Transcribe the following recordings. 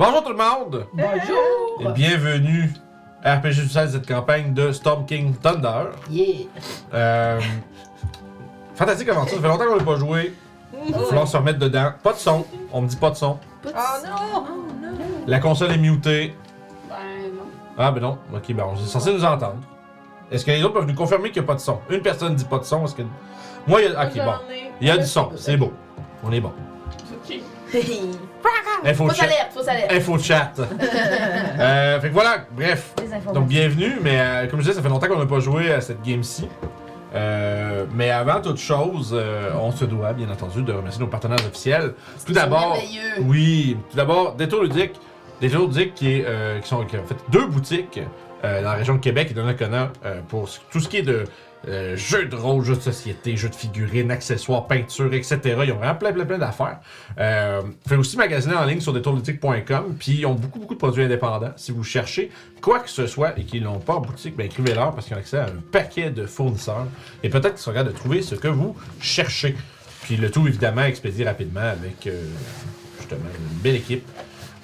Bonjour tout le monde et Bonjour! bienvenue à RPG du 16 cette campagne de Storm King Thunder. Yeah! Euh, fantastique aventure, ça fait longtemps qu'on n'a pas joué. Il va falloir se remettre dedans. Pas de son, on me dit pas de son. Oh non! La console est mutée. Ben non. Ah ben non, ok, ben on est censé nous entendre. Est-ce que les autres peuvent nous confirmer qu'il n'y a pas de son? Une personne dit pas de son, est-ce que... Moi, il y a... Ok, bon. Il y a du son, c'est beau. On est bon. Info Fausse chat. alerte, fausse alerte! Info chat. euh, fait que voilà, bref. Donc bienvenue, mais euh, comme je disais, ça fait longtemps qu'on n'a pas joué à cette game-ci. Euh, mais avant toute chose, euh, on se doit bien entendu de remercier nos partenaires officiels. Tout d'abord, oui, tout d'abord, Détour Ludique. Détour Ludique qui, est, euh, qui, sont, qui ont fait deux boutiques dans la région de Québec et de euh, pour tout ce qui est de euh, jeux de rôle, jeux de société, jeux de figurines, accessoires, peinture, etc. Ils ont vraiment plein, plein, plein d'affaires. Euh, fait aussi magasiner en ligne sur détourludique.com. Puis ils ont beaucoup, beaucoup de produits indépendants. Si vous cherchez quoi que ce soit et qu'ils n'ont pas en boutique, ben écrivez-leur parce qu'ils ont accès à un paquet de fournisseurs. Et peut-être qu'ils seront capables de trouver ce que vous cherchez. Puis le tout, évidemment, expédié rapidement avec euh, justement une belle équipe.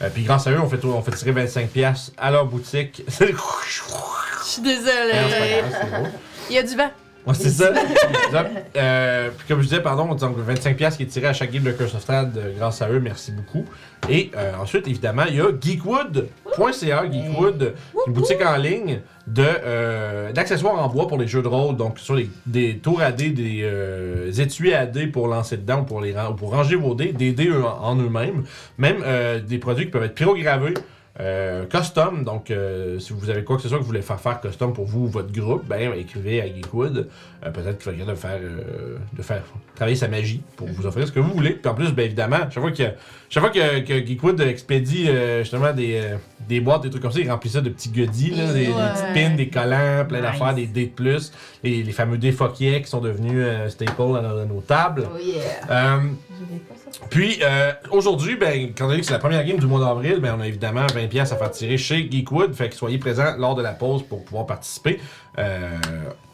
Euh, puis grâce à eux, on fait, on fait tirer 25$ à leur boutique. Je suis Non, Il y a du vent. Ouais, c'est ça. euh, puis comme je disais, pardon, donc 25$ qui est tiré à chaque game de Curse of Strahd euh, grâce à eux, merci beaucoup. Et euh, ensuite, évidemment, il y a geekwood.ca, Geekwood, une boutique en ligne de euh, d'accessoires en bois pour les jeux de rôle, donc sur les, des tours à dés, des euh, étuis à dés pour lancer dedans ou pour, les, pour ranger vos dés, des dés en, en eux-mêmes, même euh, des produits qui peuvent être pyrogravés. Euh, custom, donc euh, si vous avez quoi que ce soit que vous voulez faire faire custom pour vous ou votre groupe, ben écrivez à Geekwood. Euh, Peut-être qu'il va de faire, euh, de faire travailler sa magie pour vous offrir ce que vous voulez. Puis en plus, ben évidemment, chaque fois que, chaque fois que, que Geekwood expédie euh, justement des, euh, des boîtes, des trucs comme ça, il remplit ça de petits goodies, là, des, des petits pins, des collants, plein Nice. d'affaires, des dés de plus, et les fameux dés Foquier qui sont devenus euh, staple à nos, à nos tables. Oh yeah! Euh, Je l'ai pas, ça. Puis euh, aujourd'hui, ben, quand on dit que c'est la première game du mois d'avril, ben, on a évidemment 20$ pièces à faire tirer chez Geekwood. Fait que soyez présents lors de la pause pour pouvoir participer. Euh,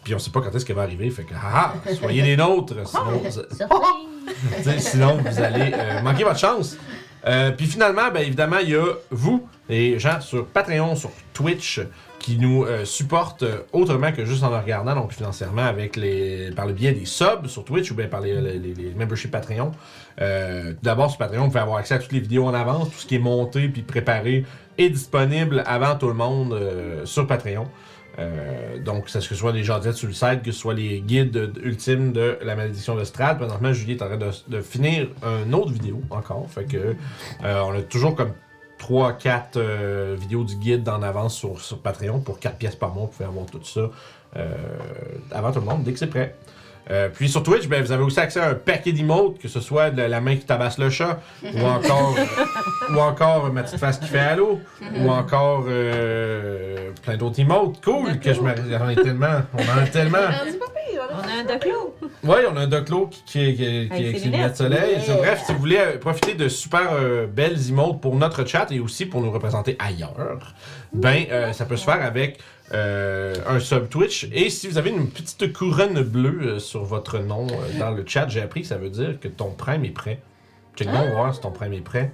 puis on sait pas quand est-ce qu'elle va arriver. Fait que haha, soyez les nôtres. Sinon, vous- sinon, allez euh, manquer votre chance. Puis finalement, ben, évidemment, il y a vous, les gens sur Patreon, sur Twitch, qui nous euh, supportent euh, autrement que juste en nous regardant, donc financièrement, avec les, par le biais des subs sur Twitch ou bien par les, les, les- les memberships Patreon. Euh, D'abord, sur Patreon, vous pouvez avoir accès à toutes les vidéos en avance, tout ce qui est monté puis préparé est disponible avant tout le monde euh, sur Patreon. Donc, que ce soit des jasettes sur le site, que ce soit les guides de- ultimes de la malédiction de Strad. Présentement, Julie est en train de, finir une autre vidéo encore. Fait que on a toujours comme 3-4 vidéos du guide en avance sur, sur Patreon pour 4 pièces par mois. Vous pouvez avoir tout ça euh, avant tout le monde dès que c'est prêt. Euh, puis sur Twitch, ben, vous avez aussi accès à un paquet d'emotes, que ce soit de la main qui tabasse le chat, ou encore, ou encore ma petite face qui fait allô, ou encore euh, plein d'autres emotes. Cool, que je m'arrête. J'en ai tellement. On en a tellement. Là. On a un doclo. Oui, on a un Doclo qui, qui, est lunettes. de soleil. Bref, si vous voulez euh, profiter de super euh, belles emotes pour notre chat et aussi pour nous représenter ailleurs, ben euh, ça peut se faire avec euh, un sub Twitch. Et si vous avez une petite couronne bleue euh, sur votre nom euh, dans le chat, j'ai appris que ça veut dire que ton prime est prêt. Check donc, on va voir si ton prime est prêt.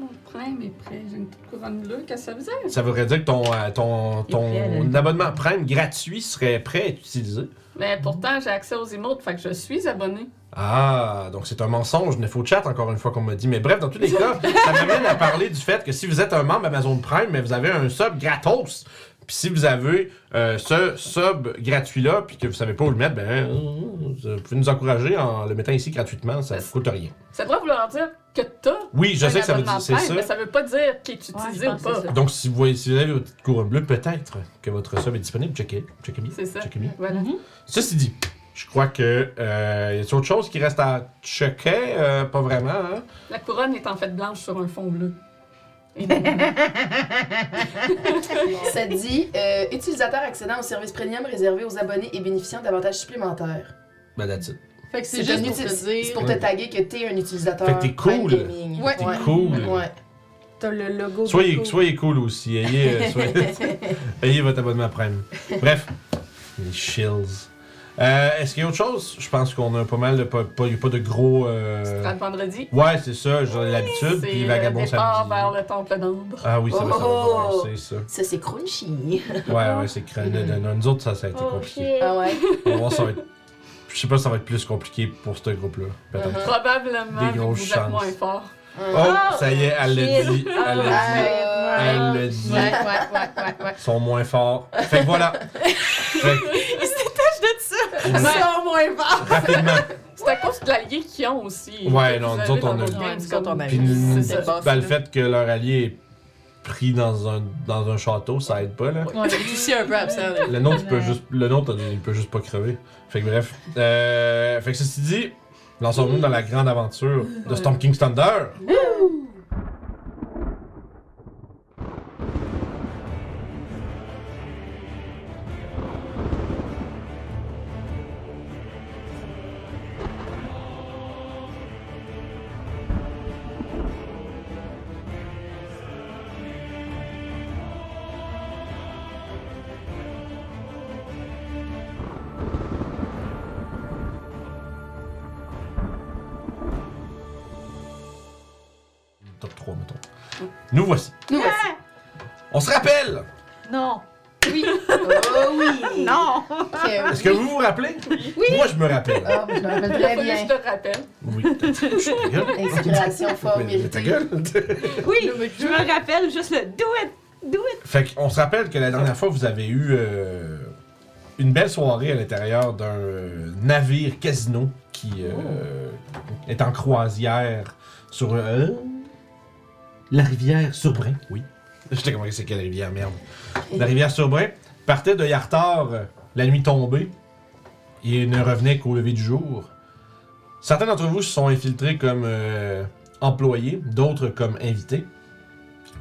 Mon prime est prêt. J'ai une petite couronne bleue. Qu'est-ce que ça veut dire? Ça voudrait dire que ton, euh, ton, ton abonnement prime gratuit serait prêt à être utilisé. Mais pourtant, j'ai accès aux emotes, fait que je suis abonné. Ah, donc c'est un mensonge, ne faut chat encore une fois qu'on m'a dit. Mais bref, dans tous les cas, ça m'amène à parler du fait que si vous êtes un membre Amazon Prime, mais vous avez un sub gratos. Puis si vous avez euh, ce sub gratuit-là, puis que vous savez pas où le mettre, ben, euh, vous pouvez nous encourager en le mettant ici gratuitement, ça ne coûte rien. Ça devrait vouloir dire que t'as. Oui, je sais que ça veut dire c'est ça. Mais ça veut pas dire qu'il est utilisé ou pas. Donc si vous, voyez, si vous avez votre petite couronne bleue, peut-être que votre sub est disponible. Checkez, checkez bien. C'est ça. Checkez bien. Voilà. Ceci dit, je crois que euh, y a autre chose qui reste à checker, Euh, pas vraiment. Hein? La couronne est en fait blanche sur un fond bleu. Ça dit euh, utilisateur accédant au service premium réservé aux abonnés et bénéficiant d'avantages supplémentaires. Ben that's it. Fait que c'est juste un pour te c'est pour te taguer que t'es un utilisateur. Fait que t'es cool. Gaming. Ouais. T'es cool. Ouais. T'as le logo. Soyez, Geeko. soyez cool aussi. Ayez, euh, soyez- ayez votre abonnement Prime. Bref, les shills. Euh, Est-ce qu'il y a autre chose? Je pense qu'on a pas mal de. Pas, pas, il y a pas de gros. euh, Strad vendredi? Ouais, c'est ça, j'ai l'habitude. C'est Puis le Vagabond départ samedi. vers le temple d'Ambre. Ah oui, ça va, ça va Oh! commencer, ça. Ça, c'est crunchy. Ouais, ouais, c'est crâne. Nous autres, ça, ça a été Oh compliqué. Ah ouais? On va voir, ça va être. Je sais pas si ça va être plus compliqué pour ce groupe-là. Peut-être. Uh-huh. Probablement, Des grosses vous chances. êtes moins fort. Oh, ça y est, elle l'a shit. dit. Elle dit. Ah, Elle l'a dit. Ouais, ouais, ouais, ouais, ouais. Ils sont moins forts. Fait que voilà. Fait que, 100 moins C'est à cause de l'allié qu'ils ont aussi. Ouais, non, nous autres, on a. Quand on a Puis, ben, le fait que leur allié est pris dans un, dans un château, ça aide pas, là. Ouais, Lucie un peu absent. Le nôtre, il peut juste, le nôtre, il peut juste pas crever. Fait que bref. Euh, fait que ceci dit, lançons-nous dans la grande aventure de Storm King's Thunder. Voici. Nous voici. On se rappelle! Non. Oui. Oh oui. Non. Est-ce que vous vous rappelez? Moi, je me rappelle. Ah, je me rappelle très bien. je te rappelle. Oui. Chut, ta gueule. Inspiration fort Mais- mais ta méritée. gueule. Oui, je me rappelle juste le do it. Do it. Fait qu'on se rappelle que la dernière fois, vous avez eu euh, une belle soirée à l'intérieur d'un navire casino qui euh, est en croisière sur euh, la rivière Surbrun. Oui. Je sais comment c'est quelle rivière, merde. La rivière Surbrun partait de Yartar euh, la nuit tombée et ne revenait qu'au lever du jour. Certains d'entre vous se sont infiltrés comme euh, employés, d'autres comme invités.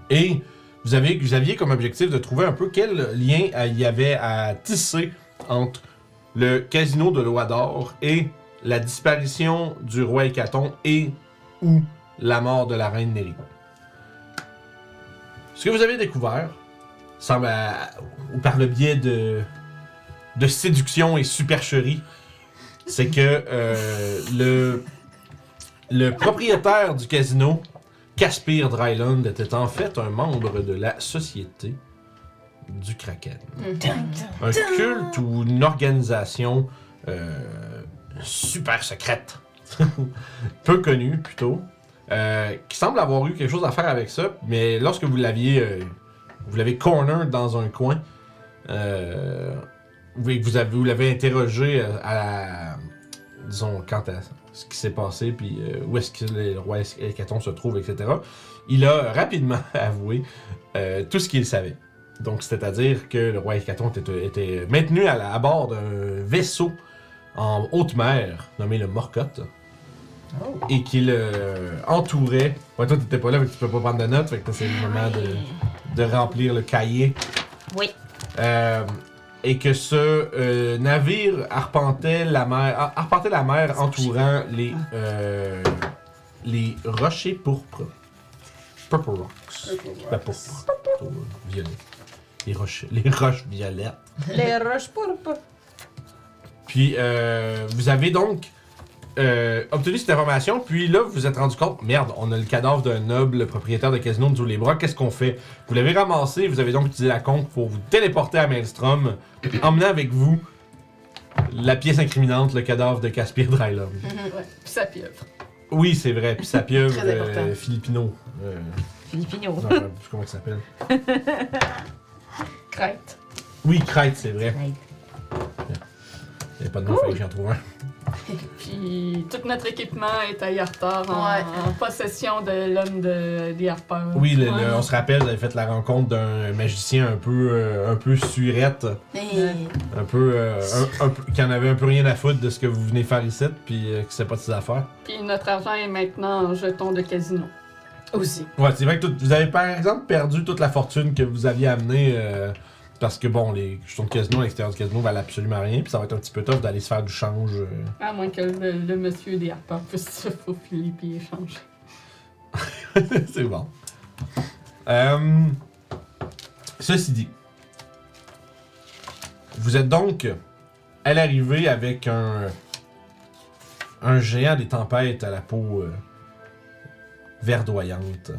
Et vous, avez, vous aviez comme objectif de trouver un peu quel lien euh, il y avait à tisser entre le casino de Loador et la disparition du roi Hécaton et ou la mort de la reine Néri. Ce que vous avez découvert semble à- ou par le biais de, de séduction et supercherie, c'est que euh, le, le propriétaire du casino Caspir Dryland était en fait un membre de la Société du Kraken. Un culte ou une organisation euh, super secrète, peu connue plutôt, euh, qui semble avoir eu quelque chose à faire avec ça, mais lorsque vous l'aviez euh, vous l'avez corner dans un coin, euh, vous, vous avez- vous l'avez interrogé euh, à disons, quant à ce qui s'est passé, puis où est-ce que le roi Hécaton se trouve, etc., il a rapidement avoué tout ce qu'il savait. Donc, c'est-à-dire que le roi Hécaton était, maintenu à, à bord d'un vaisseau en haute mer nommé le Morcotte. Et qu'il euh, entourait. Ouais, toi, t'étais pas là, fait que tu peux pas prendre de notes, fait que c'est le moment de, de remplir le cahier. Oui. Euh, et que ce euh, navire arpentait la mer, ar- arpentait la mer entourant les, euh, les rochers pourpres. Purple Rocks. Pas pourpre. plutôt, euh, violet. Les roches, les roches violettes. Les roches pourpres. Puis euh, vous avez donc euh, obtenu cette information, puis là vous vous êtes rendu compte, merde, on a le cadavre d'un noble propriétaire de casino de les bras, qu'est-ce qu'on fait? Vous l'avez ramassé, vous avez donc utilisé la conque pour vous téléporter à Maelstrom, emmenant avec vous la pièce incriminante, le cadavre de Caspir Dryland. Ouais. Puis sa pieuvre. Oui, c'est vrai, puis sa pieuvre Très important. euh, Filipino. Euh, Filipino. non, je sais plus comment il s'appelle. Crête. Oui, Crête, c'est vrai. Il n'y a pas de nom, fallait que j'en trouve un. Puis tout notre équipement est à Yartar en, Ouais. en possession de l'homme de, des harpeurs. Oui, le- le- Ouais. on se rappelle, vous avez fait la rencontre d'un magicien un peu, euh, un peu surette. Hey. Un peu, euh, un, un peu- qui en avait un peu rien à foutre de ce que vous venez faire ici, puis euh, qui sait pas de ses affaires. Puis notre argent est maintenant en jetons de casino. Aussi. Ouais, c'est vrai que tout- vous avez par exemple perdu toute la fortune que vous aviez amenée euh, parce que bon, les jetons de casino à l'extérieur du casino valent absolument rien, puis ça va être un petit peu tough d'aller se faire du change. euh. À moins que le, le monsieur des harpeurs puisse se faufiler puis échanger. c'est bon. Euh, ceci dit, vous êtes donc à l'arrivée avec un. un géant des tempêtes à la peau euh, verdoyante,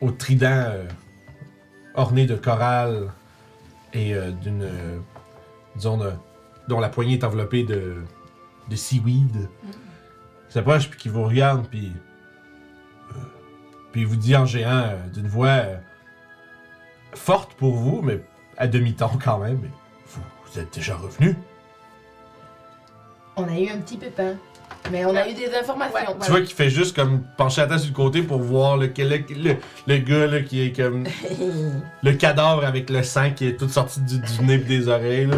au trident euh, orné de corail et euh, d'une. euh, dont la poignée est enveloppée de. de seaweed. Il s'approche puis qui vous regarde puis. euh, puis il vous dit en géant d'une voix forte pour vous, mais à demi-ton quand même. Vous, vous êtes déjà revenu. On a eu un petit pépin. Mais on a eu des informations. Tu vois qu'il fait juste comme pencher la tête sur le côté pour voir le, le, le, le gars là, qui est comme. le cadavre avec le sang qui est tout sorti du, du nez et des oreilles. Là.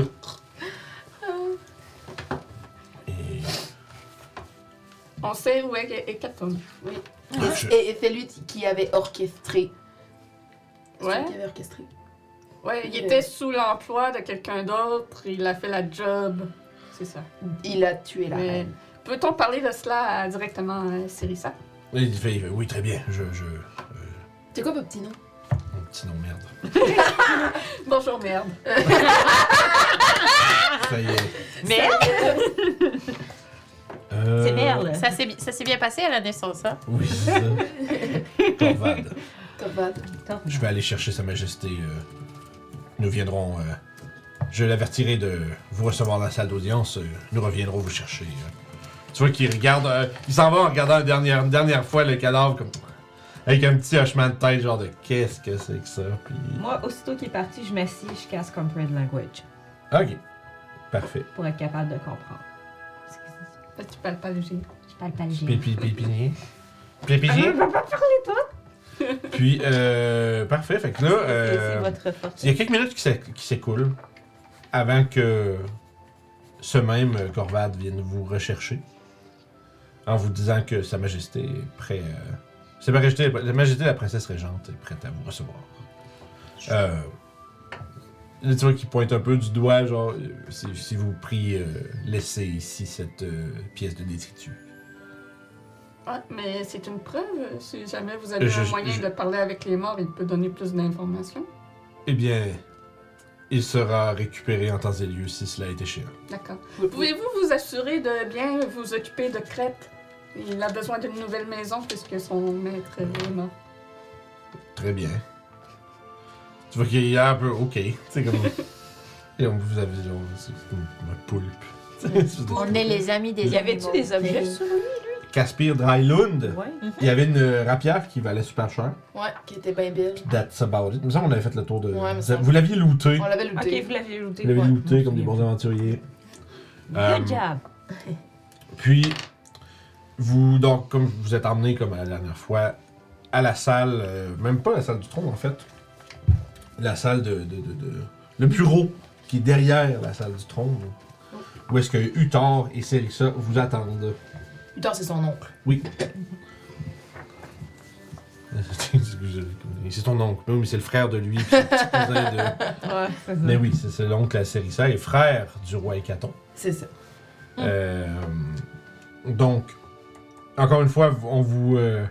Et. On sait où est Hécatombe. Oui. Je- Et, et c'est lui qui avait orchestré. C'est Ouais. lui qui avait orchestré. Ouais, il Euh. était sous l'emploi de quelqu'un d'autre, il a fait la job. C'est ça. Il a tué la Mais reine. Peut-on parler de cela à- directement à? Il fait, il fait, oui, très bien. Je. je C'est quoi votre petit nom? mon petit nom, merde. Bonjour, merde. Ça y est. Merde! Euh, C'est merde. Ça s'est bi- ça s'est bien passé à la naissance, hein? Oui, c'est ça. Corvade. Corvade. Je vais aller chercher Sa Majesté. euh, nous viendrons. euh, je l'avertirai de vous recevoir dans la salle d'audience. euh, nous reviendrons vous chercher. euh. Tu vois qu'il regarde. euh, il s'en va en regardant une dernière, une dernière fois le cadavre comme. Avec un petit hochement de tête, genre de qu'est-ce que c'est que ça. Puis. Moi, aussitôt qu'il est parti, je m'assis, je casse Comprehend Language Ok. Parfait. pour être capable de comprendre. que tu parles pas le G. Je parle pas le génie. Pipi, pépinier. Pépinier. va pas parler toi! Puis, euh, parfait. Fait que là. Euh. Il y a quelques minutes qui s'écoulent avant que ce même euh, Corvade vienne vous rechercher en vous disant que Sa Majesté est prêt. euh, Sa Majesté, la Majesté de la Princesse Régente est prête à vous recevoir. Euh, là, tu vois qu'il pointe un peu du doigt, genre, euh, si, si vous prie, euh, laissez ici cette euh, pièce de détritus. Ouais, mais c'est une preuve. Si jamais vous avez Je- un moyen je- de parler avec les morts, il peut donner plus d'informations. Eh bien, il sera récupéré en temps et lieu si cela est échéant. D'accord. Vous Pouvez-vous vous assurer de bien vous occuper de Crête? Il a besoin d'une nouvelle maison puisque son maître est mort. Très bien. Tu vois qu'il est un peu OK. C'est comme. Et on vous avez genre, c'est comme un poulpe. On est les amis des Y avait-tu des objets sur lui? Caspir Drylund. Ouais. Il y avait une euh, rapière qui valait super cher. Ouais, qui était bien belle. That's about it. Il me semble qu'on avait fait le tour de. Ouais, mais vous, ça- vous l'aviez looté. On l'avait Ok, looté. vous l'aviez looté. Vous l'avez ouais. looté comme me des bons aventuriers. Good Euh, job. Puis, vous, donc, comme vous êtes emmené, comme la dernière fois, à la salle, euh, même pas la salle du trône en fait, la salle de, de, de- de- le bureau qui est derrière la salle du trône, où est-ce que Uthor et Serissa vous attendent. Uthor, c'est son oncle. Oui. c'est ton oncle, oui, mais c'est le frère de lui, puis c'est le petit cousin de. Ouais, c'est ça. Mais oui, c'est c'est l'oncle à Serissa et frère du roi Hécaton. C'est ça. Euh, donc, encore une fois, on vous, euh,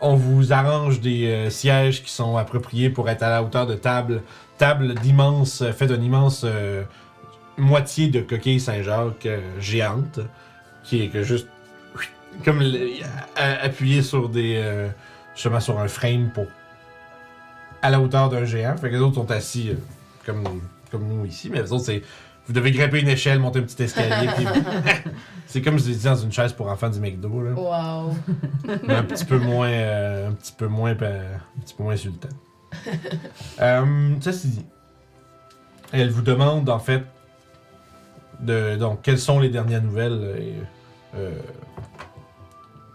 on vous arrange des euh, sièges qui sont appropriés pour être à la hauteur de table. Table d'immense, fait d'une immense euh, moitié de coquille Saint-Jacques euh, géante, qui est que juste comme le- a- appuyé sur des, euh, justement sur un frame pour à la hauteur d'un géant. Fait que les autres sont assis euh, comme, comme nous ici, mais les autres c'est vous devez grimper une échelle, monter un petit escalier, puis c'est comme si vous étiez dans une chaise pour enfants du McDo, là. Wow. Mais un petit peu moins, euh, un petit peu moins, un petit peu moins insultant. euh, ceci dit, elle vous demande en fait de donc quelles sont les dernières nouvelles. Et, euh,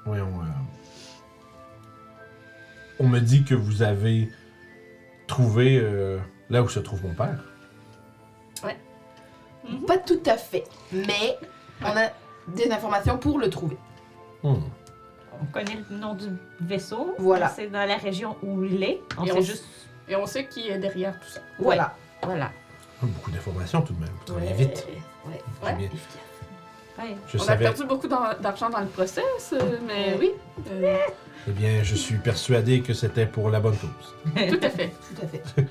voyons, euh, on me dit que vous avez trouvé euh, là où se trouve mon père. Pas tout à fait. Mais on a des informations pour le trouver. Hmm. On connaît le nom du vaisseau. Voilà. C'est dans la région où il est. On Et sait on- juste. Et on sait qui est derrière tout ça. Voilà. Voilà. Beaucoup d'informations tout de même. Vous travaillez Ouais. vite. Ouais. Très bien. Ouais. Je on savais. a perdu beaucoup d'argent dans le process, euh, mais oui, euh, Eh bien, je suis persuadé que c'était pour la bonne cause. tout à fait. Tout à fait.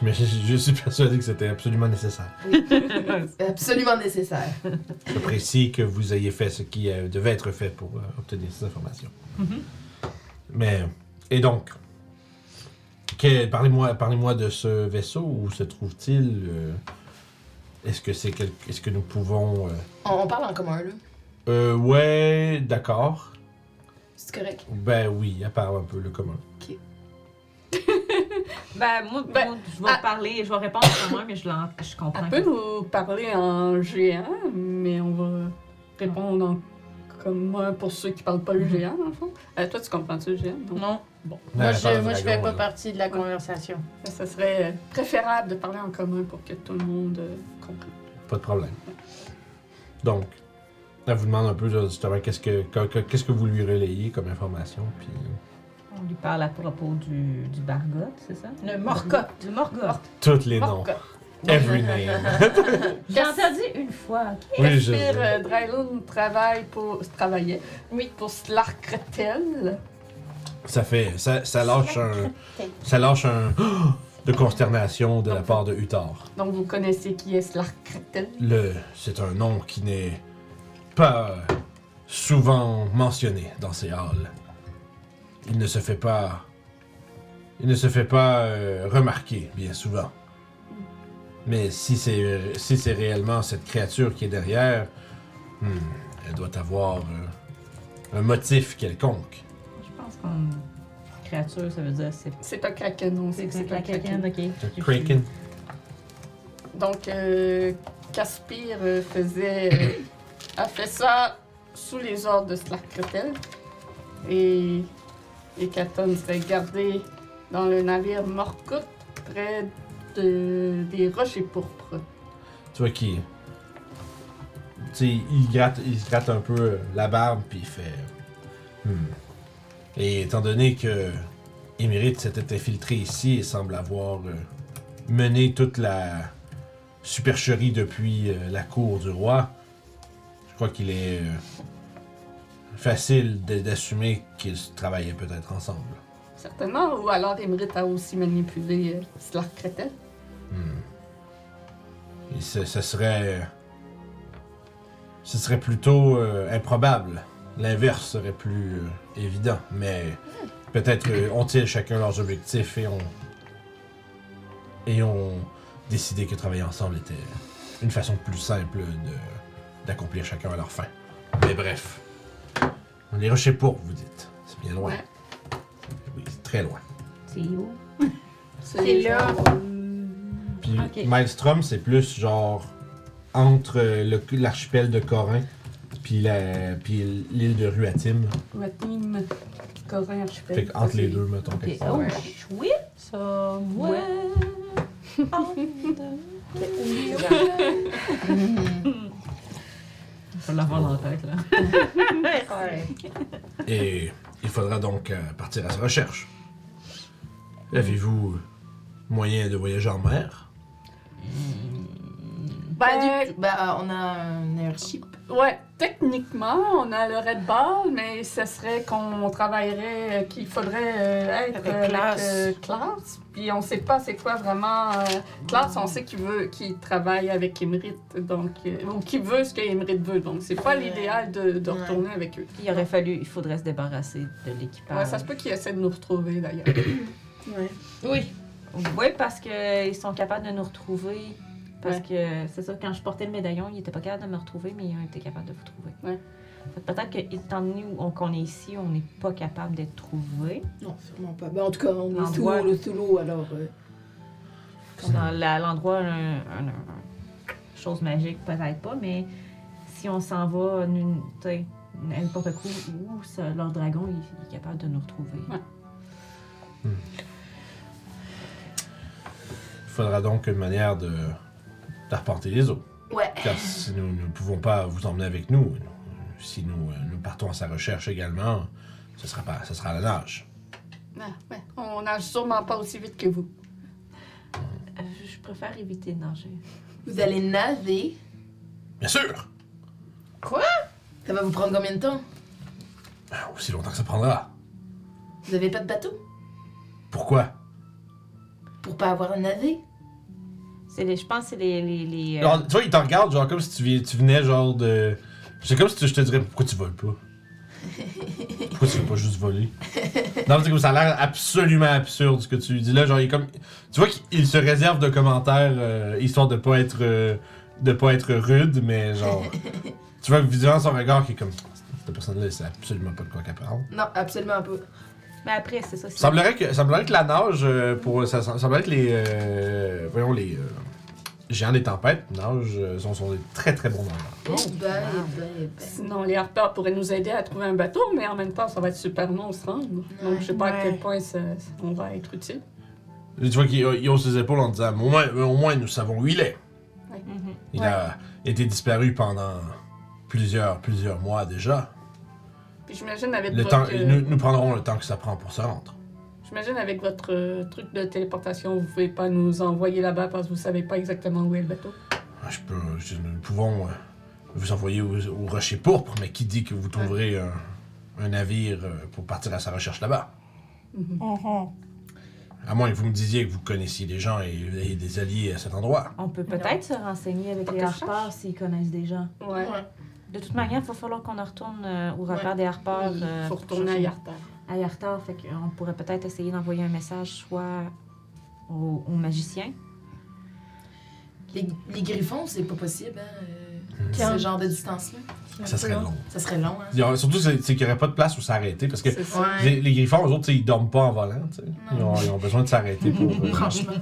Je, me- je suis persuadé que c'était absolument nécessaire. Absolument nécessaire. J'apprécie que vous ayez fait ce qui euh, devait être fait pour euh, obtenir ces informations. Mais, et donc, que- parlez-moi parlez de ce vaisseau, où se trouve-t-il euh, Est-ce que c'est quel- est-ce que nous pouvons... euh, On, on parle en commun, là. euh, ouais, d'accord. C'est correct. Ben oui, à part un peu le commun. Ben, moi, Ben, moi, je vais parler, je vais répondre à moi, mais je, je comprends. Elle peut nous parler en géant, mais on va répondre en commun pour ceux qui parlent pas le géant, dans le fond. Euh, toi, tu comprends-tu le géant? Non. Non. Ouais, Moi, je, moi, je fais pas là. partie de la conversation. Ça serait préférable de parler en commun pour que tout le monde euh, comprenne. Pas de problème. Donc, elle vous demande un peu justement qu'est-ce que que- que- qu'est-ce que vous lui relayez comme information, puis On lui parle à propos du, du Bargot, c'est ça? Le Morcotte. Du Morgot. toutes les noms, Morcotte. every name. J'ai entendu une fois. oui, je. Caspir euh, travaille pour, travaillait Oui. pour Slarkretel. Ça fait, ça, ça lâche un, ça lâche un de consternation de la part de Utar. Donc, vous connaissez qui est Slarkretel? Le, c'est un nom qui n'est pas souvent mentionné dans ces halls. Il ne se fait pas, il ne se fait pas euh, remarquer bien souvent. Mais si c'est, si c'est réellement cette créature qui est derrière, hmm, elle doit avoir euh, un motif quelconque. Je pense qu'on. Créature, ça veut dire c'est. C'est un kraken, on sait C'est que c'est un kraken. ok. Un Kraken. Donc, euh, Caspir euh, faisait. a fait ça sous les ordres de Slarkretel. Et. Et Katon serait gardé dans le navire Morkut près de, des rochers pourpres. Tu vois qui. Tu sais, il gratte, il gratte un peu euh, la barbe, puis il fait. Hmm. Et étant donné que Émérite s'était infiltré ici et semble avoir euh, mené toute la supercherie depuis euh, la cour du roi, je crois qu'il est facile d'assumer qu'ils travaillaient peut-être ensemble. Certainement. Ou alors Emrit a aussi manipulé euh, Slarkretel. Et ce, ce serait. Ce serait plutôt euh, improbable. L'inverse serait plus euh, évident. Mais peut-être euh, ont-ils chacun leurs objectifs et ont. Et ont décidé que travailler ensemble était une façon plus simple d'accomplir chacun à leur fin. Mais bref. Les rochers pourpres, vous dites. C'est bien loin. Ouais. Oui, c'est très loin. C'est où? C'est là. Puis. Maelstrom, c'est plus genre entre le- l'archipel de Corin puis la puis l'île de Ruatim. Watim, Corin, Archipel. Fait que entre les deux, mettons. Ok. quelque Oh, chouette! Ça, ouais. Je l'avoir dans la tête, là. Et il faudra donc euh, partir à sa recherche. Avez-vous moyen de voyager en mer? Pas Ben, du tout. Ben, on a un airship. Ouais, techniquement, on a le Red Ball, mais ce serait qu'on travaillerait, euh, qu'il faudrait euh, être Avec avec classe. euh, classe. Puis on sait pas c'est quoi vraiment euh, classe. On sait qu'il veut, qu'il travaille avec Emrit, donc euh, ou qu'il veut ce que veut. Donc c'est pas Ouais. l'idéal de, de Ouais. retourner avec eux. Il aurait fallu, il faudrait se débarrasser de l'équipage. Ouais, ça se peut qu'ils essaient de nous retrouver d'ailleurs. Ouais. Oui. Oui, parce qu'ils sont capables de nous retrouver. Parce que c'est ça, quand je portais le médaillon, ils n'étaient pas capables de me retrouver, mais ils ont été capables de vous trouver. Ouais. Peut-être que, étant donné où- qu'on est ici, on n'est pas capable d'être trouvé. Non, sûrement pas. Ben, en tout cas, on est sous, le sous l'eau, alors. euh, Dans la- l'endroit, un, un- un- chose magique, peut-être pas, mais si on s'en va une- tu sais, n'importe où, où ça- leur dragon il, il est capable de nous retrouver. Ouais. Il faudra donc une manière de d'arpenter les eaux. Ouais. Car si nous ne pouvons pas vous emmener avec nous, nous- si nous, euh, nous partons à sa recherche également, ce sera pas, ce sera à la nage. Ah, ouais. On nage sûrement pas aussi vite que vous. Euh, je préfère éviter de nager. Vous allez nager? Bien sûr! Ça va vous prendre combien de temps? Aussi longtemps que ça prendra. Vous avez pas de bateau? Pourquoi? Pour pour pas avoir un navet. C'est les, je pense que c'est les. les, les, euh, tu vois, il te regarde, genre, comme si tu, venais, genre, de. C'est comme si tu- je te dirais, pourquoi tu voles pas? Pourquoi tu veux pas juste voler? Non, c'est comme ça a l'air absolument absurde ce que tu lui dis là. Genre, il est comme. Tu vois qu'il se réserve de commentaires euh, histoire de pas être. euh, de pas être rude, mais genre. tu vois visuellement son regard qui est comme. Cette personne-là, c'est absolument pas de quoi qu'elle parle. Non, absolument pas. Mais après, c'est ça. Semblerait que, semblerait que la nage, euh, pour, ça, ça semblerait que les, euh, voyons, les euh, géants des tempêtes nagent, euh, sont, sont des très très bons nageurs. Oh, ben, ben, ben. Sinon, les harpeurs pourraient nous aider à trouver un bateau, mais en même temps, ça va être super long se rendre. Donc, je sais pas à quel point ça, ça- on va être utile. Et tu vois qu'il il hausse ses épaules en disant, au moins, au moins nous savons où il est. Mhm. Il Ouais. a été disparu pendant plusieurs, plusieurs mois déjà. Puis j'imagine avec Le votre, temps, euh, nous, nous prendrons le temps que ça prend pour se rendre. j'imagine avec votre euh, truc de téléportation, vous pouvez pas nous envoyer là-bas parce que vous savez pas exactement où est le bateau. Je peux, je- nous pouvons euh, vous envoyer au, au rocher pourpre, mais qui dit que vous trouverez un, un navire euh, pour partir à sa recherche là-bas? Mhm. Mhm. À moins que vous me disiez que vous connaissiez des gens et, et des alliés à cet endroit. On peut peut-être se renseigner avec les harpeurs s'ils connaissent des gens. Ouais. Ouais. De toute manière, il va falloir qu'on en retourne euh, au repère Ouais. des harpeurs. Il euh, faut retourner à Yartar. à Yartar. Fait qu'on pourrait peut-être essayer d'envoyer un message soit au, au magicien. Les, les griffons, c'est pas possible, hein, euh, ce genre de distance-là. Ça serait long. Ça serait long, hein. Il y aurait- surtout, c'est c'est qu'il n'y aurait pas de place où s'arrêter parce que les, les griffons, eux autres, ils dorment pas en volant. Ils ont, ils ont besoin de s'arrêter pour. euh, Franchement.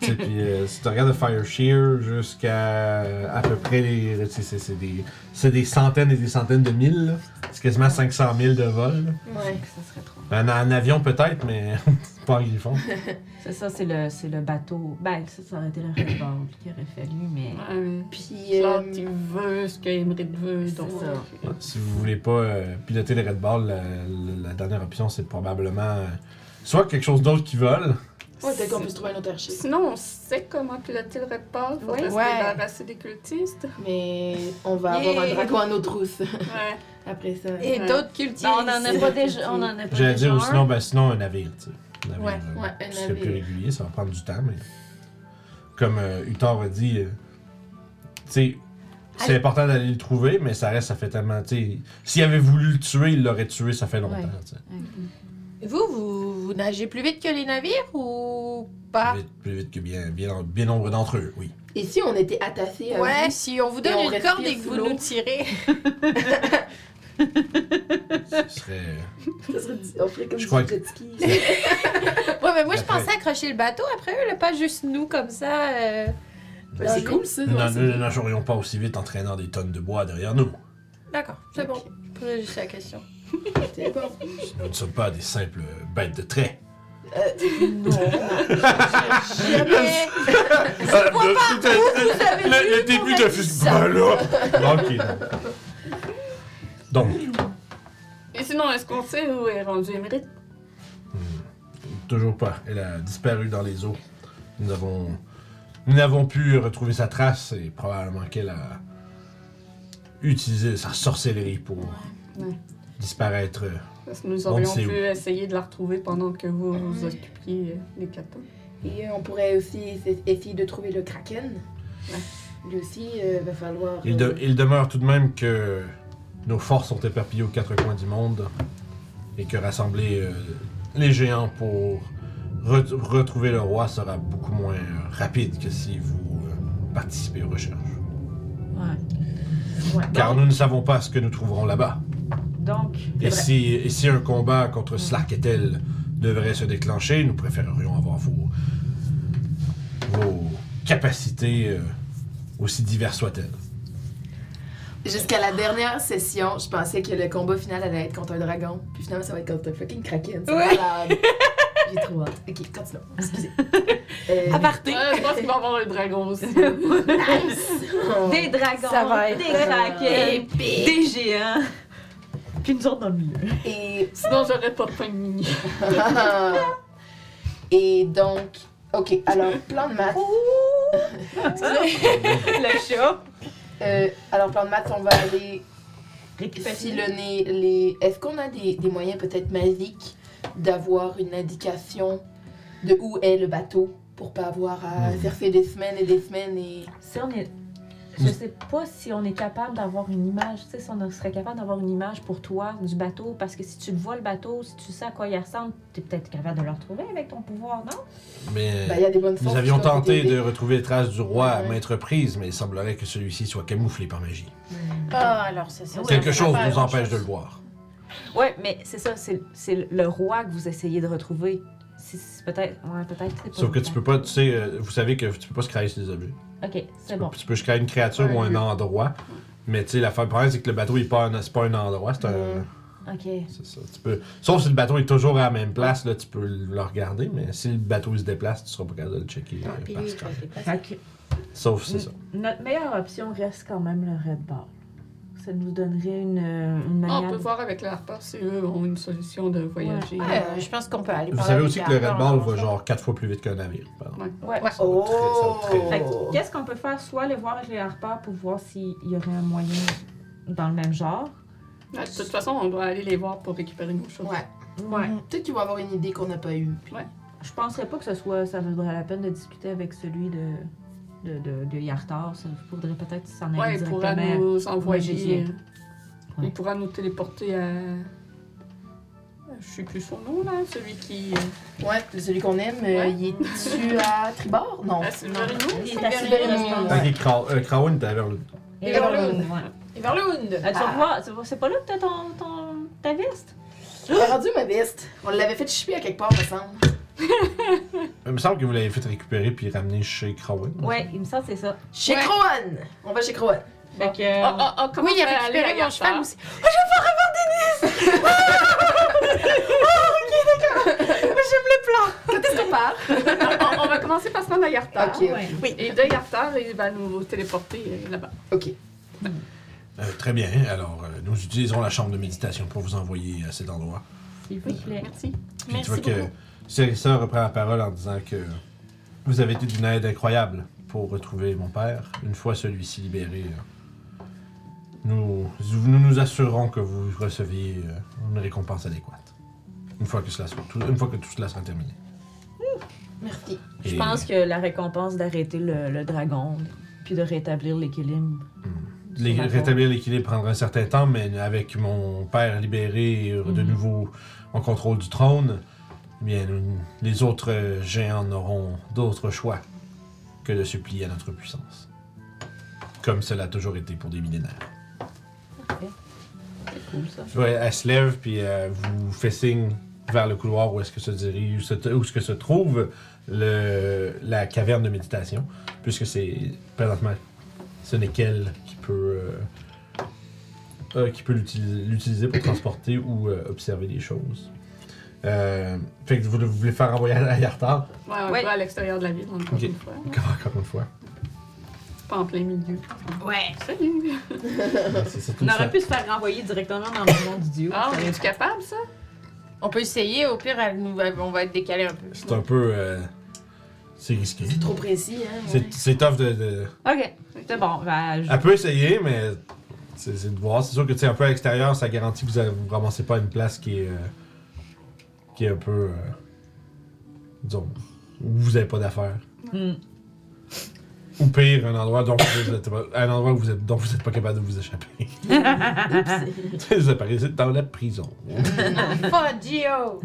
puis euh, si tu regardes le Fire Shear jusqu'à à peu près les. C'est c'est des, c'est des centaines et des centaines de milles. là. C'est quasiment 500 000 de vol. là. Ouais. Ça serait trop. En, en avion peut-être, mais pas en griffon. C'est ça, c'est le, c'est le bateau. Ben, ça, ça aurait été le Red Ball qui aurait fallu, mais. Ouais. Puis, euh, il veut ce que Emerald veut. Donc, ça. Si vous voulez pas euh, piloter le Red Ball, la, la- la dernière option, c'est probablement euh, soit quelque chose d'autre qui vole. ouais, peut-être qu'on peut se trouver un autre archer. Sinon, on sait comment piloter le Red Ball. Faudrait Ouais. se débarrasser des cultistes. Mais on va avoir un dragon à nos trousses Ouais. après ça. Et Ouais. d'autres cultistes. Ben, on en a pas déjà. On en a pas J'allais déjà dire, ou sinon, ben, sinon un navire, tu sais. Un navire, Ouais, euh, ouais, un plus régulier, ça va prendre du temps, mais. Comme euh, Uthor a dit, euh, tu sais, c'est important d'aller le trouver, mais ça reste, ça fait tellement. Tu sais, s'il avait voulu le tuer, il l'aurait tué, ça fait longtemps, Ouais. tu sais. Vous, vous, vous nagez plus vite que les navires ou pas? Plus vite, plus vite que bien, bien, bien nombre d'entre eux, oui. Et si on était attaché à Ouais, vous, si on vous donne on une corde et que vous nous tirez. Ce serait. ça serait, on ferait comme Je du crois que- jet ski. Ouais, mais moi, je pensais accrocher le bateau après eux, là, pas juste nous comme ça. euh, Ben, c'est cool ça. Nous ouais, n'en- c'est nous ne nagerions pas aussi vite en traînant des tonnes de bois derrière nous. D'accord, c'est bon. Je posais juste la question. C'est bon. Nous ne sommes pas des simples bêtes de trait. Non. Jamais. le, le début de ce là Ok. Donc, Et sinon, est-ce qu'on sait où est rendu Emerald? toujours pas. Elle a disparu dans les eaux. Nous avons. Nous n'avons pu retrouver sa trace et probablement qu'elle a utilisé sa sorcellerie pour Ouais. disparaître. Parce que nous On aurions pu où. essayer de la retrouver pendant que vous vous occupiez des catons. Et on pourrait aussi essa- essayer de trouver le kraken. Lui aussi, euh, va falloir. Il, de- euh, il demeure tout de même que nos forces sont éparpillées aux quatre coins du monde et que rassembler euh, les géants pour re- retrouver le roi sera beaucoup moins euh, rapide que si vous euh, participez aux recherches. Ouais. ouais. Car nous ne savons pas ce que nous trouverons là-bas. Donc, Et si, et si un combat contre Slarketel devrait se déclencher, nous préférerions avoir vos, vos capacités aussi diverses soient-elles. Jusqu'à la dernière session, je pensais que le combat final allait être contre un dragon. Puis finalement, ça va être contre un fucking kraken. C'est Ouais. malade. J'ai trop hâte. Ok, continuons. Excusez. Euh, Aparté. Euh, je pense qu'il va y avoir un dragon aussi. oh. des dragons, Ça va être, des euh, kraken, épique. des géants. Puis une sorte dans le milieu. Et Sinon, j'aurais pas de pain de mini. Et donc, ok, alors plan de maths. le chat. Euh, alors plan de maths, on va aller Récupérer. filonner les. Est-ce qu'on a des, des moyens peut-être magiques d'avoir une indication de où est le bateau pour pas avoir à Hmm. surfer des semaines et des semaines et. Si on est. Je sais pas si on est capable d'avoir une image, tu sais, si on serait capable d'avoir une image pour toi du bateau, parce que si tu le vois le bateau, si tu sais à quoi il ressemble, t'es peut-être capable de le retrouver avec ton pouvoir, non? Mais Ben, il y a des bonnes nous avions tenté de retrouver les traces du roi à maintes reprises, mais il semblerait que celui-ci soit camouflé par magie. Ah, alors ça, ça. Quelque chose nous empêche de le voir. Ouais, mais c'est ça, c'est c'est le roi que vous essayez de retrouver. Peut-être, ouais, peut-être c'est Sauf que tu peux pas, tu sais, euh, vous savez que tu peux pas se créer sur des objets. Ok, Tu c'est peux, bon. tu peux se créer une créature ou un lieu. endroit. Mais tu sais, la problème, c'est que le bateau, il est pas un, c'est pas un endroit, c'est un. Mm. Ok. C'est ça. Tu peux... Sauf si le bateau est toujours à la même place, là, tu peux le regarder, mais si le bateau il se déplace, tu seras pas capable de le checker. Ah, euh, par lui, Sauf c'est ça. notre meilleure option reste quand même le Red Ball. Ça nous donnerait une, une Ah, on peut voir avec le Harper si eux ont une solution de voyager. Ouais, euh, je pense qu'on peut aller Vous savez aussi que les le Red Ball va genre 4 fois plus vite qu'un navire. pardon. Ouais. Ouais. Ouais. Très- Oh! qu'est-ce qu'on peut faire? Soit aller voir avec les harpeurs pour voir s'il y aurait un moyen dans le même genre. Ouais, de toute façon, on doit aller les voir pour récupérer nos choses. Ouais. Ouais. Mhm. Peut-être qu'ils vont avoir une idée qu'on n'a pas eue. puis- Je penserais pas que ce soit, ça vaudrait la peine de discuter avec celui de, de, de, de Yartar. Ça faudrait peut-être s'en aller Ouais, il pourra nous envoyer. magicien. Il pourra nous téléporter à. Je sais plus son nom là, celui qui. Ouais, celui qu'on aime, euh, Ouais. il est-tu à tribord? Non. À Silverino? Il C'est est à. Silverino. Ouais. Euh, était vers le. Et Everlund. ouais. Et vers Lund. Ah, tu vas Ah. voir, c'est pas là que t'as ton, ton, ta veste? Il a rendu ma veste. On l'avait fait chipper à quelque part, me semble. Il me semble que vous l'avez fait récupérer puis ramener chez Krawen. Ouais, il me semble que c'est ça. Chez Ouais. Crowan! On va chez Crowan. Fait que. Ah, ah, ah, comment Oui, il a on fait aller? récupéré à mon cheval Yartar? aussi. Quand est-ce qu'on part? on, on va commencer par se rendre à Yartar. Ok, ouais. Et de Yartar, il va nous téléporter euh, là-bas. Ok. Euh, très bien. Alors, euh, nous utiliserons la chambre de méditation pour vous envoyer à cet endroit. S'il vous plaît. Merci. Puis Merci tu vois que beaucoup. Cérissa reprend la parole en disant que vous avez été d'une aide incroyable pour retrouver mon père. Une fois celui-ci libéré, euh, nous, nous nous assurerons que vous receviez euh, une récompense adéquate. Une fois que, cela soit, tout, une fois que tout cela sera terminé. Merci. Je pense que la récompense d'arrêter le, le dragon, puis de rétablir l'équilibre. La rétablir l'équilibre prendra un certain temps, mais avec mon père libéré et de Mhm. nouveau en contrôle du trône, bien, les autres euh, géants n'auront d'autre choix que de se plier à notre puissance. Comme cela a toujours été pour des millénaires. C'est cool ça. Ouais, elle se lève, puis euh, vous fait signe vers le couloir où est-ce que se dirige, où, se- où est-ce que se trouve le, la caverne de méditation, puisque c'est présentement, ce n'est qu'elle qui peut, euh, euh, qui peut l'utiliser, l'utiliser pour transporter ou euh, observer des choses. Euh, fait que vous, vous voulez faire envoyer à Yartar, Ouais, on Ouais. va à l'extérieur de la ville, encore une fois. encore une fois. Pas en plein milieu. Ouais. Salut! On ça. aurait pu se faire renvoyer directement dans le monde du dieu. Ah, aurait- es-tu capable, ça? On peut essayer, au pire, elle nous va- on va être décalé un peu. C'est un peu... euh, c'est risqué. C'est trop précis, hein? C'est ouais. c'est tough de- de Ok, c'est bon. Ben, je- Elle peut essayer, mais c'est de voir. C'est sûr que tu sais, un peu à l'extérieur, ça garantit que vous ne ramassez pas à une place qui est, euh, qui est un peu. euh, disons, où vous n'avez pas d'affaires. Hmm. Ou pire, un endroit, dont vous êtes, un endroit où vous êtes, dont vous n'êtes pas capable de vous échapper. vous apparaissez dans la prison. Pas Gio!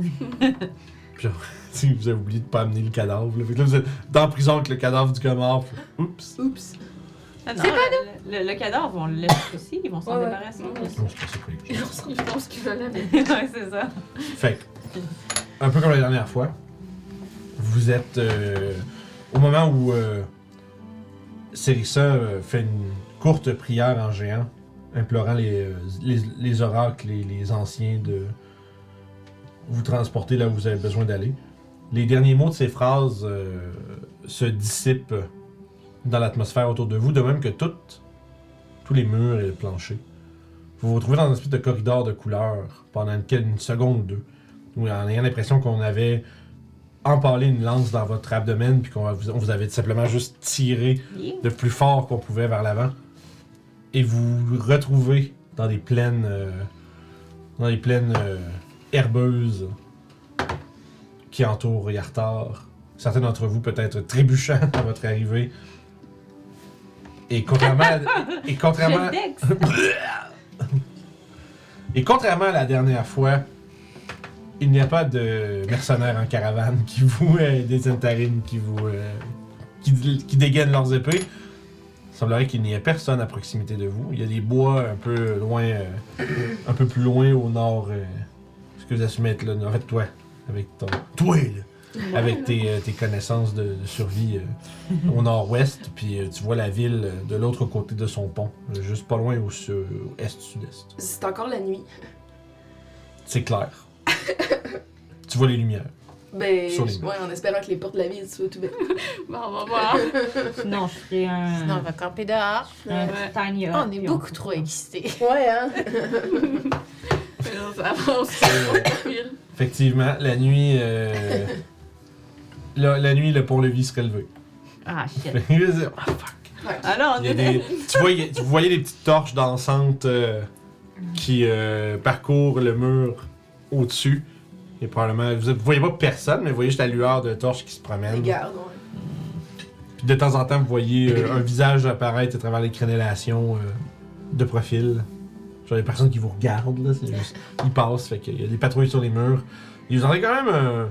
Puis, si vous avez oublié de pas amener le cadavre. Là, Fait que là, vous êtes dans la prison avec le cadavre du gars Oups. Oups. Ah non, le, le- le cadavre, on le laisse aussi. Ils vont s'en Ouais, débarrasser. Ouais. Non, c'est pas ça. Ils qu'ils veulent ouais, c'est ça. Fait que, un peu comme la dernière fois, vous êtes euh, au moment où euh, euh, fait une courte prière en géant, implorant les, euh, les, les oracles, les, les anciens de vous transporter là où vous avez besoin d'aller. Les derniers mots de ces phrases se dissipent dans l'atmosphère autour de vous, de même que tous les murs et le plancher. Vous vous retrouvez dans une espèce de corridor de couleurs pendant une seconde ou deux ou en ayant l'impression qu'on avait empalé une lance dans votre abdomen, puis qu'on vous, on vous avait simplement juste tiré le plus fort qu'on pouvait vers l'avant. Et vous vous retrouvez dans des plaines, euh, dans des plaines euh, herbeuses qui entourent Yartar. Certains d'entre vous peut-être trébuchant à votre arrivée. Et contrairement à, et contrairement, et contrairement à la dernière fois, il n'y a pas de mercenaires en caravane qui vous euh, des intarines qui vous euh, qui, qui dégainent leurs épées. Il semblerait qu'il n'y ait personne à proximité de vous. Il y a des bois un peu loin, euh, un peu plus loin au nord. Euh, ce que vous assumez être là, en fait toi, avec ton, toi là, avec tes, euh, tes connaissances de, de survie euh, au nord-ouest, puis euh, tu vois la ville euh, de l'autre côté de son pont, euh, juste pas loin au, au est-sud-est. C'est encore la nuit. C'est clair. Tu vois les lumières. Ben, Sur les ouais, en espérant que les portes de la ville soient ouvertes. Bon, on va voir. Sinon, je ferais un, Sinon, on va camper dehors. un Ouais. petit tiny hut. Oh, on est beaucoup trop excités. Ouais, hein? On avance tranquille. Effectivement, la nuit. euh, la, la nuit, le pont-levis serait levé. Ah, shit. Ah, fuck. Ah non, on Il y a est des- tu, a- vous voyez les petites torches dansantes euh, qui euh, parcourent le mur au-dessus. Et probablement. Vous, voyez pas personne, mais vous voyez juste la lueur de torches qui se promène. Regarde, ouais. Puis de temps en temps, vous voyez euh, un visage apparaître à travers les crénellations euh, de profil. Genre des personnes qui vous regardent, là. C'est juste. Ils passent, fait qu'il y a des patrouilles sur les murs. Ils vous entendez quand même un.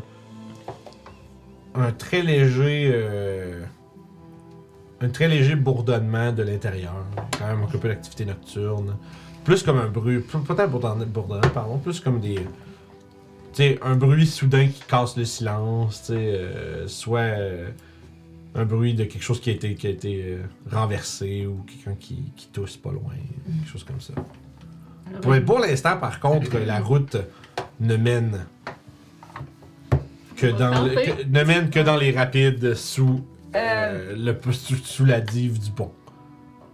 un très léger. euh, un très léger bourdonnement de l'intérieur. Quand même un peu d'activité nocturne. Plus comme un bruit. Peut-être bourdonnant, bourdonnant, pardon. Plus comme des. Sais, un bruit soudain qui casse le silence, tu euh, soit. euh, un bruit de quelque chose qui a été, qui a été euh, renversé ou quelqu'un qui, qui tousse pas loin, quelque chose comme ça. Pour, pour l'instant, par contre, la route ne mène que dans le- camper. que- ne mène que dans les rapides sous, le, sous, sous la dive du pont.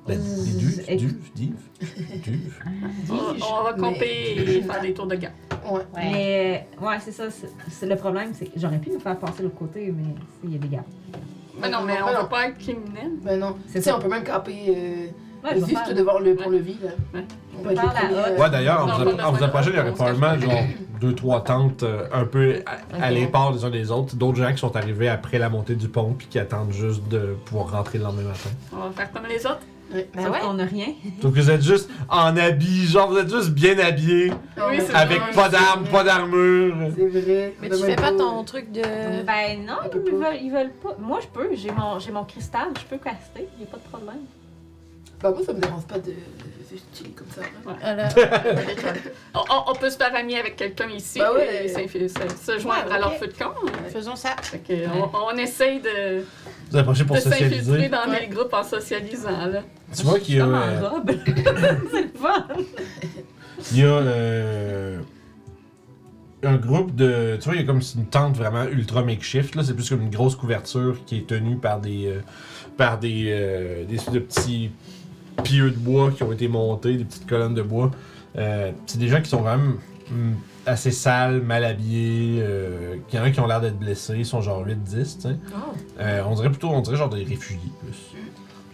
La, les duves, Et- duves, dives, duves. On, on va camper et faire des tours de garde. Ouais. Mais, euh, ouais, c'est ça. c'est- le problème, c'est que j'aurais pu me faire passer de l'autre côté, mais il y a des gardes. Mais non, mais on Ben va non. pas être criminel. Ben non. C'est Tu sais, ça. on peut même camper euh, juste faire- devant le pont-levis, là. On euh, Ouais, d'ailleurs, en Non, vous, approchant, il y aurait probablement pas. genre deux, trois tentes euh, un peu à, l'écart les uns des autres. D'autres gens qui sont arrivés après la montée du pont puis qui attendent juste de pouvoir rentrer le lendemain matin. On va faire comme les autres. Ben Sauf ouais. qu'on n'a rien. Donc vous êtes juste en habit, genre vous êtes juste bien habillés, Oui, c'est avec vrai. pas d'armes, pas d'armure. C'est vrai. Mais Ben, tu fais pas ton truc de. Ben non, ils veulent, ils veulent pas. Moi, je peux. J'ai mon, j'ai mon cristal, je peux caster. Il a pas de problème. Ben, moi, ça me dérange pas de, chiller comme ça. hein. Alors, On, peut se faire ami avec quelqu'un ici Ben ouais. et s'inf- se, se joindre Ouais, à leur feu de camp. faisons ça. Fait que on, on essaye de, Vous approchez pour de s'infiltrer dans Ouais. les groupes en socialisant. Là. Tu vois qu'il y a, Comme euh, en robe. c'est le fun. il y a euh, un groupe de. Tu vois, il y a comme une tente vraiment ultra makeshift. Là, c'est plus comme une grosse couverture qui est tenue par des euh, par des, euh, des petits pieux de bois qui ont été montés, des petites colonnes de bois. Euh, c'est des gens qui sont quand même hum, assez sales, mal habillés. Euh, il y en a qui ont l'air d'être blessés, ils sont genre 8-10, tu sais. Oh. Euh, on dirait plutôt, on dirait genre des réfugiés plus.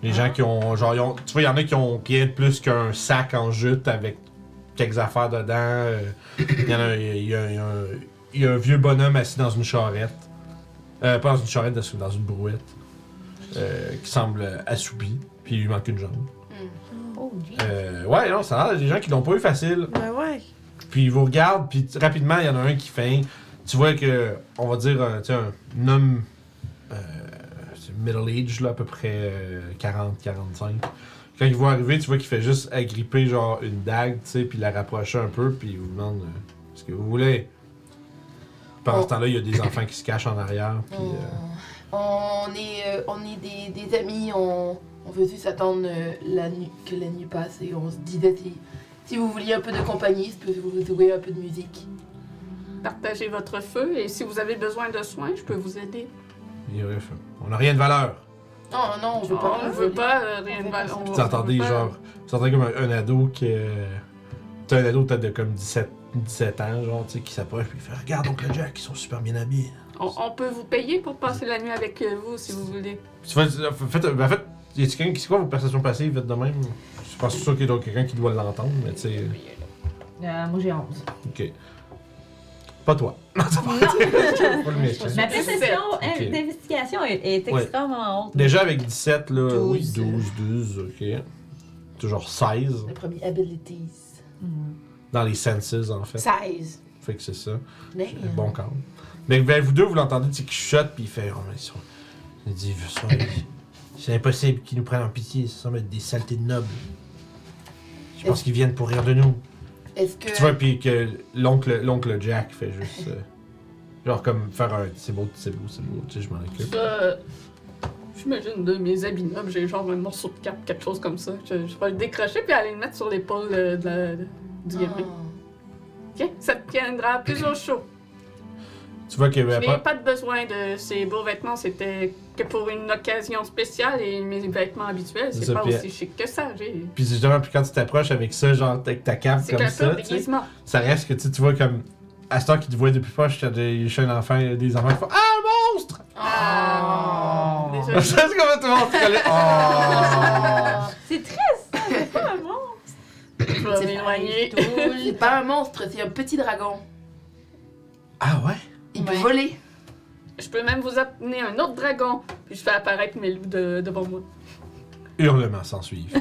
Les gens qui ont, genre, ils ont- tu vois, il y en a qui ont rien de plus qu'un sac en jute avec quelques affaires dedans. Il y en a, il y a- il y a un- il y a un vieux bonhomme assis dans une charrette. Euh, pas dans une charrette, dans une brouette. qui semble assoupi, puis il lui manque une jambe. Oh. Euh, ouais, non, ça a l'air des gens qui l'ont pas eu facile. Ben ouais. Puis ils vous regardent, puis t- rapidement, il y en a un qui feint. Tu vois que, on va dire, euh, tu sais, un homme euh, c'est middle age, là, à peu près euh, 40-45. Quand il voit arriver, tu vois qu'il fait juste agripper, genre, une dague, tu sais, puis la rapprocher un peu, puis il vous demande euh, ce que vous voulez. Pendant ce Oh. temps-là, il y a des enfants qui se cachent en arrière, puis. On, euh, on est, euh, on est des, des amis, on, on veut juste attendre euh, la nuit, que la nuit passe et on se disait si, si vous vouliez un peu de compagnie, je peux vous jouer un peu de musique. Partagez votre feu et si vous avez besoin de soins, je peux vous aider. il y aurait fait, on n'a rien de valeur. Non, non, on veut pas. on ne veut pas euh, rien de pas val- ça. on- Vous entendez, genre, vous entendez comme un, un ado qui. euh, T'as un ado peut-être de comme 17, 17 ans, genre, tu sais, qui s'approche, puis il fait Regarde, oncle Jack, ils sont super bien habillés. On, on peut vous payer pour passer la nuit avec euh, vous si vous voulez. Fais, faites, ben, en fait, y a quelqu'un qui. C'est quoi vos perceptions passives, vite de même? Je suis pas sûr qu'il y a quelqu'un qui doit l'entendre, mais tu sais. Euh, moi, j'ai 11. Ok. Pas toi. Non, c'est pas pas le méchant. Ma perception d'investigation est, extrêmement haute. Déjà avec 17, là, Douze. oui, 12, 12, ok. Toujours 16 Le premier abilities. Hmm. dans les senses, en fait. 16. Fait que c'est ça. Mais, C'est bon calme. Mais ben, vous deux, vous l'entendez, tu sais, qui chuchote, puis il fait. Oh, mais ils sont- Il dit ils sont- C'est impossible qu'ils nous prennent en pitié, ça semble être des saletés de nobles. Je pense qu'ils viennent pour rire de nous. Est-ce que. Tu vois, puis que l'oncle, l'oncle Jack fait juste. euh, genre comme faire un. C'est beau, c'est beau, c'est beau, tu sais, je m'en occupe. Ça, J'imagine de mes habits nobles, j'ai genre un morceau de cape, quelque chose comme ça. Je, je vais le décrocher puis aller le mettre sur l'épaule euh, de la- du Ah. guerrier. Ok, ça te tiendra plus au chaud. Tu vois que. Je n'ai pas- pas de besoin de ces beaux vêtements, c'était que pour une occasion spéciale et mes vêtements habituels, C'est pas puis- aussi chic que ça. J'ai... Puis justement, puis quand tu t'approches avec ça, genre avec ta cape C'est comme un peu ça, sais, ça reste que tu sais, tu vois comme. À ce temps qu'ils te voient depuis pas, je suis des- chez un enfant, des enfants qui font Ah, un monstre! Ah, Oh. désolé. C'est comme tout le monde se collait. Oh! C'est triste, ça, c'est pas un monstre. Je vais m'éloigner. C'est pas un monstre, c'est un petit dragon. Ah ouais? Il peut Ouais. voler. Je peux même vous amener un autre dragon, puis je fais apparaître mes loups de- devant moi. Hurlements s'en suivent.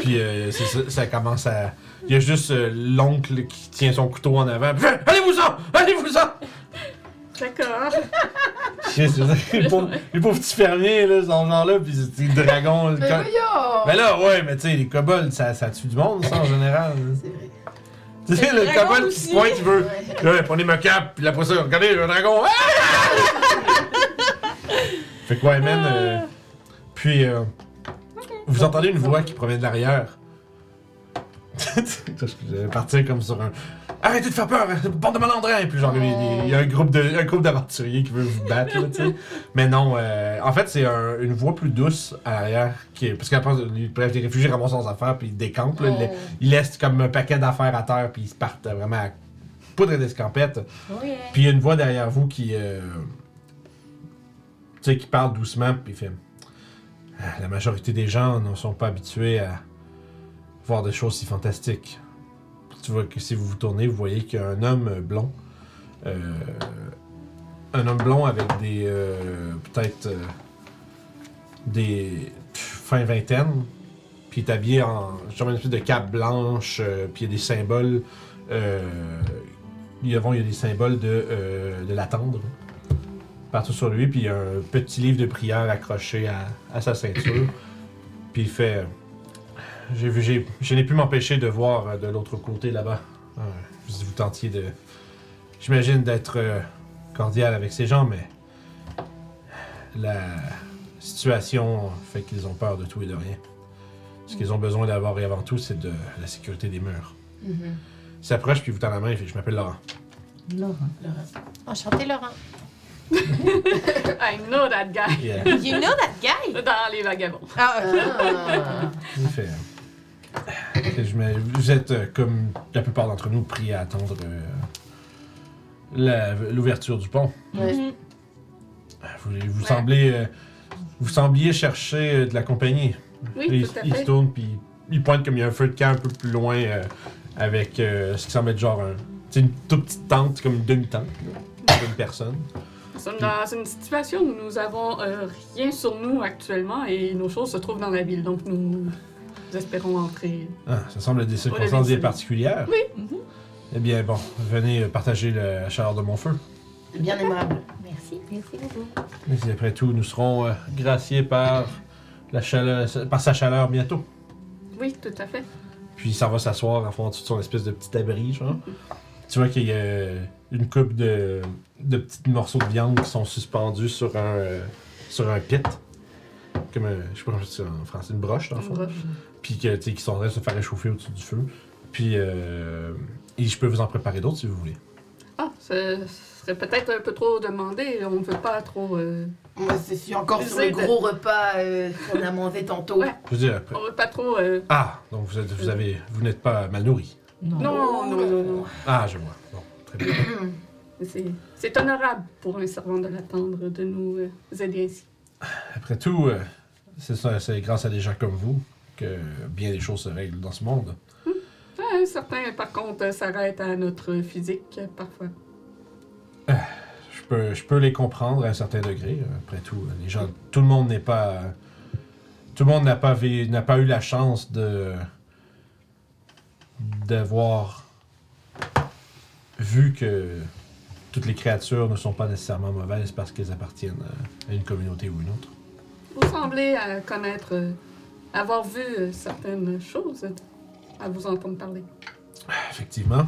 Puis euh, c'est ça, ça commence à. Il y a juste euh, l'oncle qui tient son couteau en avant. puis fait, Allez-vous-en! Allez-vous-en! D'accord. Les pauvres, les pauvres petits fermiers, là, sont genre là, pis c'est des dragons. le Mais co- voyons! Ben là, ouais, mais tu sais, les kobolds, ça, ça tue du monde, ça, en général. C'est vrai. Tu sais, Le kobold qui se pointe, il veut. Ouais. Là, prenez ma cape, puis après ça, regardez, le dragon. Ah! fait quoi, man? euh, puis, euh, vous entendez une voix qui provient de l'arrière. Je vais partir comme sur un. Arrêtez de faire peur, bande de malandrins! Puis genre, il y a- il y a un groupe de- un groupe d'aventuriers qui veut vous battre, là, tu sais. Mais non, euh, en fait, c'est un- une voix plus douce à l'arrière. Qui est- parce qu'après, les, bref, les réfugiés ramassent leurs affaires, puis ils décampent, là, Oh. ils laissent comme un paquet d'affaires à terre, puis ils se partent vraiment à poudre d'escampette. Oh yeah. Puis il y a une voix derrière vous qui. euh, tu sais, qui parle doucement, puis fait. Ah, La majorité des gens ne sont pas habitués à voir des choses si fantastiques. Tu vois que si vous vous tournez, vous voyez qu'il y a un homme blond. euh, un homme blond avec des. euh, Peut-être. euh, des. fin vingtaine. Puis il est habillé en. genre une espèce de cape blanche, puis il y a des symboles. il y a, il y a des symboles de, de la tendre partout sur lui, puis il y a un petit livre de prière accroché à, à sa ceinture. Puis il fait. J'ai vu, j'ai, je n'ai pu m'empêcher de voir euh, de l'autre côté là-bas. Euh, si vous tentiez de. J'imagine d'être euh, cordial avec ces gens, mais. La situation fait qu'ils ont peur de tout et de rien. Ce qu'ils ont besoin d'avoir et avant tout, c'est de la sécurité des murs. Mhm. Il s'approche puis vous tend la main Je m'appelle Laurent. Laurent. Enchanté, Laurent. I know that guy. Yeah. You know that guy? Dans les vagabonds. Ah, ok. Ah. Je me- vous êtes, euh, comme la plupart d'entre nous, pris à attendre euh, la- l'ouverture du pont. Ouais. Mhm. Vous, vous Ouais. semblez. euh, vous sembliez chercher euh, de la compagnie. Oui, il, tout à il se fait. tourne puis il pointe comme il y a un feu de camp un peu plus loin euh, avec euh, ce qui semble être genre un, une toute petite tente, comme une demi-tente là, d'une personne. Nous sommes dans une situation où nous avons euh, rien sur nous actuellement et nos choses se trouvent dans la ville. Donc nous, nous espérons entrer. Ah, ça semble être des circonstances bien ville. particulières. Oui. Mhm. Eh bien, bon, venez euh, partager la chaleur de mon feu. Bien aimable. Merci, merci beaucoup. Mais après tout, nous serons euh, graciés par, la chaleur, par sa chaleur bientôt. Oui, tout à fait. Puis il s'en va s'asseoir en fond de son espèce de petit abri, genre. Tu vois qu'il y a une coupe de, de petits morceaux de viande qui sont suspendus sur un, euh, sur un pit. Comme un, je sais pas comment je dis ça en français, une broche dans le Une fond. broche. Puis que, tu sais, qui sont en train de se faire réchauffer au-dessus du feu. Puis, euh, et je peux vous en préparer d'autres si vous voulez. Ah, ce serait peut-être un peu trop demandé. On ne veut pas trop. euh, je suis encore sur le de- gros repas euh, qu'on a mangé tantôt. Ouais. Je veux dire, après. on veut pas trop. euh, Ah, donc vous, êtes, vous, avez, vous n'êtes pas mal nourri. Non. Non, non, non, non. Ah, je vois. Bon, très bien. C'est- C'est honorable pour un servant de l'attendre de nous euh, aider ainsi. Après tout, euh, c'est ça, c'est grâce à des gens comme vous que bien des choses se règlent dans ce monde. Ouais, certains, par contre, s'arrêtent à notre physique, euh, parfois. Je peux, je peux les comprendre à un certain degré. Après tout, les gens, tout le monde n'est pas, tout le monde n'a pas, n'a pas eu la chance de d'avoir vu que toutes les créatures ne sont pas nécessairement mauvaises parce qu'elles appartiennent à- à une communauté ou une autre. Vous semblez euh, connaître, euh, avoir vu euh, certaines choses euh, à vous entendre parler. Effectivement.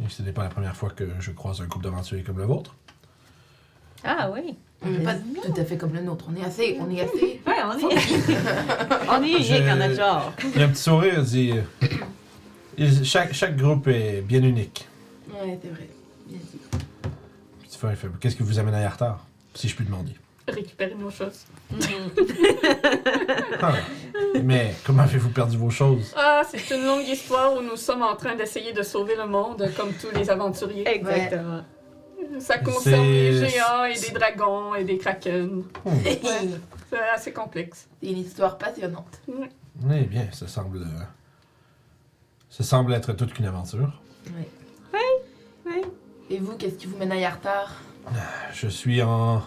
Et ce n'est pas la première fois que je croise un groupe d'aventuriers comme le vôtre. Ah oui. On n'est pas tout à fait comme le nôtre. On est assez. On est assez. Ouais, on est. on est unique en notre genre. Il y a un petit sourire, il dit il- chaque, chaque groupe est bien unique. Ouais, c'est vrai. Bien dit. Tu fais, il fait, Qu'est-ce qui vous amène à Yartar Si je puis demander? Récupérer nos choses. Ah, mais comment avez-vous perdu vos choses? Ah, c'est une longue histoire où nous sommes en train d'essayer de sauver le monde, comme tous les aventuriers. Exactement. Ça concerne des géants et des dragons et des kraken. Hmm. C'est assez complexe. C'est une histoire passionnante. Eh bien, ça semble. euh, Ça semble être toute qu'une aventure. Ouais. Oui. Et vous, qu'est-ce qui vous mène à Yartar? Je suis en.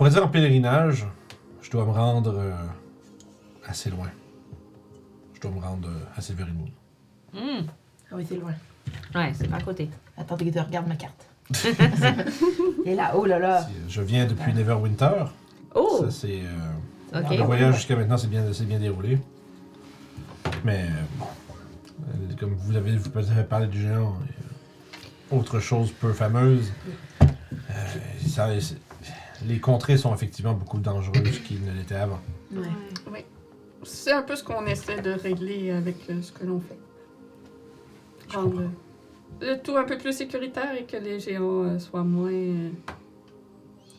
On pourrait dire en pèlerinage. Je dois me rendre euh, assez loin. Je dois me rendre euh, à. Hmm. Ah oui, c'est loin. Ouais, c'est pas à côté. Attendez que je regarde ma carte. Et là, oh là là. Euh, Je viens depuis Neverwinter. Oh! Ça, c'est. euh, Ok. Le voyage jusqu'à maintenant s'est bien, s'est bien déroulé. Mais euh, bon, euh, comme vous avez, vous avez parlé du géant, euh, autre chose peu fameuse, euh, ça- c'est- les contrées sont effectivement beaucoup plus dangereuses qu'ils ne l'étaient avant. Ouais. Oui. C'est un peu ce qu'on essaie de régler avec euh, ce que l'on fait. Rendre le tout un peu plus sécuritaire et que les géants euh, soient moins euh,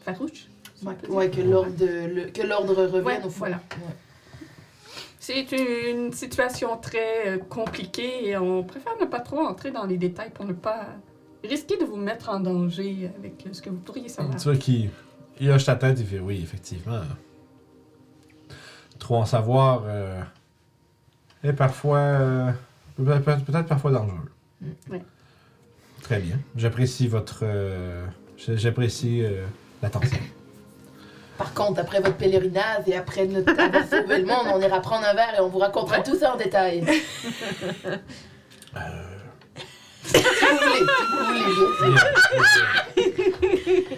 farouches. si Ouais, que l'ordre que revienne Ouais, au fond. voilà. Ouais. C'est une situation très euh, compliquée et on préfère ne pas trop entrer dans les détails pour ne pas risquer de vous mettre en danger avec euh, ce que vous pourriez savoir. Tu vois qu'il il hoche ta tête et fait oui, effectivement. Trop en savoir euh, est parfois. euh, peut- peut- peut-être parfois dangereux. Mm. Très bien. J'apprécie votre. euh, J'apprécie euh, l'attention. Par contre, après votre pèlerinage et après notre avoir sauvé le monde, on ira prendre un verre et on vous racontera tout ça en détail. Euh, si vous voulez, si vous voulez. bien sûr.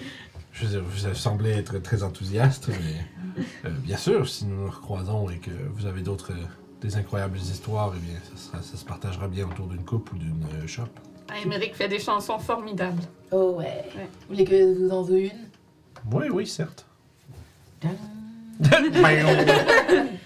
Je veux dire, vous semblez être très enthousiaste, mais euh, bien sûr, si nous nous recroisons et que vous avez d'autres, euh, des incroyables histoires, eh bien, ça, sera- ça se partagera bien autour d'une coupe ou d'une euh, shop. Ah, Émeric fait des chansons formidables. Oh ouais. Vous voulez que je vous en joue une? Oui, oui, certes. Dun.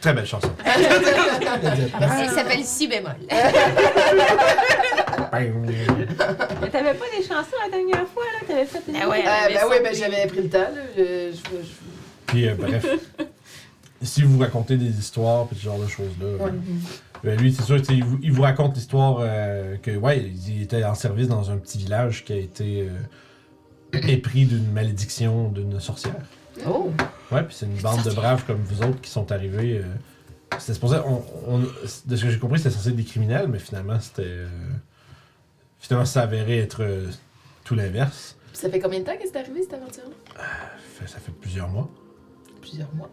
très belle chanson. Elle s'appelle Si bémol. Mais t'avais pas des chansons la dernière fois, là? T'avais fait une. Ah ouais. Ben oui, ben puis- j'avais pris le temps. Là. Je, je, je- Puis, euh, bref, si vous racontez des histoires, puis ce genre de choses-là, Ouais. ben, lui, c'est sûr, tu sais, il vous, il vous raconte l'histoire euh, que, ouais, il était en service dans un petit village qui a été euh, épris d'une malédiction d'une sorcière. Oh. Ouais, puis c'est une bande de braves comme vous autres qui sont arrivés. euh, c'était supposé. On, on- de ce que j'ai compris, c'était censé être des criminels, mais finalement, c'était. euh, finalement, ça s'avérait être euh, tout l'inverse. Ça fait combien de temps que c'est arrivé cette aventure-là? Fait- Ça fait plusieurs mois. Plusieurs mois.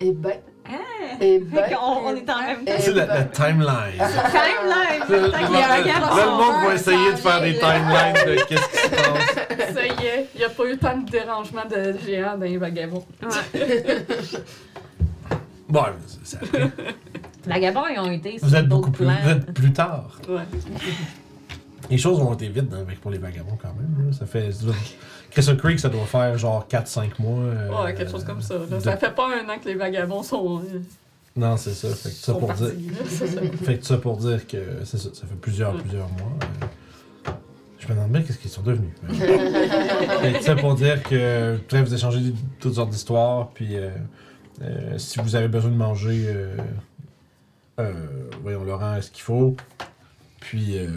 Eh ben. Ah! Eh Fait ben. qu'on on est en même temps. Eh C'est la, la ben. timeline. Timeline! Le, Tant qu'il y a un le- garçon. là, le monde va essayer de faire des timelines de qu'est-ce qui se passe. Ça y est, il n'y a pas eu tant de dérangement de géants dans les vagabonds. Ouais. Bon, ça arrive. Vagabonds, ils ont été sur Vous êtes d'autres beaucoup plus, plans. vous êtes plus tard. Ouais. Les choses ont été vite avec, pour les vagabonds quand même. là. Ça fait. Crystal Creek, ça doit faire genre 4-5 mois. euh, Ouais, quelque chose comme ça. là. de- Ça fait pas un an que les vagabonds sont, euh, Non, c'est ça. Fait que ça pour dire. là, ça. Fait que ça pour dire que c'est ça, ça fait plusieurs, Ouais. plusieurs mois. euh, je me demande bien qu'est-ce qu'ils sont devenus. fait que ça pour dire que après vous échangez toutes sortes d'histoires, puis euh, si vous avez besoin de manger, voyons Laurent, ce qu'il faut. Puis euh,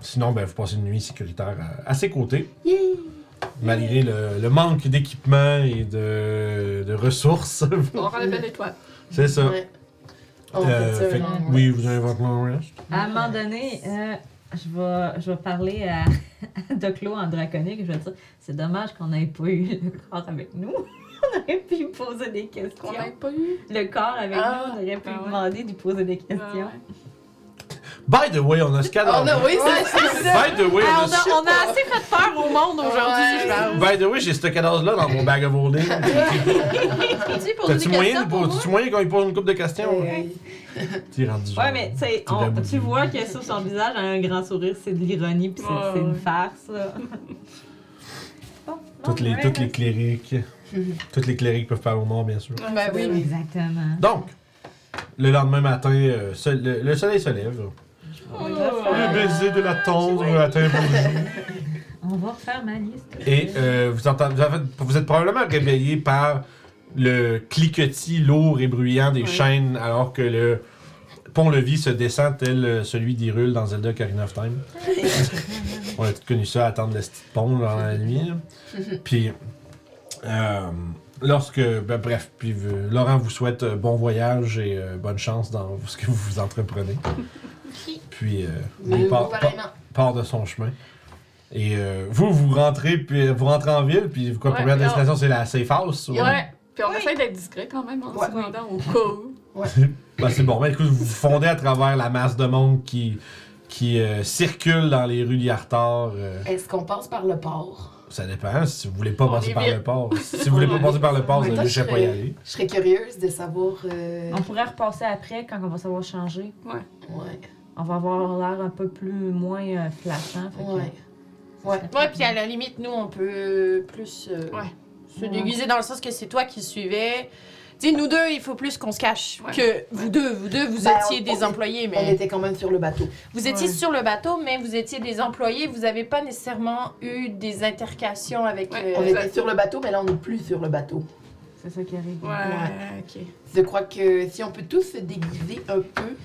sinon, ben, vous passez une nuit sécuritaire à, à ses côtés. Malgré le, le manque d'équipement et de, de ressources. On aura la belle étoile. c'est ça. Ouais. On Euh, fait fait oui, vous avez votre long rest. À un moment donné, euh, je, vais, je vais parler à, à Doclo en draconique. Je vais dire c'est dommage qu'on n'ait pas eu le corps avec nous. on aurait pu lui poser des questions. Qu'on n'ait pas eu? Le corps avec Ah, nous, on aurait pu ah lui ouais. demander de lui poser des questions. Ouais, ouais. By the way, on a ce Oh oui, c'est ça. By the way, Ah, on on, a a, on a assez fait peur au monde aujourd'hui, je pense. By the way, j'ai ce cadavre-là dans mon bag of holding. T'as-tu des moyen, moyen qu'on lui pose une couple de questions? Euh, T'es rendu Ouais, mais tu sais, Tu tu vois que sur son visage, elle a un grand sourire, c'est de l'ironie, puis c'est Ouais, c'est une farce. Toutes les, toutes les clérics. toutes les clérics peuvent faire au mort, bien sûr. Ben oui, oui. Exactement. Donc, le lendemain matin, euh, se- le, le soleil se lève. Va Le baiser de la tendre atteint vos. On va refaire ma liste. Et euh, vous, entendez, vous, avez- vous êtes probablement réveillé par le cliquetis lourd et bruyant des Ouais. chaînes alors que le pont-levis se descend tel euh, celui d'Hyrule dans Zelda Ocarina of Time. On a tous connu ça, attendre le petit pont dans la nuit. là. Puis, euh, lorsque, ben, bref, puis euh, Laurent vous souhaite euh, bon voyage et euh, bonne chance dans ce que vous vous entreprenez. Puis, euh, il vous, part, de son chemin. Et euh, vous, vous rentrez, puis vous rentrez en ville, puis quoi, Ouais, première destination, c'est la safe house? ou- Ouais. Puis on Oui. essaie d'être discret quand même en Ouais. se rendant au cas où. Ben, c'est bon. Ben, écoute, vous vous fondez à travers la masse de monde qui, qui euh, circule dans les rues d'Yartar. euh, Est-ce qu'on passe par le port? ça dépend. Si vous voulez pas On passer par vite. le port. Si vous voulez pas Ouais. passer par le port, vous Ouais, je pas y aller. Je serais curieuse de savoir. euh, On pourrait repasser après quand on va savoir changer. Ouais. On va avoir l'air un peu plus moins euh, flashant. fait que- Ouais. Ouais. Ouais, puis à la limite, nous, on peut plus euh, Ouais. se déguiser dans le sens que c'est toi qui suivais. Tu sais, nous deux, il faut plus qu'on se cache Ouais. que vous deux. Vous deux, vous Ben, étiez on- des employés, On mais. était quand même sur le bateau. Vous étiez Ouais. sur le bateau, mais vous étiez des employés. Vous n'avez pas nécessairement eu des intercations avec. Ouais, euh, On était sur le bateau, mais là, on n'est plus sur le bateau. C'est ça qui arrive. Ouais, ok. Je crois que si on peut tous se déguiser un peu,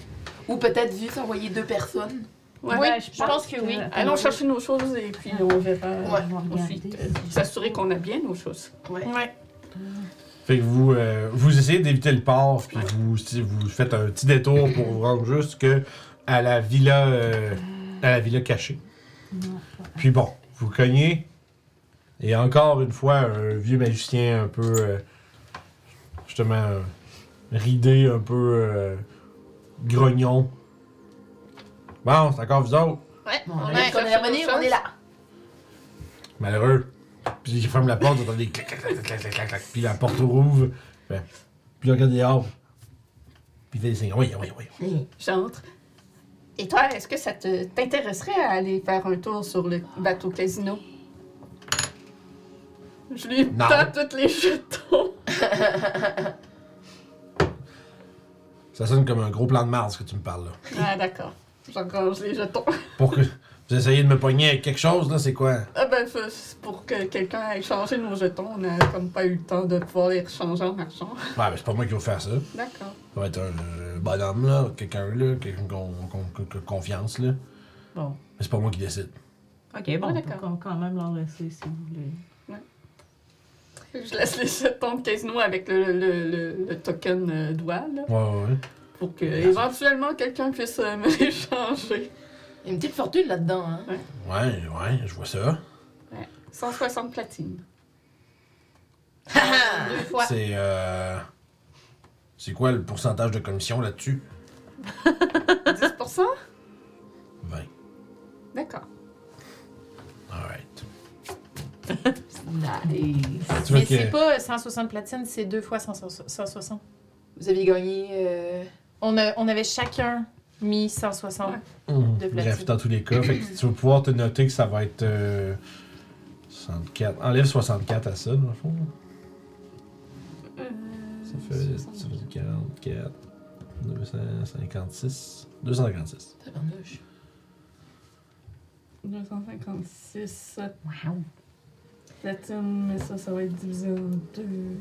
ou peut-être juste envoyer deux personnes. Ouais. Oui, Ben, je pense que oui. Allons chercher nos choses et puis on verra Ouais. Ensuite. euh, S'assurer qu'on a bien nos choses. Ouais. Ouais. Fait que vous, euh, vous essayez d'éviter le port, puis vous, si vous faites un petit détour pour vous rendre jusque à la villa, euh, à la villa cachée. Puis bon, vous cognez, et encore une fois, un vieux magicien un peu, euh, justement, ridé, un peu euh, grognon. Bon, c'est encore vous autres, Ouais, on est, on est revenu, on est là. malheureux. Puis il ferme la porte, vous entendez clac, clac, clac, clac, clac, puis la porte rouvre. Fait, Puis il regarde dehors. Puis il fait des signes. Oui, oui, oui. J'entre. Et toi, est-ce que ça te t'intéresserait à aller faire un tour sur le bateau casino? Je lui Non. tape tous les jetons. Ça sonne comme un gros plan de ce que tu me parles là. Ah, d'accord. J'engrange les jetons. Pour que vous essayez de me pogner avec quelque chose là, c'est quoi? Ah ben, pour que quelqu'un ait changé nos jetons, on n'a comme pas eu le temps de pouvoir les rechanger en marchand. Ouais, mais c'est pas moi qui vais faire ça. D'accord. Ça va être un euh, bonhomme là, quelqu'un là, quelqu'un qu'on qu'on- qu'on- confiance là. Bon. Mais c'est pas moi qui décide. Ok, bon, Ah, on d'accord. peut quand même leur laisser si vous voulez. Je laisse les jetons de casino avec le, le, le, le token euh, doigt, là, Ouais, ouais, ouais. pour que éventuellement quelqu'un puisse euh, me les changer. Il y a une petite fortune là-dedans, hein. Ouais, ouais, je vois ça. 160 platines. Deux fois. C'est euh. C'est quoi le pourcentage de commission là-dessus? 10%? 20. D'accord. Alright. Nice. Tu vois Mais c'est pas 160 platines, c'est deux fois 160. Vous aviez gagné. euh, On, a, on avait chacun mis 160. Ouais. Mhm. de Bref, platine. dans tous les cas, fait que tu vas pouvoir te noter que ça va être. euh, 64. Enlève 64 à ça, dans le fond. Ça fait, ça fait 44, 256, 256. tabarnouche. 256 Wow. Mais ça, ça va être divisé en deux.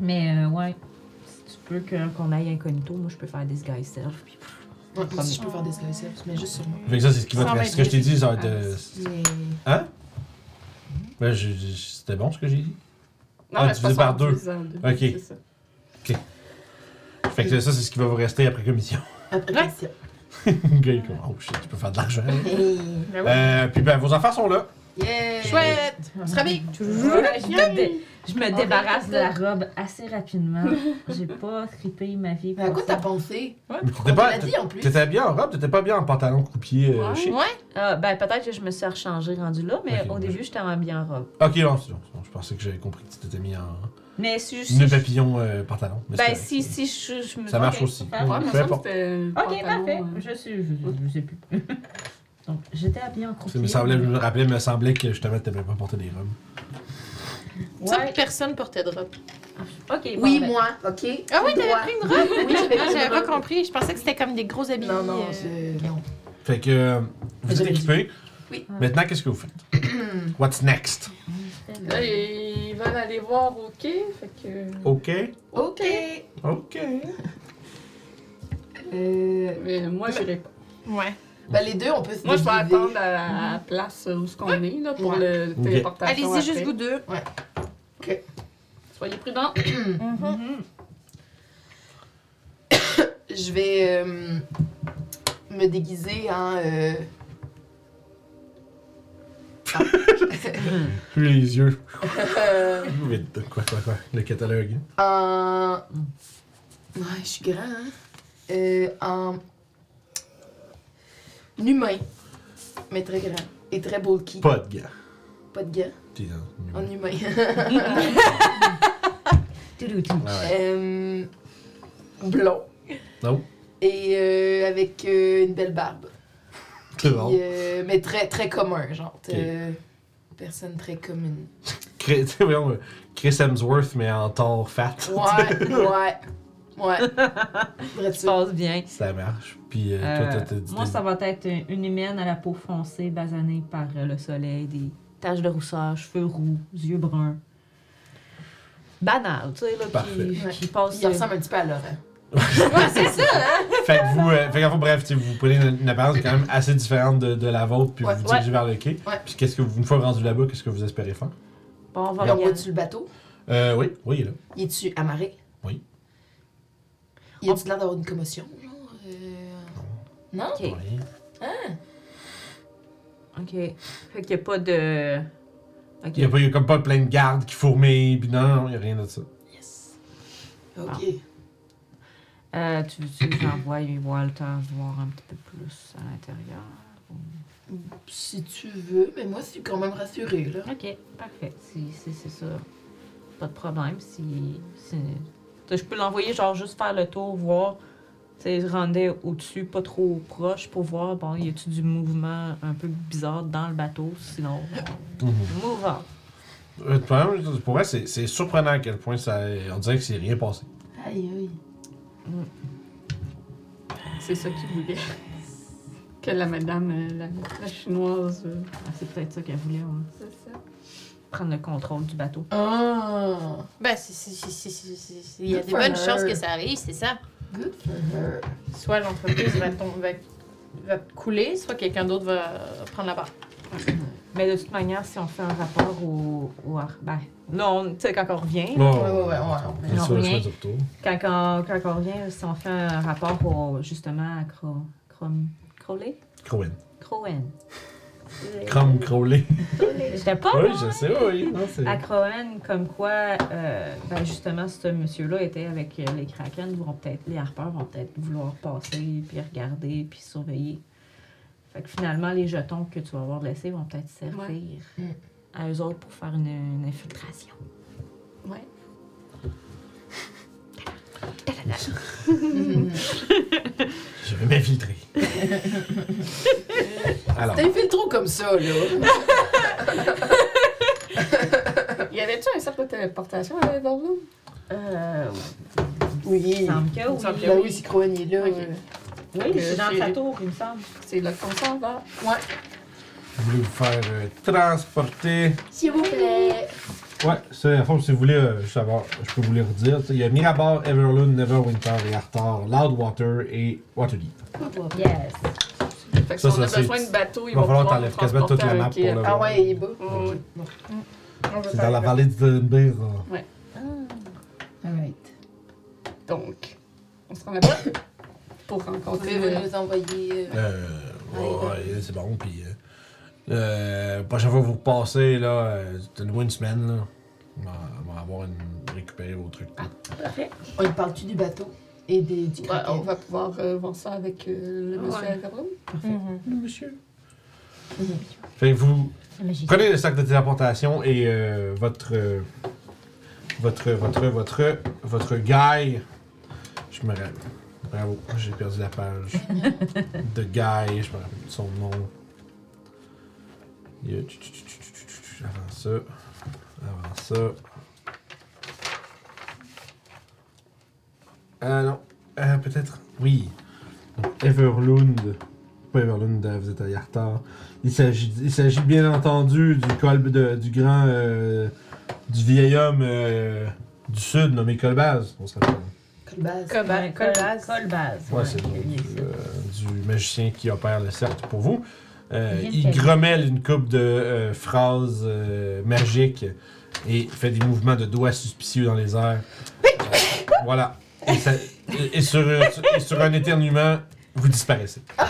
Mais euh, ouais, si tu veux que- qu'on aille incognito, moi je peux faire disguise self. Puis... Ouais, moi aussi, je peux faire des slices, mais juste sur moi. Fait que ça, c'est ce qui va te 120 rester. Ce que je t'ai dit, ça va être. euh, Mais. Hein? Ben, je- je- c'était bon ce que j'ai dit? Non, Ah, divisé par deux. Ok. Ça. Fait que ça, c'est ce qui va vous rester après commission. Après question. Le gars, il est comme, oh shit, tu peux faire de l'argent. Hey. Ben oui. Euh, puis ben, vos affaires sont là. Yeah! Chouette! Bien. Ouais, je, me me débarrasse de la robe assez rapidement. J'ai pas trippé ma vie. Mais à quoi t'as pensé? Mais On t'étais pas, dit en plus? t'étais bien en robe, t'étais pas bien en pantalon coupier euh, Ouais. chic. Ouais. Ah, ben, peut-être que je me suis rechangée rendu là, mais au ouais. début, j'étais en bien robe. Ok, non, c'est bon. Je pensais que j'avais compris que tu t'étais mis en Mais si, je- papillon euh, pantalon. Mais Ben, si, si je, je me Ça marche Ok, aussi. Ouais, importe. c'était. Ok, parfait. euh, Je sais, je, je, je sais plus. Donc, j'étais habillée en Ça croupier. me semblait, me rappelait, me semblait que justement t'aimais pas porter des robes. Ça, Ouais. personne portait de robe. Ok, bon, Oui, ben, moi, ok? Ah oui, t'avais pris une robe? Oui, j'avais Ah, J'avais pas robe. compris. Je pensais que c'était comme des gros habits. Non, non, euh, je... non. Fait que euh, vous êtes équipés. Oui. Maintenant, qu'est-ce que vous faites? What's next? Là, ils veulent aller voir au quai, fait que. OK. Ok. OK. Euh, Mais moi, j'irai pas. Ouais. Ben, les deux, on peut se Moi, je vais attendre à la place où ce qu'on est, là, pour Ouais. le Ok. téléportation. Allez-y, juste après. vous deux. Soyez prudents. Mhm. Je vais euh, me déguiser en... euh, Plus les yeux. euh, Vite, quoi, quoi, quoi? Le catalogue. en... Ouais, je suis grand, hein? Euh, en... humain, mais très grand. Et très bulky. Pas de gars. Pas de gants. T'es En humain. Touloutou. Ouais, ouais. Euh, blond. Non. Et euh, avec euh, une belle barbe. C'est bon. euh, mais très, très commun, genre. Euh, personne très commune. Chris Hemsworth, mais en tort fat. Ouais, ouais. Ouais. Ça passe bien. Ça marche. Puis euh, Euh, toi, t'as- t'as dit. moi, ça va être une humaine à la peau foncée, basanée par euh, le soleil, des taches de rousseur, cheveux roux, yeux bruns. Banal, tu sais, là, Parfait. qui, Ouais. qui passe. Il ressemble un petit peu à Laurent. Ouais, c'est ça. Fait que vous, euh, fait fait, bref, tu sais, vous prenez une, une apparence quand même assez différente de, de la vôtre, puis Ouais. vous vous dirigez vers le quai. Ouais. Puis qu'est-ce que vous, une fois rendu là-bas, qu'est-ce que vous espérez faire? Bon, on va regarder. voit-tu le bateau? Euh, oui, oui, il est là. Y est-tu amarré? Y a-tu l'air d'avoir une commotion, genre? Euh... Non? Ok. Oui. Ok. Fait qu'il n'y a pas de. Ok. Il y a, pas, il y a comme pas plein de gardes qui fourmillent, puis non, non, il y a rien de ça. Yes. Ok. Euh, tu veux-tu que j'envoie Walter voir un petit peu plus à l'intérieur? Si tu veux, mais moi, je suis quand même rassurée, là. Ok, parfait. Si, si c'est ça, pas de problème. Si, si- je peux l'envoyer, genre, juste faire le tour, voir. Tu sais, rendre au-dessus, pas trop proche, pour voir, bon, y a-tu du mouvement un peu bizarre dans le bateau? Sinon, Mhm. move on. Euh, le problème, pour moi, c'est c'est surprenant à quel point ça, on dirait que c'est rien passé. Aïe, aïe. C'est ça qu'ils voulaient. Que la madame, euh, la, la chinoise. euh, Ah, c'est peut-être ça qu'elle voulait, c'est ça. Prendre le contrôle du bateau. Ah! Ben, il y a des bonnes her. chances que ça arrive, c'est ça. Good for her. Soit l'entreprise va, va, va couler, soit quelqu'un d'autre va prendre la barre. Mais de toute manière, si on fait un rapport au. au ben, non, tu sais, quand on revient, Oh, Ouais, ouais, on quand, on, quand on revient, si on fait un rapport au, justement à Cro, Crom, Crowley? Crowen. Crowen. Crum Crowley. J'étais pas oui, je sais, oui. Non. À comme quoi, euh, ben justement, ce monsieur-là était avec euh, les Kraken, vont peut-être, les harpeurs vont peut-être vouloir passer, puis regarder, puis surveiller. Fait que finalement, les jetons que tu vas avoir laissés vont peut-être servir à eux autres pour faire une, une infiltration. Je vais m'infiltrer. Alors, T'infiltres comme ça, là. Y avait-tu un cercle de téléportation à Everloom? Euh, Oui. il me semble que oui. Ben oui, Crowan est là. Ok. euh, Oui, c'est dans sa tour, il me semble. C'est là qu'on s'en va. Ouais. je voulais vous faire euh, transporter. S'il vous plaît. Ouais, ça, à fond, si vous voulez euh, savoir, je peux vous les redire. Il y a Mirabar, Everloon, Neverwinter et Arthur, Loudwater et Waterdeep. Yes. Fait que Ça, si on ça, a c'est- besoin de bateau, il va vont falloir pouvoir t'enlèves quasiment toute la map pour euh, le Ah ouais, il est bas. Ouais, ouais. Bon. C'est dans la vallée de Dunbeer. Alright. Donc, on se rend là-bas pour Vous rencontrer pouvez le... nous envoyer. euh, Euh, ouais, Ouais. ouais, c'est bon, puis. Euh, euh, prochaine fois que vous repassez, là, euh, donnez-moi une semaine, là. On va, on va avoir une. récupérer vos trucs. Parfait. On y parle-tu du bateau et des, du Ouais, on va pouvoir euh, voir ça avec euh, le monsieur Ouais. à la cabane. Mhm. Monsieur. Mhm. Fait que vous prenez le sac de téléportation et euh, votre. euh, votre. Votre. Votre. Votre guy. Je me rappelle. Bravo, j'ai perdu la page. de guy, je me rappelle de son nom. Il y a- Avant ça. Avant ça. Ah non. Euh, Peut-être. Oui. Donc, Everlund. Pas Everlund, euh, vous êtes à Yartar. Il s'agit, il s'agit bien entendu du colbe de, du grand. euh, du vieil homme euh, du sud nommé Colbaz. On se rappelle. Colbaz. Colbaz. Colbaz. Ouais, c'est le nom du, euh, du magicien qui opère le cercle pour vous. Euh, Il grommelle une coupe de euh, phrases euh, magiques et fait des mouvements de doigts suspicieux dans les airs. Euh, voilà. Et, ça- et- et sur, et sur un éternuement, vous disparaissez.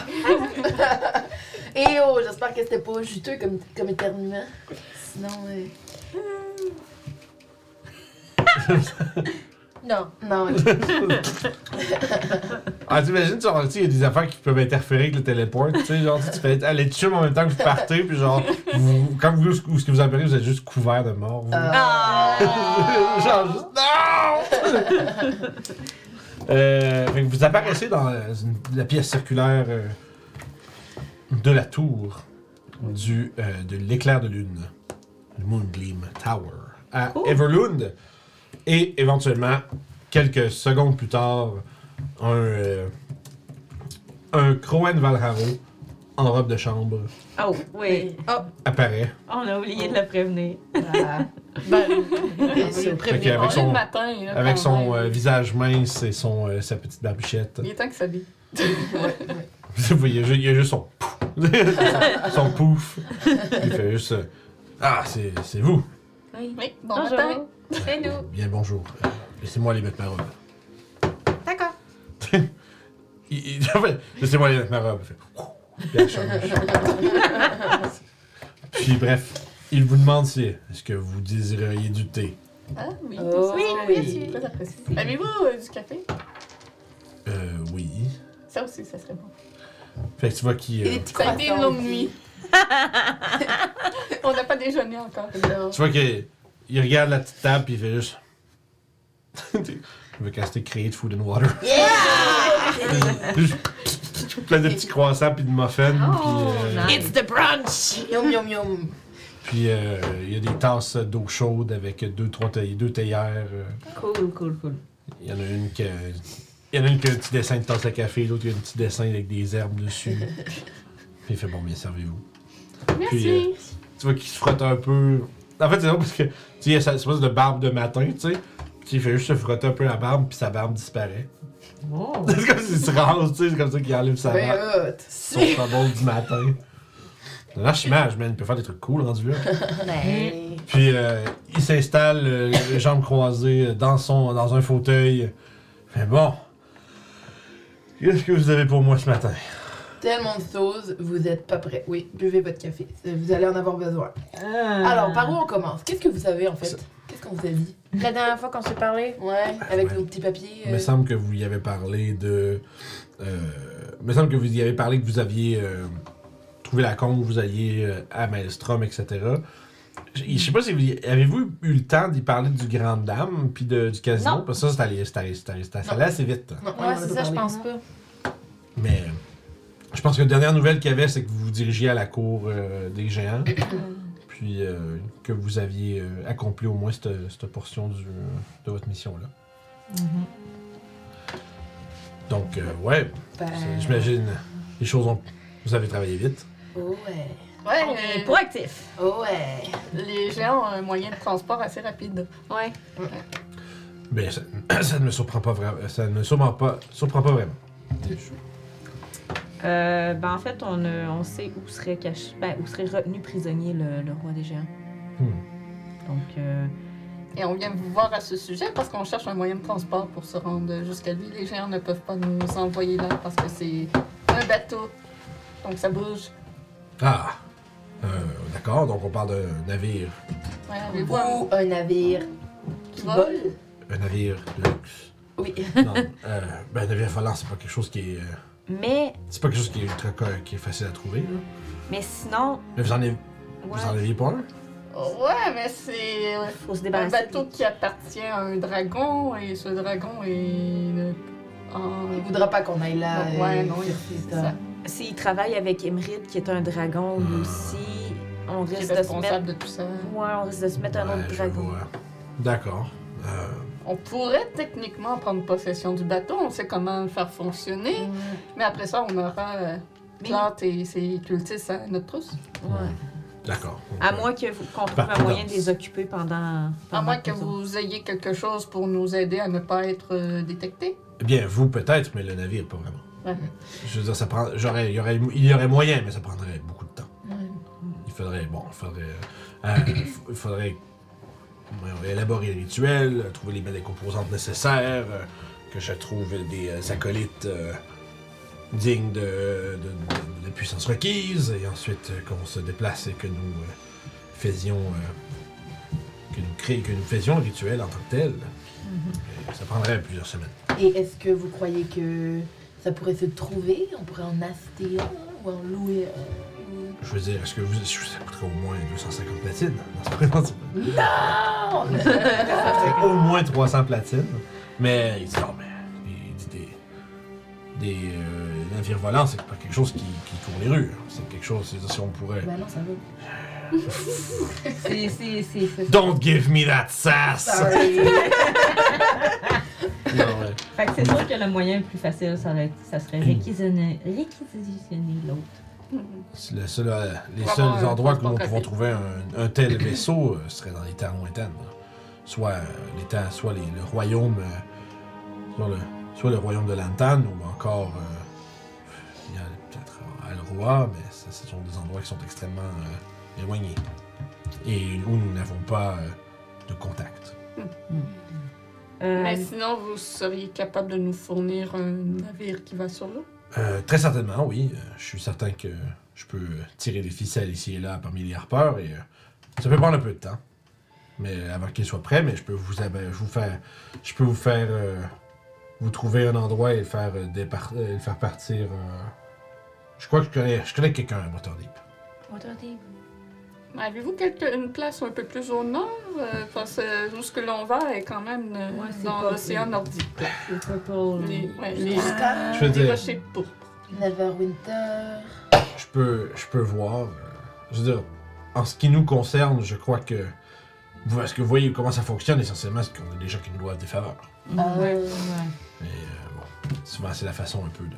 Et oh, j'espère que c'était pas juteux comme, comme éternuement. Sinon, euh, Non. non. Ah, t'imagines, genre, tu sais, il y a des affaires qui peuvent interférer avec le téléport. Tu sais, genre, tu fais aller chum en même temps que vous partez, puis genre, vous, quand vous, où ce que vous appelez, vous êtes juste couvert de mort. vous. Ah. genre, juste, non! euh, fait que vous apparaissez dans la, pièce circulaire euh, de la tour du, euh, de l'éclair de lune, le Moongleam Tower, à Everlund. Et éventuellement, quelques secondes plus tard, un, euh, un Crowen Valharo en robe de chambre Oh, oui. apparaît. On a oublié de le prévenir. Ah. Ben, Fait qu'avec son- matin. là, Avec quand son même. euh, visage mince et son, euh, sa petite barbichette. Il est temps que ça s'habille. Ouais, ouais. Vous voyez, il y a ju- il y a juste son pouf. son, pouf. Il fait juste. euh, ah, c'est c'est vous. Oui. Oui, bon Bonjour. matin. C'est nous. Bien, bonjour. Euh, Laissez-moi aller mettre ma robe. D'accord. Il- il- en fait, Laissez-moi aller mettre ma robe. Fait. Puis elle change. Puis bref, il vous demande si est-ce que vous désireriez du thé? Ah oui. Oh, oui, oui. Très apprécié. Avez-vous euh, du café? Euh, oui. Ça aussi, ça serait bon. Fait que tu vois qu'il. Et euh, des petits Ça a été une longue nuit. On n'a pas déjeuné encore. Tu vois qu'il il regarde la petite table puis il fait juste. il veut caster Create Food and Water. Juste plein de petits croissants puis de muffins. Oh, puis euh, nice. It's the brunch. Yum, yum, yum. puis, euh, il y a des tasses d'eau chaude avec deux, trois théières, deux théières. euh. Cool, cool, cool. Il y en a une qui a, il y en a une qui a un petit dessin de tasse à café, l'autre qui a un petit dessin avec des herbes dessus. puis il fait bon, bien servez-vous. Puis, euh, tu vois qu'il se frotte un peu. En fait, c'est drôle parce que tu sais, il y a sa espèce de barbe de matin, tu sais. Puis il fait juste se frotter un peu la barbe, puis sa barbe disparaît. Oh. c'est comme s'il se rase, tu sais, c'est comme ça qu'il enlève sa Ben barbe. hot. Son trouble du matin. Un archimage, man. Il peut faire des trucs cool rendu là. Ben. Puis euh, il s'installe, euh, les jambes croisées, euh, dans, son, dans un fauteuil. Mais bon. Qu'est-ce que vous avez pour moi ce matin? Tellement de choses, vous êtes pas prêts. Oui, buvez votre café. Vous allez en avoir besoin. Ah. Alors, par où on commence? Qu'est-ce que vous savez en fait? Qu'est-ce qu'on vous a dit? La dernière fois qu'on s'est parlé? Ouais, avec Ouais. nos petits papiers. Il me euh, semble que vous y avez parlé de. Euh, il me semble que vous y avez parlé que vous aviez euh, trouvé la con, vous alliez euh, à Maelstrom, etc. Je sais pas si vous y- avez-vous eu le temps d'y parler du Grand Dame puis de- du casino? Non. parce que ça c'est allé, c'est allé, c'est allé, c'est allé- ça Non. allait assez vite. Non, Ouais, c'est ça, je pense pas. Mais euh, je pense que la dernière nouvelle qu'il y avait, c'est que vous vous dirigiez à la cour euh, des géants. puis euh, que vous aviez euh, accompli au moins cette, cette portion du- de votre mission-là. Donc, euh, ouais, Ben, c'est- j'imagine, les choses ont. Vous avez travaillé vite. Ouais. Ouais, On est euh, proactif. Oh ouais. les géants ont un moyen de transport assez rapide. Ouais. Mais ça, ça ne me surprend pas vraiment. Ça ne me surprend pas, surprend pas vraiment. Euh, ben en fait, on, euh, on sait où serait caché, ben, où serait retenu prisonnier le, le roi des géants. Hmm. Donc, euh, Et on vient vous voir à ce sujet parce qu'on cherche un moyen de transport pour se rendre jusqu'à lui. Les géants ne peuvent pas nous envoyer là parce que c'est un bateau. Donc ça bouge. Ah, euh, d'accord, donc on parle d'un navire. Ouais, avez-vous un- Ou un navire qui Vol? vole. Un navire de luxe. Oui. Non, euh, ben, un navire volant, c'est pas quelque chose qui est. euh, Mais, c'est pas quelque chose qui est ultra co- qui est facile à trouver. là. mais sinon, Mais vous en avez, ouais, vous en aviez pas un? Ouais, mais c'est faut se un bateau qui appartient à un dragon et ce dragon est. en- Il voudra pas qu'on aille là. Ouais, euh, non, il-. S'il travaille avec Emerald, qui est un dragon, lui Ah. aussi, on Qui est risque de se mettre. responsable de tout ça. Ouais, on risque de se mettre un Ouais, autre dragon. D'accord. Euh, On pourrait techniquement prendre possession du bateau, on sait comment le faire fonctionner, mais après ça, on aura euh, Plante et ses cultistes à notre trousse. Ouais. d'accord. À euh, moins que vous- qu'on trouve un moyen de les occuper pendant. À moins que vous ayez quelque chose pour nous aider à ne pas être euh, détectés. Eh bien, vous peut-être, mais le navire, pas vraiment. Ouais. Je veux dire, ça prend. J'aurais, il y aurait, il y aurait moyen, mais ça prendrait beaucoup de temps. Ouais. Il faudrait, bon, il faudrait, euh, il f- faudrait voyons, élaborer les rituels, euh, trouver les, les composantes nécessaires, euh, que je trouve des euh, acolytes euh, dignes de, de, de- de la puissance requise, et ensuite qu'on se déplace et que nous faisions, que nous cré- que nous faisions le rituel en tant que tel. Et Ça prendrait plusieurs semaines. Et est-ce que vous croyez que ça pourrait se trouver? On pourrait en acheter un ou en louer un? Je veux dire, est-ce que vous, ça coûterait au moins 250 platines Non, ça. Non Ça ferait au moins 300 platines. Mais il dit non, mais il dit des, des euh, navires volants, c'est pas quelque chose qui, qui court les rues. hein. C'est quelque chose, c'est si on pourrait. Bah non, ça va. C'est. c'est- c'est- c'est- Don't give me that sass! Sorry. Non, ouais. Fait que c'est sûr que le moyen le plus facile, ça, aurait- ça serait réquisitionner, réquisitionner l'autre. C'est le seul, euh, les seuls avoir endroits que nous pouvons trouver un, un tel vaisseau euh, seraient dans les terres lointaines. là. Soit euh, les terres, soit les- le royaume, euh, soit, le, soit le royaume de Lantan, ou encore euh, il y a peut-être Alroa, mais ça, ce sont des endroits qui sont extrêmement euh, éloignés et où nous n'avons pas euh, de contact. Euh, Mais sinon, vous seriez capable de nous fournir un navire qui va sur l'eau? Euh, très certainement, oui. Euh, je suis certain que je peux tirer des ficelles ici et là parmi les harpeurs et euh, ça peut prendre un peu de temps. Mais avant qu'il soit prêt, mais je peux vous, faire, je peux vous faire, euh, vous trouver un endroit et le faire le faire partir. je crois que je connais, je connais quelqu'un à Waterdeep. Waterdeep. Avez-vous quelque- une place un peu plus au nord? Euh, parce que où ce que l'on va est quand même euh, Ouais, dans l'océan nordique. C'est purple. Les, ouais, les, Je veux les dire, rochers pourpres. Neverwinter. je peux, je peux voir. euh, je veux dire, en ce qui nous concerne, je crois que vous, parce que vous voyez comment ça fonctionne essentiellement, c'est qu'on a des gens qui nous doivent des faveurs. Ah, Ouais. ouais. Mais euh, bon, souvent c'est la façon un peu de,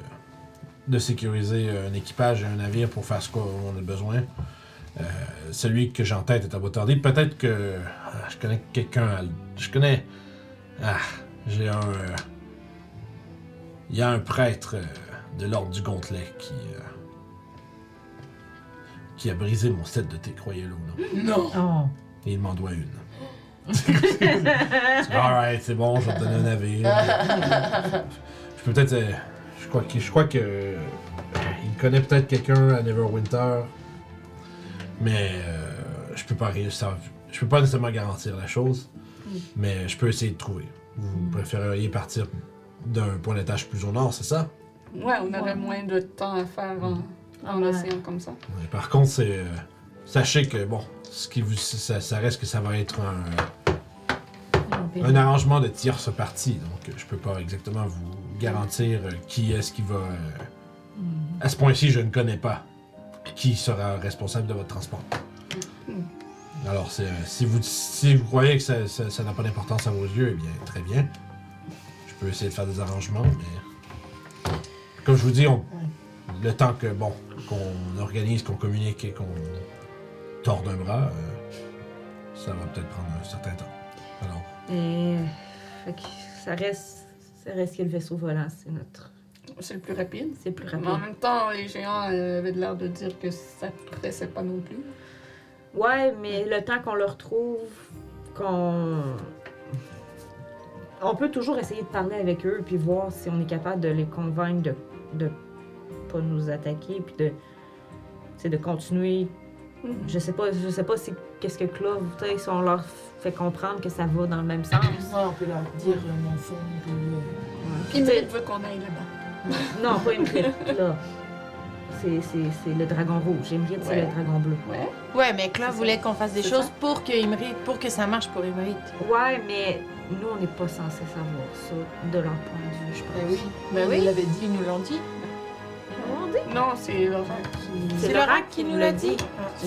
de sécuriser un équipage et un navire pour faire ce qu'on a besoin. Euh, celui que j'ai en tête est à Waterdeep. Peut-être que ah, je connais quelqu'un. à- Je connais. Ah, j'ai un. Il y a un prêtre euh, de l'ordre du Gontelet qui. euh, qui a brisé mon set de thé, croyez-le ou non. Non Oh. Et il m'en doit une. Alright, c'est bon, je vais te donner un navire. je peux peut-être. je crois que. Je crois que. euh, il connaît peut-être quelqu'un à Neverwinter. Mais euh, je peux pas Je peux pas nécessairement garantir la chose. Mais je peux essayer de trouver. Vous préféreriez partir d'un point d'attache plus au nord, c'est ça? Ouais, on aurait moins de temps à faire en, en Ouais. océan comme ça. Ouais, par contre, c'est. euh, sachez que, bon, ce qui vous, ça, ça reste que ça va être un. un arrangement de tierce partie, donc euh, je peux pas exactement vous garantir qui est-ce qui va. euh, À ce point-ci, je ne connais pas qui sera responsable de votre transport. Alors, euh, si, vous, croyez que ça n'a pas d'importance à vos yeux, eh bien, très bien. Je peux essayer de faire des arrangements, mais. Comme je vous dis, le temps que, bon, qu'on organise, qu'on communique et qu'on torde un bras, euh, ça va peut-être prendre un certain temps. Alors. Et. Que ça reste. Ça reste que le vaisseau volant, c'est notre. C'est le plus rapide. C'est le plus Mais en rapide. même temps, les géants euh, avaient l'air de dire que ça pressait pas non plus. Ouais, mais le temps qu'on le retrouve, qu'on. On peut toujours essayer de parler avec eux puis voir si on est capable de les convaincre de, de pas nous attaquer puis de, de continuer. Mhm. Je sais pas, je sais pas si qu'est-ce que sais, si on leur fait comprendre que ça va dans le même sens. Ouais, on peut leur dire euh, mon fond. que, euh, Puis veut qu'on aille là-bas. Non, pas Imrit, là. C'est, c'est, c'est le dragon rouge. Imrit, c'est Ouais. le dragon bleu. Ouais. Ouais, mais Claude voulait qu'on fasse des choses ça. pour que, Imrit- pour que ça marche pour Imrit. Ouais, mais nous, on n'est pas censé savoir ça de leur point de vue, je pense. Ben oui. Ben On oui. l'avait dit. Ils nous l'ont dit. Dit? Non, c'est Laurent qui. C'est Laurent Laurent qui nous l'a dit.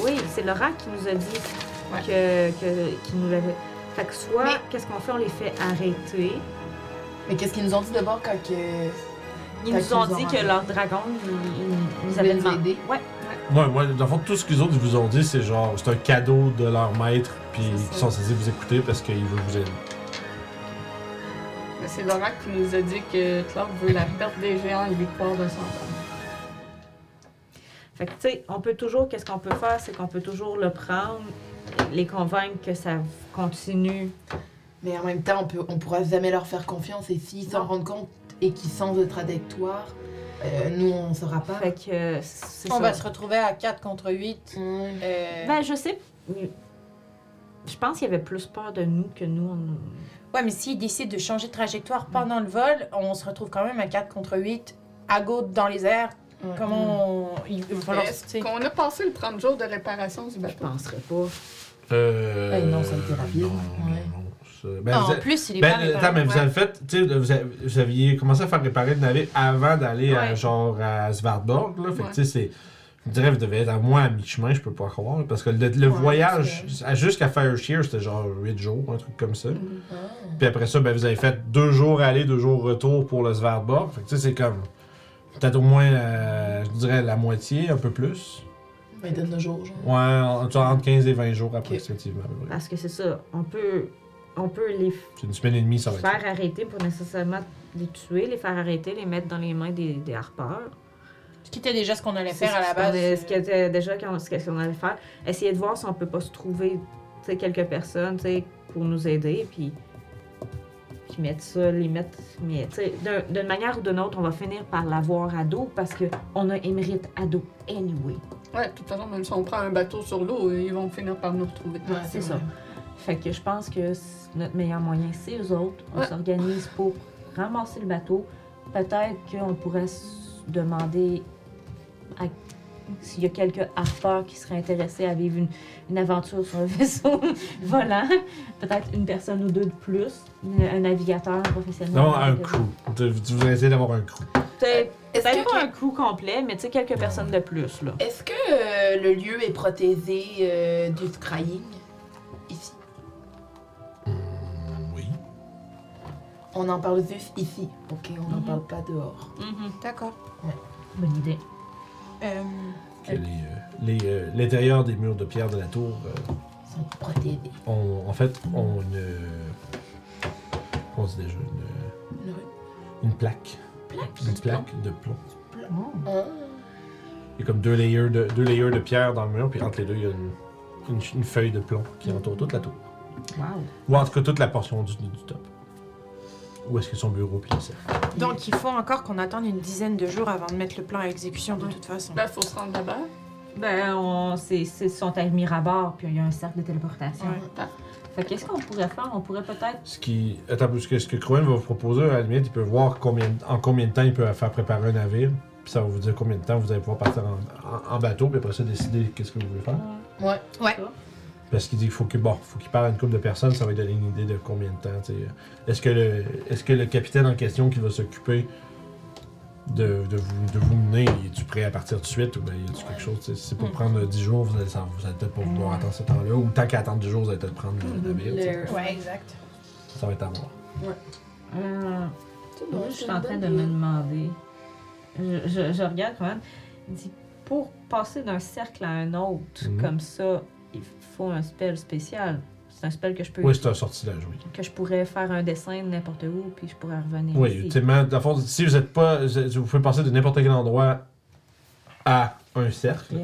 Oui, c'est Laurent qui nous a dit Ouais. que, que, qui nous l'avait. Fait que soit, Mais- qu'est-ce qu'on fait? On les fait arrêter. Mais qu'est-ce qu'ils nous ont dit d'abord quand que. Ils nous ont dit que leur dragon, ils, nous avaient demandé. aider. Ouais. Moi, moi, dans le fond, tout ce qu'ils autres ils vous ont dit, c'est genre, c'est un cadeau de leur maître, puis ils sont censés vous écouter parce qu'ils veulent vous aider. Mais c'est Laurent qui nous a dit que Claude veut la perte des géants et victoire de son temps. Fait que, tu sais, on peut toujours, qu'est-ce qu'on peut faire, c'est qu'on peut toujours le prendre, les convaincre que ça continue. Mais en même temps, on, peut, on pourra jamais leur faire confiance. Et s'ils s'en rendent compte et qu'ils sentent notre trajectoire, euh, nous, on saura pas. Fait que, euh, c'est On ça. va se retrouver à 4 contre 8. Ouais. Euh, Ben, je sais. Je pense qu'il y avait plus peur de nous que nous. On... Ouais, mais s'ils décident de changer de trajectoire pendant le vol, on se retrouve quand même à 4 contre 8, à gauche dans les airs. Ouais. Comment on... Il va falloir... Est-ce qu'on a passé le 30 jours de réparation du Je bateau? penserais pas. Euh. Eh non, ça a été rapide. Non, Ouais. non, non. Ben, Ah, vous en avez- plus, il est ben, pas réparé. attends, mais vous avez fait, tu sais, vous, avez- vous aviez commencé à faire réparer le navire avant d'aller à genre à Svartborg, là. Fait que tu sais, c'est. Je dirais, vous devez être à moins à mi-chemin, je peux pas croire. Parce que le, le Ouais, voyage jusqu'à Fireshear, c'était genre 8 jours, un truc comme ça. Mhm. Ah. Puis après ça, ben, vous avez fait deux jours aller, deux jours retour pour le Svartborg. Fait que tu sais, c'est comme. Peut-être au moins, euh, je dirais, la moitié, un peu plus. Donne nos jours, genre. Ouais, entre 15 et 20 jours approximativement. à peu près. Parce que c'est ça. On peut, on peut les C'est une semaine et demie, ça va être. faire arrêter pour nécessairement les tuer, les faire arrêter, les mettre dans les mains des, des harpeurs. Ce qui était déjà ce qu'on allait faire à la base. Ce qui était déjà qu'on- ce qu'on allait faire. Essayer de voir si on peut pas se trouver tu sais, quelques personnes tu sais, pour nous aider, puis, puis mettre ça, les mettre. Mais tu sais, d'un- d'une manière ou d'une autre, on va finir par l'avoir à dos parce qu'on a émérite à dos anyway. Ouais, de toute façon, même si on prend un bateau sur l'eau, ils vont finir par nous retrouver. Ouais, c'est vrai. Fait que je pense que notre meilleur moyen, c'est eux autres. On Ouais. s'organise pour ramasser le bateau. Peut-être qu'on pourrait s- demander à- s'il y a quelques harpeurs qui seraient intéressés à vivre une, une aventure sur un vaisseau volant. Peut-être une personne ou deux de plus. Un un navigateur professionnel. Non, un crew. Voudrais essayer d'avoir un crew. Peut-être Est-ce peut-être que, pas un crew complet, mais tu sais, quelques personnes de plus. là. est-ce que euh, le lieu est protégé euh, du scrying ici? On en parle juste ici, ok? On n'en Mhm. parle pas dehors. D'accord. Bonne idée. Euh, Que euh, les, euh, l'intérieur des murs de pierre de la tour euh, Ils sont protégés. en fait, ont une. On dit déjà Une, Une une plaque. plaque? Une plaque de plomb. Ah. Il y a comme deux layers de, deux layers de pierre dans le mur, puis entre les deux, il y a une, une, une feuille de plomb qui entoure toute la tour. Wow. Ou en tout cas, toute la portion du, du top. Où est-ce que son bureau, puis le donc, il faut encore qu'on attende une dizaine de jours avant de mettre le plan à exécution, de toute façon. Il faut se rendre là-bas. Ben, on, c'est, c'est, sont à Mirabord, puis il y a un cercle de téléportation. Ouais. Fait qu'est-ce qu'on pourrait faire? On pourrait peut-être. Ce qui. Attends, parce que ce que Crowen va vous proposer, à la limite, il peut voir combien, en combien de temps il peut faire préparer un navire. Puis ça va vous dire combien de temps vous allez pouvoir partir en, en- en bateau, puis après ça, décider qu'est-ce que vous voulez faire. Ouais. Ouais. Parce qu'il dit qu'il faut que bon, faut qu'il parle à une couple de personnes, ça va lui donner une idée de combien de temps. Est-ce que le est-ce que le capitaine en question qui va s'occuper de, de vous, de vous mener, est-tu prêt à partir tout de suite ou bien y a-tu quelque chose? Si c'est pour prendre 10 jours, vous allez, ça- vous allez peut-être pas vouloir attendre ce temps-là. Ou tant qu'à attendre 10 jours, vous allez peut-être prendre le sais. Le- Ouais, exact. Ça va être à voir. Euh, C'est bon, je suis en train de me demander. Je, je, je regarde quand même. Il dit pour passer d'un cercle à un autre, Mhm. comme ça, faut un spell spécial. C'est un spell que je peux. Oui, c'est un sortilège, oui. que je pourrais faire un dessin de n'importe où, puis je pourrais revenir. Oui, ici. ultimement, dans le fond, si vous êtes pas. Vous pouvez passer de n'importe quel endroit à un cercle,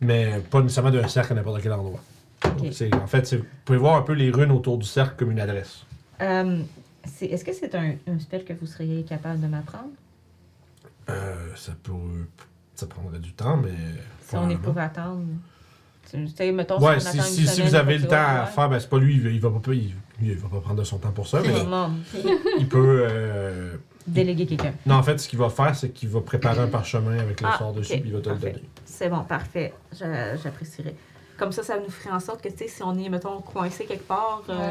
mais pas nécessairement d'un cercle à n'importe quel endroit. Ok. C'est- En fait, c'est- vous pouvez voir un peu les runes autour du cercle comme une adresse. Euh, c'est- Est-ce que c'est un, un spell que vous seriez capable de m'apprendre? Euh, ça peut. Ça prendrait du temps, mais. Si on est pour attendre. Mettons, Ouais, si si, vous avez le temps à faire, ben c'est pas lui, il, il va pas, il, il va pas prendre de son temps pour ça, mais il peut. euh, déléguer quelqu'un. Non, en fait, ce qu'il va faire, c'est qu'il va préparer un parchemin avec le Ah, sort dessus, ok, puis il va te le donner. C'est bon, parfait. J'a- J'apprécierais. Comme ça, ça nous ferait en sorte que, tu sais, si on est, mettons, coincé quelque part, euh.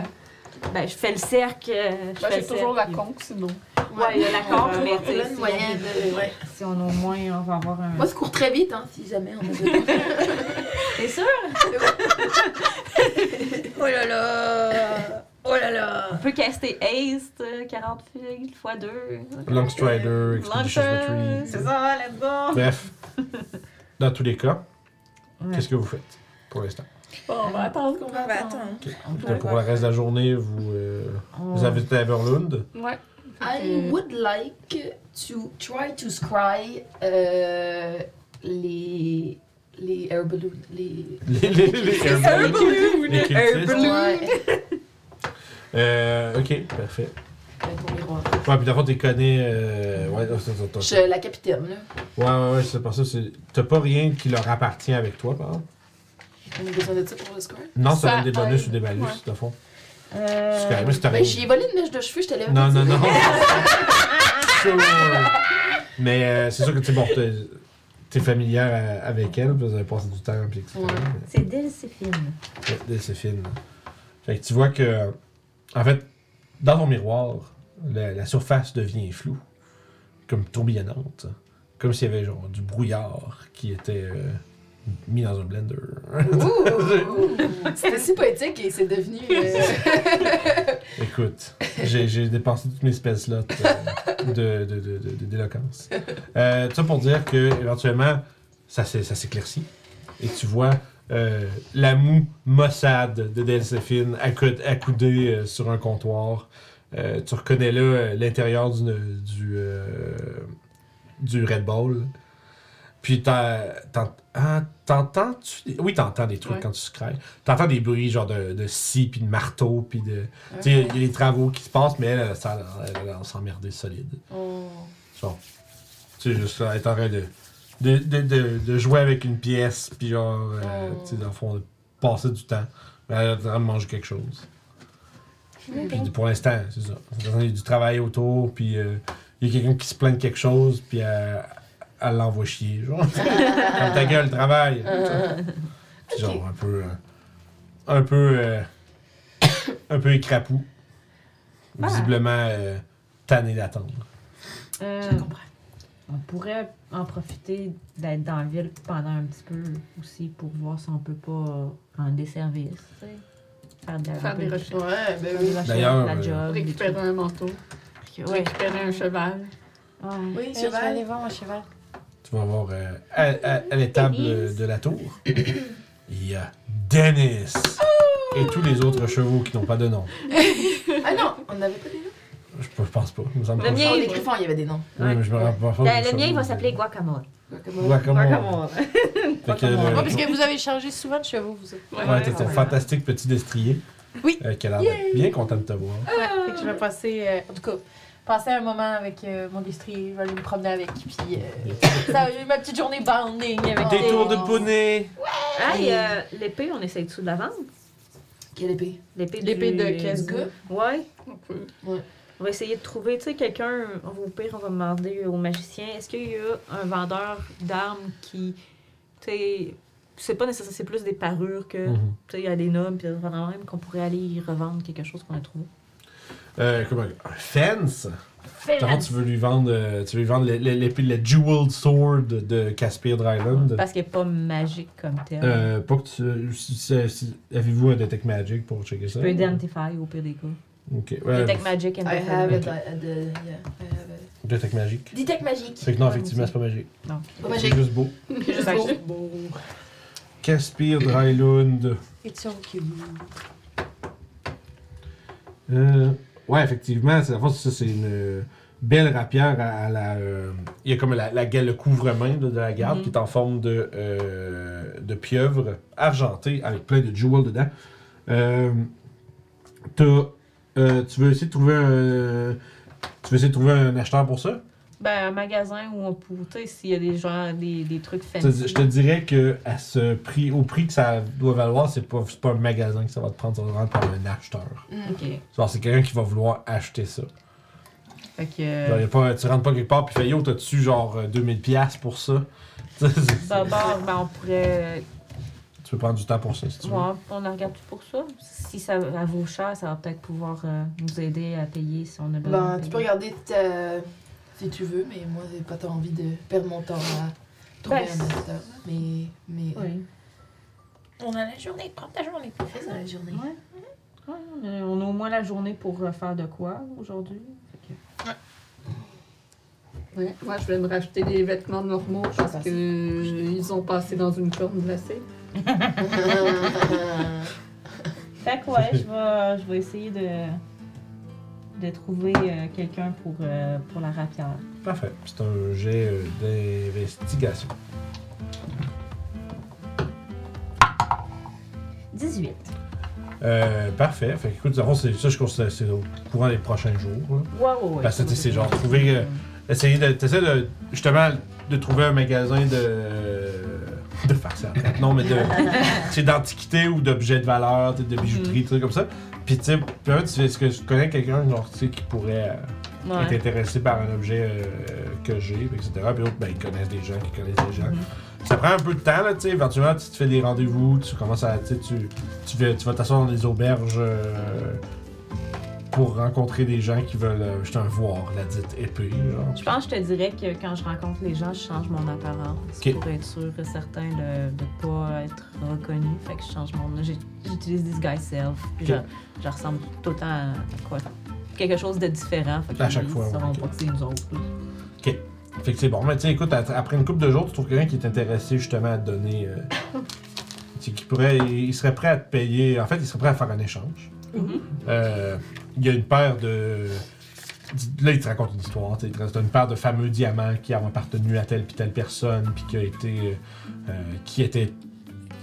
Ben, je fais le cercle. euh, Je Ben, fais j'ai le toujours la cercle. conque, sinon. Ouais, il y a la conque, mais tu sais, de de. Ouais. si on a au moins, on va avoir un. Moi, je cours très vite, hein, si jamais on a besoin. T'es sûr? Oh là là! Oh là là! On peut caster Haste, euh, 40 filles, x 2. Long Strider, Expedition Retreat. C'est ça, let's go! Bref, dans tous les cas, Ouais. qu'est-ce que vous faites pour l'instant? Bon, on va attendre. On On va attendre. Peut- Donc, Pour le reste de la journée, vous, euh, on- vous avez Everlund? Ouais. I would like to try to scry euh, les les air balloons, les Les, les, les Air Balloons. Les cultistes. ouais, Euh, ok, parfait. miroir. Ouais, puis d'abord, tu connais. Euh, ouais, attends, attends, attends. Je la capitaine là. Ouais, ouais, ouais, c'est pas ça. c'est- T'as pas rien qui leur appartient avec toi, par exemple? On a besoin de ça pour le score? Non, ça Ça donne des bonus ou des malus, Ouais. de fond. Euh, C'est mais c'est Ben, j'ai volé une mèche de cheveux, je te l'avais Non, non, non. Sure. Mais euh, c'est sûr que tu sais, bon, t'es- t'es familière euh, avec elle, puis vous avez passé du temps, puis etc. Ouais. C'est Delphine. Ouais. Fait que tu vois que, en fait, dans ton miroir, la, la surface devient floue, comme tourbillonnante, comme s'il y avait genre du brouillard qui était euh, mis dans un blender. C'était si poétique et c'est devenu. euh, Écoute, j'ai dépensé toutes mes slots euh, de, d'éloquence. Euh, ça pour dire que éventuellement, ça s'é- ça s'éclaircit. Et tu vois euh, la moue maussade de Delséphine accou- accoudée euh, sur un comptoir. Euh, tu reconnais là l'intérieur du, du Red Bull. Puis ah, t'entends-tu... des- Oui, t'entends des trucs Ouais. quand tu scrailles. T'entends des bruits genre de, de scie, puis de marteau, puis de... Tu sais, il y a des travaux qui se passent, mais elle, elle, elle, elle, elle, elle s'emmerdait solide. oh. Genre, tu sais, juste elle est en train de, de, de, de, jouer avec une pièce, puis genre, euh, Oh. tu sais, dans le fond, de passer du temps. Elle est en train de manger quelque chose. Puis pour l'instant, c'est ça. Il y a du travail autour, puis euh, il y a quelqu'un qui se plaint de quelque chose, puis elle, elle l'envoie chier. Genre, comme ta gueule, travail. Puis genre, un peu. euh, un peu. euh, un peu écrapou. Ah. Visiblement euh, tanné d'attendre. Euh, Je comprends. on pourrait en profiter d'être dans la ville pendant un petit peu aussi pour voir si on peut pas rendre des services. tu sais. Faire, de des de- recherches. Ouais, ben faire oui. des recherches, D'ailleurs, euh, Récupérer un manteau. Ouais. Récupérer un cheval. Ouais. Oui, Je vais aller cheval? voir mon cheval. Tu vas voir euh, à, à- à l'étable euh, de la tour, il y a Dennis et tous les autres chevaux qui n'ont pas de nom. Ah non, on n'avait pas des noms. Je, je pense pas. Il me semble Le pas. mien, Oh, il les griffons, il y avait des noms. Oui, mais je me rappelle pas. Ben, le mien, il va s'appeler Guacamole. Guacamole. Fait que, Ouais, le- parce que vous avez changé souvent de chevaux, vous autres. Ouais. Ouais, t'es ton fantastique petit destrier. Oui. Euh, qui a l'air d'être bien content de te voir. Ouais, fait que je vais passer, euh, en tout cas, passer un moment avec euh, mon destrier, je vais aller me promener avec, puis euh, ça, j'ai ma petite journée banding avec Des des- tours de poney! Hey, euh, l'épée, on essaye de la vendre? Quelle épée? L'épée L'épée du- de Kesga? Ouais. On peut. On va essayer de trouver, tu sais, quelqu'un, au pire, on va demander au magicien, est-ce qu'il y a un vendeur d'armes qui, tu sais, c'est pas nécessaire, c'est plus des parures que, Mhm. tu sais, il y a des nobles, puis vraiment même qu'on pourrait aller y revendre quelque chose qu'on a trouvé. Euh, comment Un fence? Comment tu veux lui vendre, euh, tu veux lui vendre le- le- l'épée, le Jeweled Sword de Caspier Dryland? Parce qu'il n'est pas magique comme tel. Euh, pas que tu. si- si- si- Avez-vous un Detect Magic pour checker ça? tu peux identify au pire des cas. Ok. Ouais, Detect Magic and I Detect have Magic. a, a, de- yeah, I have a... Detect Magic. Detect magique. Fait que non, effectivement, c'est pas magique. Non. Pas C'est magique. juste beau. Juste beau. Caspier Dryland. It's so cute. Euh, ouais, effectivement, c'est, c'est une, belle rapière à, à la. euh, il y a comme la, la- le couvre-main de la garde Mhm. qui est en forme de, euh, de pieuvre argentée avec plein de jewels dedans. Euh, t'as, euh, tu veux essayer de trouver un. Tu veux essayer de trouver un acheteur pour ça? Ben, un magasin où on peut, tu sais, s'il y a des gens, des, des trucs fancy. Je te dirais que à ce prix, au prix que ça doit valoir, c'est pas, c'est pas un magasin que ça va te prendre, ça va te prendre par un acheteur. Mm. Ok. C'est quelqu'un qui va vouloir acheter ça. Fait que. Genre, y a pas, tu rentres pas quelque part puis fais yo, t'as-tu genre euh, 2000$ piastres pour ça? Tu sais, c'est- D'abord, ben, on pourrait. tu peux prendre du temps pour ça si tu veux. Ouais, on en regarde tout pour ça? Si ça vaut cher, ça va peut-être pouvoir euh, nous aider à payer si on a besoin. Ben, tu peux regarder t'as- si tu veux, mais moi, j'ai pas tant envie de perdre mon temps à trouver un acheteur. Mais, mais Oui. On a la journée, prends ta journée. fais ça la journée. Ouais. Ouais, on a- on a au moins la journée pour faire de quoi aujourd'hui. Que- Ouais, moi, je vais me racheter des vêtements normaux parce que euh, ils ont passé dans une corne glacée. Fait que ouais, je vais, je vais essayer de, de trouver euh, quelqu'un pour, euh, pour la rapière. Parfait. C'est un jet euh, d'investigation. 18. Euh, parfait. Fait que, écoute, dans le fond, c'est ça, je considère que c'est au courant des prochains jours. là. Ouais, ouais, ouais. Parce que c'est- c'est genre trouver, euh, Essayer de. T'essaies de. Justement, de trouver un magasin de. de ça. Non, mais de. tu sais, d'antiquité ou d'objets de valeur, tu sais, de bijouterie, des trucs comme ça. Puis, tu sais, est-ce que tu connais quelqu'un, genre, qui pourrait. euh, Ouais. être intéressé par un objet euh, que j'ai, etc. Puis l'autre, ben, ils connaissent des gens qui connaissent des gens. Mhm. Ça prend un peu de temps, là, tu sais. Éventuellement, tu te fais des rendez-vous, tu commences à. Tu tu vas t'asseoir dans des auberges euh, pour rencontrer des gens qui veulent, euh, justement, voir la dite épée, genre. Je pense que je te dirais que quand je rencontre les gens, je change mon apparence Ok. pour être sûr et certain de ne pas être reconnu. Fait que je change mon. J'utilise disguise self. Puis Ok. je, je ressemble tout le temps à quoi? Quelque chose de différent. Fait que À chaque ils fois, ouais, sauront ok. pas que c'est nous autres. là. Fait que c'est bon. Mais tu sais, écoute, après une couple de jours, tu trouves quelqu'un qui est intéressé justement à te donner. euh, qui pourrait. Il serait prêt à te payer. En fait, il serait prêt à faire un échange. Mhm. Euh, il y a une paire de. Là, il te raconte une histoire. tu sais, Il te raconte une paire de fameux diamants qui ont appartenu à telle puis telle personne, puis qui a été. euh, qui était.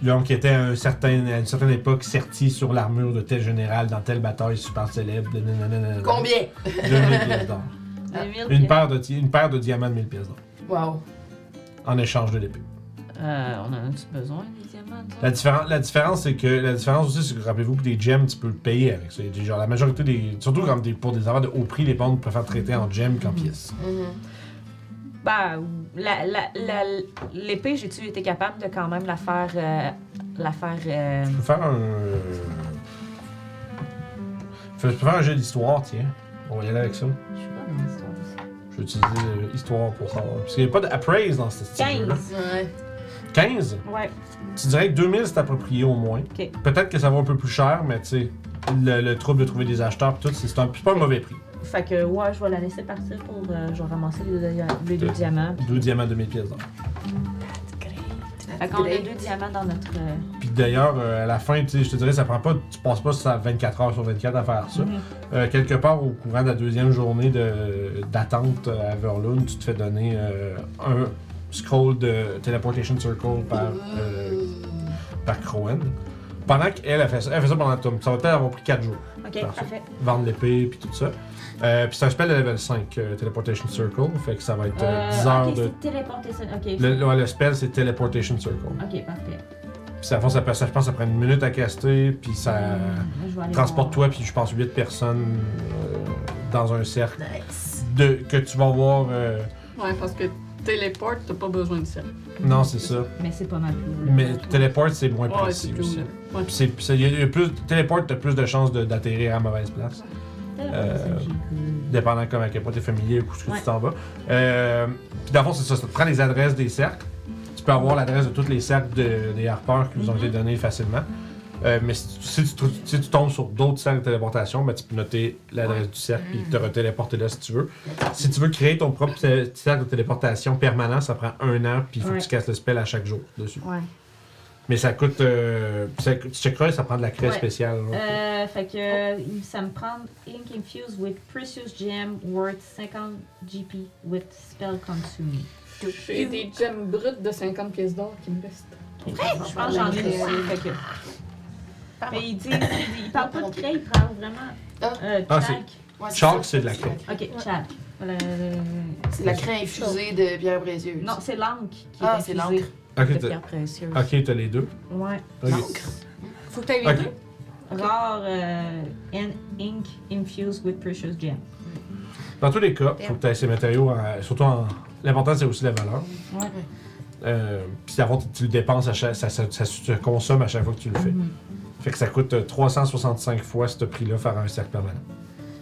Donc, qui était à, un certain, à une certaine époque serti sur l'armure de tel général dans telle bataille super célèbre. de nanana. Combien? 2000 pièces d'or. Une pièces. paire, de, une paire de diamants de 1000 pièces d'or. Wow. En échange de l'épée. Euh, on en a-tu besoin? Des diamants? La, différen- la différence, c'est que la différence aussi, c'est que rappelez-vous que des gems, tu peux le payer avec ça. Des- Genre, la majorité des. Surtout comme des, pour des affaires de haut prix, les bandes préfèrent traiter en gems qu'en pièces. Mhm. Ben, la- la- la- l'épée, j'ai-tu été capable de quand même la faire. euh, la faire. euh, Je peux faire un. euh, Je peux faire un jeu d'histoire, tiens. On va y aller avec ça. Je suis pas dans l'histoire. Je vais utiliser euh, histoire pour savoir. Parce qu'il n'y a pas d'appraise dans ce style 15. Ouais. 15 Ouais. Tu dirais que 2000 c'est approprié au moins. Ok. Peut-être que ça va un peu plus cher, mais tu sais, le, le trouble de trouver des acheteurs, pis tout, c'est c'est un- c'est pas un mauvais prix. Fait que, ouais, je vais la laisser partir pour. euh, je vais ramasser les deux, les deux diamants. Deux diamants de 1000 pièces d'or. Fait qu'on a deux diamants dans notre. euh, Puis d'ailleurs, euh, à la fin, tu sais, je te dirais, ça prend pas, tu passes pas ça 24 heures sur 24 à faire ça. mhm. Euh, quelque part au courant de la deuxième journée de- d'attente à Verloon, tu te fais donner euh, un scroll de Teleportation Circle par, euh, par Crowen. Pendant qu'elle a fait ça, elle fait ça pendant tout. Ça va peut-être avoir pris 4 jours. Ok, Parfait. parfait. Vendre l'épée puis tout ça. Euh, puis c'est un spell de level 5, euh, Teleportation Circle. Fait que ça va être euh, Euh, 10 heures ok, de. c'est téléporté ça. Ok. Le, ouais, le spell c'est Teleportation Circle. Ok, parfait. Puis ça, ça, ça, je pense que ça prend une minute à caster, puis ça. Hum, je vais aller Transporte-toi, puis je pense 8 personnes euh, dans un cercle Nice. de, que tu vas voir. euh, Ouais, parce que téléporte, t'as pas besoin de ça. non, c'est ça. Mais c'est pas mal plus. Mais téléport, c'est moins Ouais, précis plus. aussi. Ouais. Puis c'est- c'est- il y a plus, téléport, t'as plus de chances de- d'atterrir à la mauvaise place. Euh, Dépendant comme à quel point t'es familier ou ce que Ouais. tu t'en vas. Euh, puis dans le fond, c'est ça. Ça te prend les adresses des cercles. Tu peux avoir l'adresse de tous les cercles de- des harpeurs qui vous ont Mhm. été donnés facilement. Euh, mais si tu, si tu trou- si tu tombes sur d'autres cercles de téléportation, ben, tu peux noter l'adresse du cercle et te retéléporter là si tu veux. Si tu veux créer ton propre cercle de téléportation permanent, ça prend un an, puis il faut Ouais. que tu casses le spell à chaque jour dessus. Ouais. Mais ça coûte. euh, ça, tu checkeras, ça prend de la craie Ouais. spéciale. là. Euh, fait que ça me prend Ink infused with precious gem worth 50 GP with spell consuming. J'ai des gemmes brutes de 50 pièces d'or qui me restent. Je pense que j'en ai aussi. Fait que... Mais il dit, il, dit- il parle pas de craie, il parle vraiment. Ah. Euh, Ah, chalk. Ouais, Chalk, ça. c'est de la craie. Ok, euh, C'est de la craie infusée de bière précieuse. Non, c'est l'encre qui est Ah, c'est infusée. Ok, de t'as pierre précieuse. ok, t'as les deux? Ouais. Ok. L'encre. Faut que t'ailles les Ok. deux? Rare euh, and ink infused with precious gem. Dans tous les cas, faut que tu aies ces matériaux, en- surtout en. L'important, c'est aussi la valeur. Ouais. Euh, Puis tu- tu le dépenses à chaque. Ça, ça, ça se consomme à chaque fois que tu le fais. Mhm. Fait que ça coûte euh, 365 fois ce prix-là faire un cercle permanent.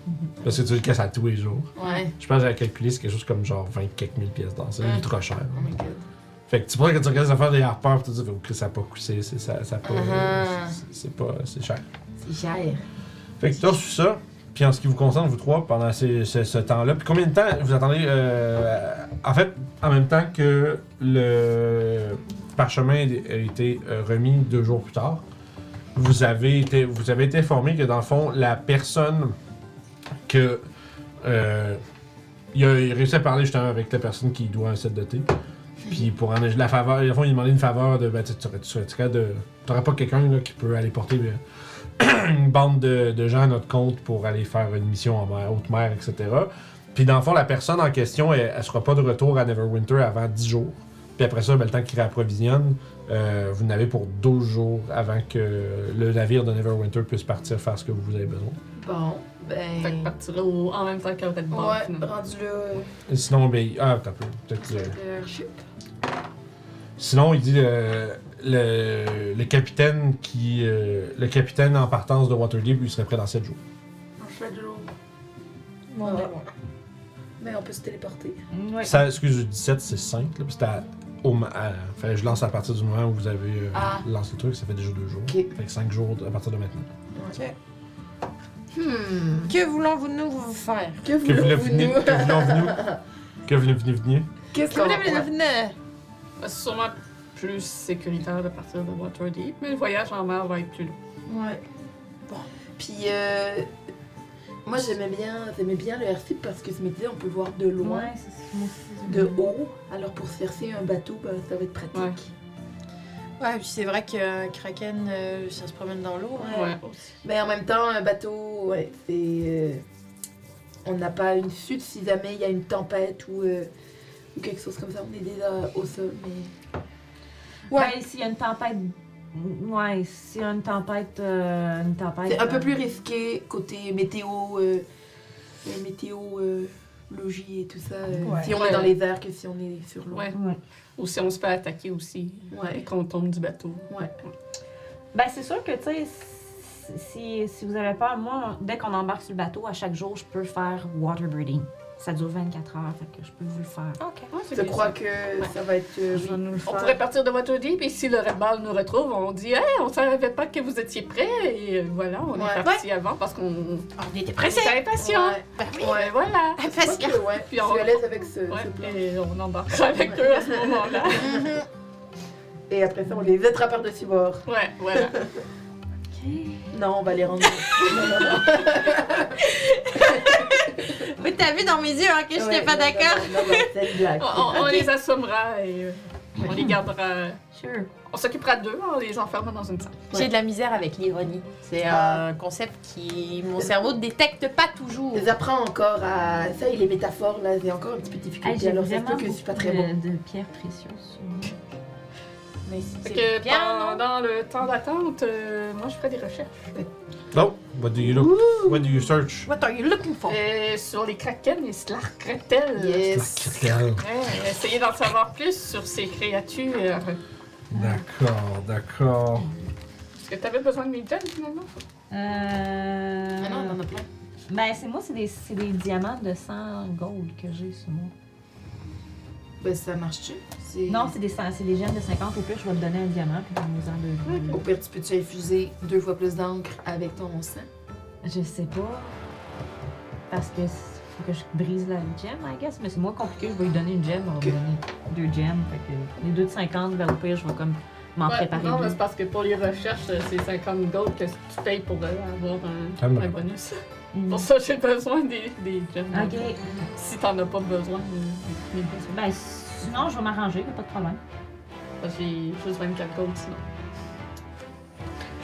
Mhm. Parce que tu le casses à tous les jours. Ouais. Je pense que j'avais calculé, c'est quelque chose comme genre 20 quelques mille pièces d'or. C'est Ouais. ultra cher. Oh my god. Fait que tu pourrais que tu regardes affaires des harpeurs, tu te dis, Fait que ça a pas coûté, c'est ça, ça pas. Uh-huh. c'est- C'est pas. C'est cher. C'est cher. Fait que tu as reçu ça, puis en ce qui vous concerne, vous trois, pendant ces- ce temps-là, puis combien de temps vous attendez euh, En fait, en même temps que le parchemin a été euh, remis deux jours plus tard, vous avez été, vous avez été informé que dans le fond, la personne que. euh, il a réussi à parler justement avec la personne qui doit un set de thé. Puis pour en la faveur, le fond, il a demandé une faveur de. Ben, tu serais- pas quelqu'un qui peut aller porter euh, une bande de, de gens à notre compte pour aller faire une mission en mer, haute mer, etc. Puis dans le fond, la personne en question, elle, elle sera pas de retour à Neverwinter avant 10 jours. Puis après ça, ben, le temps qu'il réapprovisionne, euh, vous n'avez pour 12 jours avant que le navire de Neverwinter puisse partir faire ce que vous avez besoin. Bon, Fait que ben. partir au- en même temps que Red Ball. Ouais, finalement. rendu là. euh, Et sinon, ben, ah, t'as peu. Peut-être. euh. Sinon, il dit euh, le, le capitaine qui. euh, le capitaine en partance de Waterdeep, lui, serait prêt dans 7 jours. On fait de l'eau. Bon, ben, Mais on peut se téléporter. Ouais. Ça, excuse, je dis 7, c'est 5. Là, puis c'était à- au, à- je lance à partir du moment où vous avez euh, Ah. lancé le truc, ça fait déjà 2 jours. Ok. Fait que 5 jours à partir de maintenant. Hmm. Que voulons-vous nous vous faire? Que Que voulez-vous voulez-vous venir? nous? Que voulez-vous Que voulez-vous venir Qu'est-ce qu'on? Ben, C'est sûrement plus sécuritaire de partir de Waterdeep, mais le voyage en mer va être plus long. Ouais. Bon. Puis, euh, moi, j'aimais bien, j'aimais bien le airship parce que je me disais, on peut voir de loin, Ouais, de haut. Alors, pour se chercher un bateau, ben, ça va être pratique. Ouais. Ouais, puis c'est vrai que Kraken, euh, ça se promène dans l'eau. hein. Ouais. Mais en même temps, un bateau, ouais, c'est. euh, on n'a pas une chute si jamais il y a une tempête ou, euh, ou quelque chose comme ça. On est déjà au sol, mais. Ouais, s'il y a une tempête. Ouais, s'il y a une tempête. euh, une tempête. C'est un peu euh, plus risqué côté météo, euh, euh, météo, euh, logis et tout ça. euh, Ouais. Si on Ouais. est dans les airs que si on est sur l'eau. Ouais. Ouais. Ou si on se fait attaquer aussi, Ouais. et qu'on tombe du bateau. Ouais. Ben, c'est sûr que, tu sais, si, si vous avez peur, moi, dès qu'on embarque sur le bateau, à chaque jour, je peux faire waterbreeding. Ça dure 24 heures, fait que je peux vous le faire. Ok. Ouais, c'est Je crois que ça va être. euh, Je oui. vais nous le On pourrait partir de Waterdeep et si le Red Ball nous retrouve, on dit Hey, on savait pas que vous étiez prêts et euh, voilà, on Ouais. est parti avant parce qu'on On était on pressés. était impatients. Ouais. Ben oui. Ouais, voilà. Impatients. que, ouais, Puis je on- suis à l'aise avec ce, Ouais, ce plan. et on embarquera avec eux à ce moment-là. Et après ça, on les attrape par-dessus bord. Ouais, voilà. Non, on va les rendre. non, non, non. Oui, t'as vu dans mes yeux hein, que je Ouais, n'étais pas d'accord? Non, non, non, c'est une blague. On, les assommera et euh, on les gardera. Sure. On s'occupera d'eux en les enfermant dans une salle. J'ai de la misère avec l'ironie. C'est Ah. un concept qui mon cerveau ne détecte pas toujours. J'apprends encore à. Ça et les métaphores, là, j'ai encore un petit peu difficulté. j'ai alors, ça que je suis pas très de, bon. de pierres précieuses. Mais c'est que bien, non? pendant le temps d'attente, euh, moi je ferai des recherches. No. What do you look? What do you search? What are you looking for? Euh, sur les kraken et Slarkretel. Yes. D'accord, Ouais, essayer d'en savoir plus sur ces créatures. d'accord. Est-ce que t'avais besoin de mes gemmes finalement? Euh... Ah non, on en a plein. Ben, c'est moi, c'est des, c'est des diamants de 100 gold que j'ai sur moi. Ben, ça marche-tu? C'est- Non, c'est des, 100 c'est des gemmes de 50 au plus, je vais te donner un diamant, puis nous en deux. Au pire, tu peux-tu infuser deux fois plus d'encre avec ton sang? Je sais pas. Parce que faut que je brise la gemme, I guess. Mais c'est moins compliqué, je vais lui donner une gemme, on va lui donner deux gemmes. Fait que les deux de 50, ben au pire, je vais comme m'en Ouais, préparer non, mais c'est parce que pour les recherches, euh, c'est 50 gold que tu payes pour euh, avoir un, un bonus. Mm. Pour ça, j'ai besoin des, des gems. Ok. Si t'en as pas besoin, euh, j'ai besoin. Ben, sinon, je vais m'arranger, y a pas de problème. Parce que j'ai juste 24 gold sinon.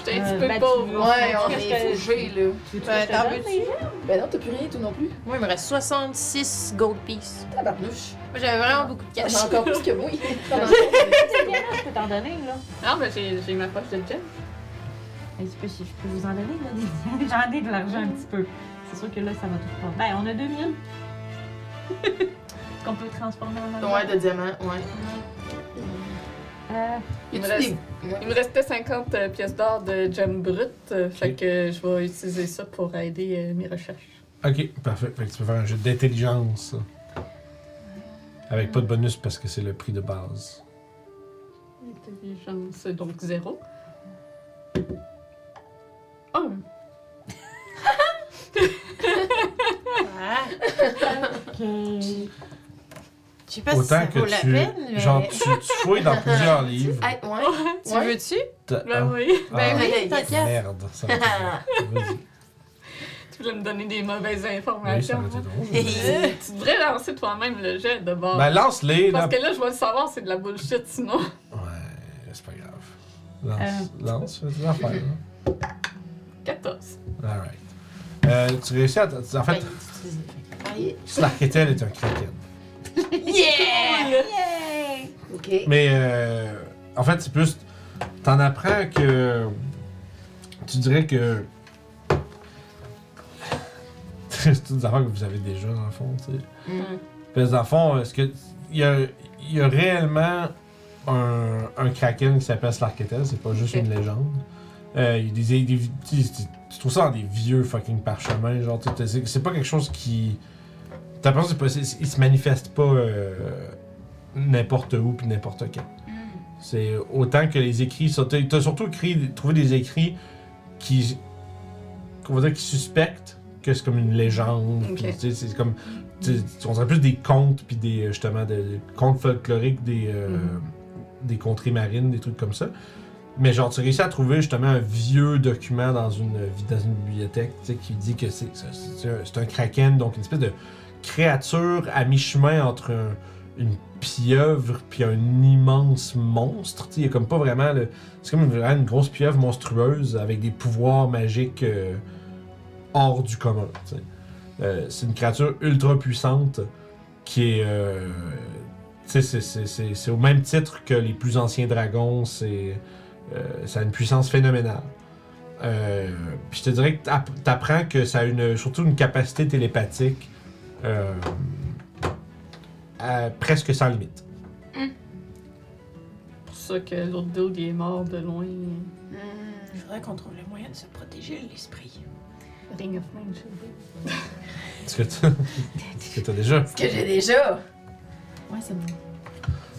J'étais un Euh, petit peu ben, tu- pauvre. Ouais, on Qu'est-ce est que- fauchés, là. Tu que Ben, je te t'en donne, veux-tu? les Ben non, t'as plus rien, toi non plus. Moi, il me reste 66 gold pieces. Tabarnouche. Moi, j'avais vraiment beaucoup de T'en cash. as encore plus que moi. T'en as encore gemmes? Je peux t'en donner, là. Non, mais j'ai j'ai ma poche de. Hey, je, peux, je peux vous en donner, là, des... J'en ai de l'argent un petit peu. C'est sûr que là, ça va tout pas. Ben, on a 2000. Qu'on peut transformer en argent. Ouais, de diamants, ouais. Euh, Il me Y a-tu reste- des- ouais. Il me restait 50 euh, pièces d'or de gems bruts, euh, fait que je vais utiliser ça pour aider euh, mes recherches. Ok, parfait. Fait que tu peux faire un jeu d'intelligence. Avec pas de bonus parce que c'est le prix de base. Intelligence, donc zéro. Un. ok. Je sais pas si Autant ça que vaut la tu, peine, mais... genre, tu, tu fouilles dans plusieurs livres. Hey, ouais. Tu Ouais. veux-tu? Ben ah, oui. Ben ah, oui, t'inquiète. Merde, ça Vas-y. Tu voulais me donner des mauvaises Oui, ça informations. hein? drôle. Euh, tu devrais lancer toi-même le jet de bord. Ben, lance-les, là. Parce que là, je vais le savoir, c'est de la bullshit sinon. Ouais, c'est pas grave. Lance, Euh. lance, fais affaires, là. 14. Alright. Euh, tu réussis à. En fait. Slarketel est un kraken. Yeah! Yay! Ok. Mais euh, en fait, c'est plus. T'en apprends que. Tu dirais que. c'est toutes des affaires que vous avez déjà, dans le fond, tu sais. Mm. Parce que dans le fond, est-ce que. Il y a, il y a réellement un, un kraken qui s'appelle Slarketel, c'est pas juste une légende. Euh, il y a des, des- tu, tu- tu trouves ça dans des vieux fucking parchemins, genre, tu sais, c'est c'est pas quelque chose qui. T'as c'est pas- il se manifeste pas euh, n'importe où puis n'importe quand. C'est autant que les écrits. T'as surtout écrit, trouvé des écrits qui. qu'on va dire qui suspectent que c'est comme une légende. Ok. puis, tu sais, c'est comme. sais, On dirait plus des contes puis des. justement, des, des contes folkloriques des. euh, Mhm. des contrées marines, des trucs comme ça. Mais genre, tu réussis à trouver justement un vieux document dans une, dans une bibliothèque qui dit que c'est un, un kraken, donc une espèce de créature à mi-chemin entre un- une pieuvre puis un immense monstre. Il y a comme pas vraiment. C'est comme vraiment une grosse pieuvre monstrueuse avec des pouvoirs magiques euh, hors du commun. Euh, c'est une créature ultra puissante qui est. euh, c'est au même titre que les plus anciens dragons. C'est. Euh, ça a une puissance phénoménale. Euh, puis je te dirais que t'app- t'apprends que ça a une, surtout une capacité télépathique euh, à- presque sans limite. pour ça que l'autre dude il est mort de loin. Mm. Il faudrait qu'on trouve le moyen de se protéger l'esprit. Ring of Mind, je Est-ce que tu est-ce que t'as déjà? Ce que j'ai déjà? Ouais, c'est bon.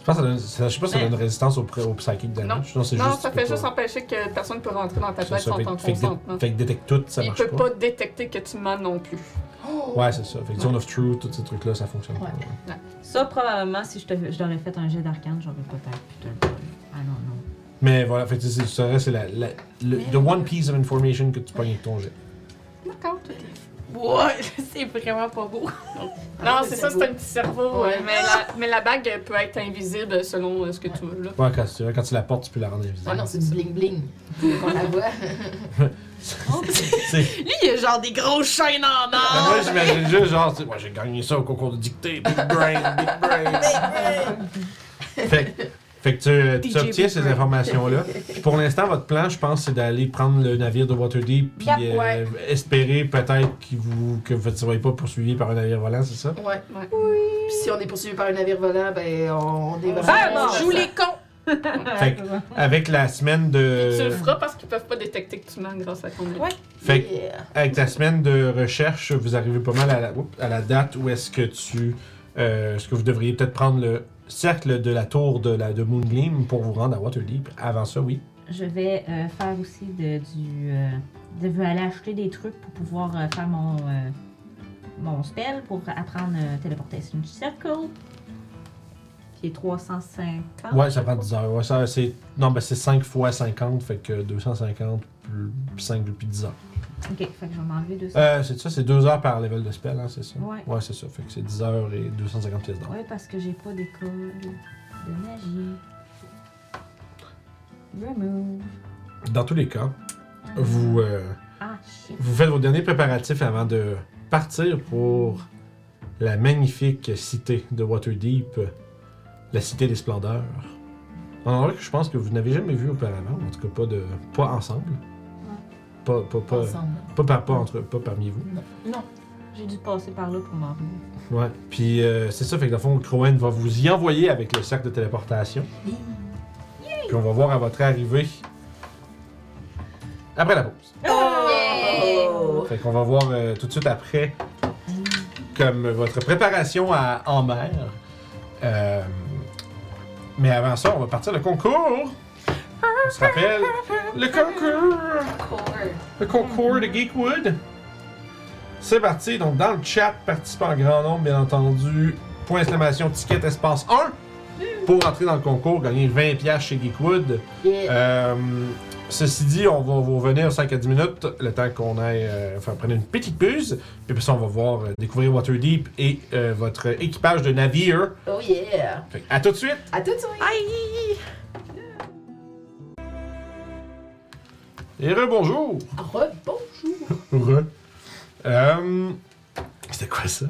Je pense que ça donne- ça- je sais pas si ça donne une résistance au, au psychic damage. Non, c'est Non, juste. ça tu peux fait juste pas- empêcher que personne ne peut rentrer dans ta tête sans ton fait que, consentement. fait que détecte tout, ça Il marche peut pas. pas détecter que tu mens non plus. Ouais, c'est ça. Fait que Zone of Truth, tous ces trucs-là, ça fonctionne Ouais. pas. Ça, probablement, si je, te, je t'aurais fait un jet d'arcane, j'aurais peut-être pu te le donner. Ah non, non. Mais voilà, fait que c'est ça reste c'est la, la, le the one piece of information que tu pognes avec ton jet. D'accord, tout est. Ouais, c'est vraiment pas beau. Non, c'est ça, c'est un petit cerveau. Ouais. euh, Mais, la, mais la bague peut être invisible selon euh, ce que tu veux. Là. Ouais, quand tu, quand tu la portes, tu peux la rendre invisible. Ah non, c'est du bling bling. On la voit. C'est- Lui, il a genre des grosses chaînes en Ben, or. moi, j'imagine juste, genre, moi, j'ai gagné ça au concours de dictée. Big brain, big brain. fait, que- fait que tu, obtiens ces informations-là. Puis pour l'instant, votre plan, je pense, c'est d'aller prendre le navire de Waterdeep puis Yep, euh, ouais. espérer peut-être que vous que vous ne soyez pas poursuivi par un navire volant, c'est ça? Ouais. Ouais. Puis si on est poursuivi par un navire volant, ben on est Ah, bon. bon, joue les cons. Fait que, avec la semaine Tu le de. feras parce qu'ils peuvent pas détecter que tu mens grâce à ton. Ouais. Fait que, Yeah. avec ta semaine de recherche, vous arrivez pas mal la, à la date où est-ce que tu. euh, est-ce que vous devriez peut-être prendre le cercle de la tour de, la, de Moongleam pour vous rendre à Waterdeep. Avant ça, oui. Je vais euh, faire aussi de, du. euh, je vais aller acheter des trucs pour pouvoir euh, faire mon, euh, mon spell pour apprendre euh, Teleportation Circle. qui est 350. Ouais, ça prend 10 heures. Ouais, ça, c'est... Non, ben c'est 5 fois 50, fait que 250 plus 5 puis 10 heures. Ok, fait que je vais m'enlever 200. Euh, c'est ça, c'est 2 heures par level de spell, hein, c'est ça? Ouais. Ouais, c'est ça. Fait que c'est 10 heures et 250 pièces d'or. Ouais, parce que j'ai pas d'école de magie. Remove. Dans tous les cas, vous, euh, Ah, vous faites vos derniers préparatifs avant de partir pour la magnifique cité de Waterdeep, la cité des splendeurs. Un endroit que je pense que vous n'avez jamais vu auparavant, en tout cas pas, de, pas ensemble. Pas, pas, pas, pas, par- pas entre, pas parmi vous. Non, j'ai dû passer par là pour m'en venir. Ouais. Puis euh, c'est ça, fait que dans le fond, Crowen va vous y envoyer avec le cercle de téléportation. Puis on va voir à votre arrivée après la pause. Oh! Fait qu'on va voir euh, tout de suite après comme votre préparation à, en mer. Euh, mais avant ça, on va partir le concours. On se rappelle? Le concours. Le concours de Geekwood. C'est parti. Donc, dans le chat, participez en grand nombre, bien entendu. Point d'exclamation, ticket espace 1. Pour entrer dans le concours, gagner 20$ piastres chez Geekwood. Yeah. Euh, ceci dit, on va vous revenir 5 à 10 minutes, le temps qu'on aille euh, faire prendre une petite pause. Puis après ça, on va voir euh, découvrir Waterdeep et euh, votre équipage de navire. Oh yeah! Fait que à tout de suite! À tout de suite! Et rebonjour! Rebonjour! Re. Euh, C'était quoi ça?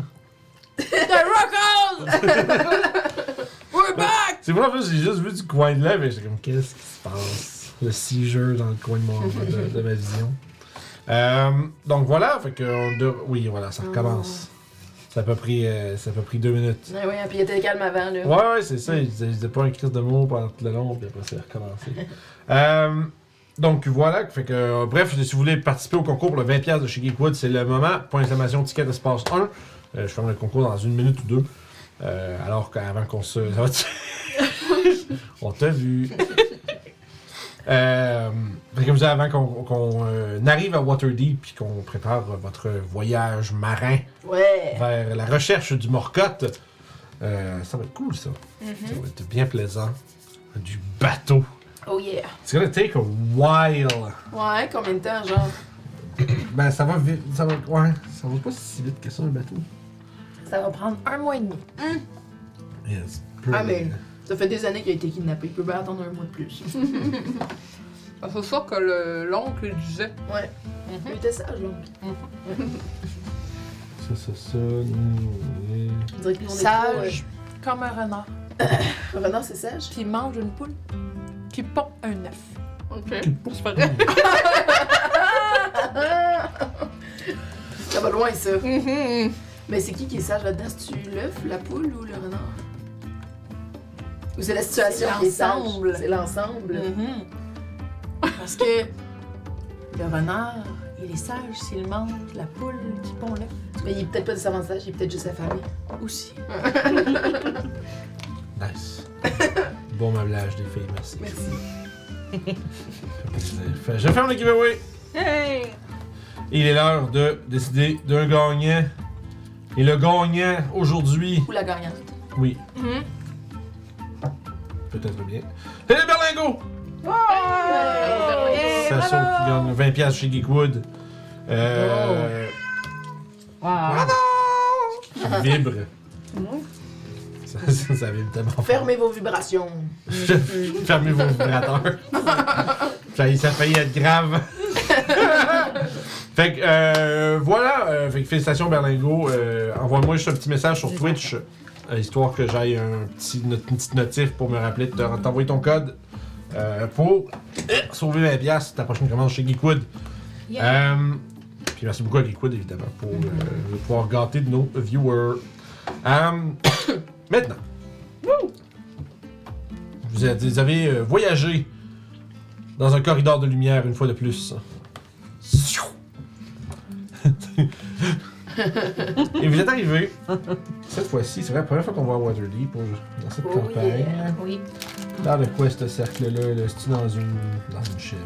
We're back! C'est moi, en plus, j'ai juste vu du coin de l'œil, et j'étais comme, qu'est-ce qui se passe? Le seizure dans le coin de, mon, de, de ma vision. Euh, donc voilà, fait que, on de- oui, voilà, ça recommence. Ça a pas pris, euh, ça a pas pris deux minutes. Ouais, ouais, puis il était calme avant, là. Ouais, ouais, c'est ça. Il disait, il disait pas un crise de mots pendant tout le long, puis après, c'est recommencé. euh, donc, voilà. Fait que, euh, bref, si vous voulez participer au concours pour le 20$ de chez Geekwood, c'est le moment. Point d'exclamation, ticket espace 1. Euh, je ferme le concours dans une minute ou deux. Euh, alors qu'avant qu'on se. On t'a vu. Euh, fait que vous avant qu'on qu'on, euh, arrive à Waterdeep puis qu'on prépare votre voyage marin Ouais! vers la recherche du Morcotte. Euh, ça va être cool, ça. Ça va être bien plaisant. Du bateau. Oh yeah! It's gonna take a while. Ouais, combien de temps, genre? Ben, ça va vite. Ça va, ouais, ça va pas si vite que ça, le bateau. Ça va prendre un mois et demi. Yes. Ah, mais ça fait des années qu'il a été kidnappé. Il peut bien attendre un mois de plus. Ah, C'est ça que le- l'oncle disait. Ouais. Il était sage, donc. Ça, ça, ça. mm, On dirait que nous, on est trop, Sage, comme un renard, euh, Renard, c'est sage? qui mange une poule, qui pond un œuf. Ok. C'est pas vrai? Ça va loin, ça. Mhm. Mais c'est qui qui est sage là-dedans? C'est-tu l'œuf, la poule ou le renard? Ou c'est la situation C'est qui est sage? l'ensemble. C'est l'ensemble. Mhm. Parce que le renard, il est sage s'il mange la poule qui pond l'œuf Mais il est peut-être pas nécessairement sage, il est peut-être juste affamé. aussi. Nice. Bon meublage des filles, merci. Merci. Fait- Je ferme le giveaway. Hey! Il est l'heure de décider d'un gagnant. Et le gagnant aujourd'hui, Ou la gagnante. oui, Mhm. peut-être bien. C'est le Berlingo! Hey, Sasso qui gagne 20$ piastres chez Geekwood. Euh, Wow! qui vibre. Ça, ça, ça vibre tellement fort. Fermez vos vibrations. Fermez vos vibrateurs. ça, ça a failli être grave. fait que euh, voilà, euh, fait que félicitations Berlingo. Euh, Envoie-moi juste un petit message sur Twitch, euh, histoire que j'aille un petit, not- une petite notif pour me rappeler de te- t'envoyer ton code euh, pour sauver 20$ piastres ta prochaine commande chez Geekwood. Euh, puis merci beaucoup à Geekwood évidemment pour euh, pouvoir gâter de nos viewers. Maintenant, vous avez, vous avez, euh, voyagé dans un corridor de lumière une fois de plus. Et vous êtes arrivé, cette fois-ci, c'est vrai, la première fois qu'on voit Waterdeep pour- dans cette Oh campagne. Oui. Dans de quoi ce cercle-là? là? C'est-tu dans une. dans une chèvre?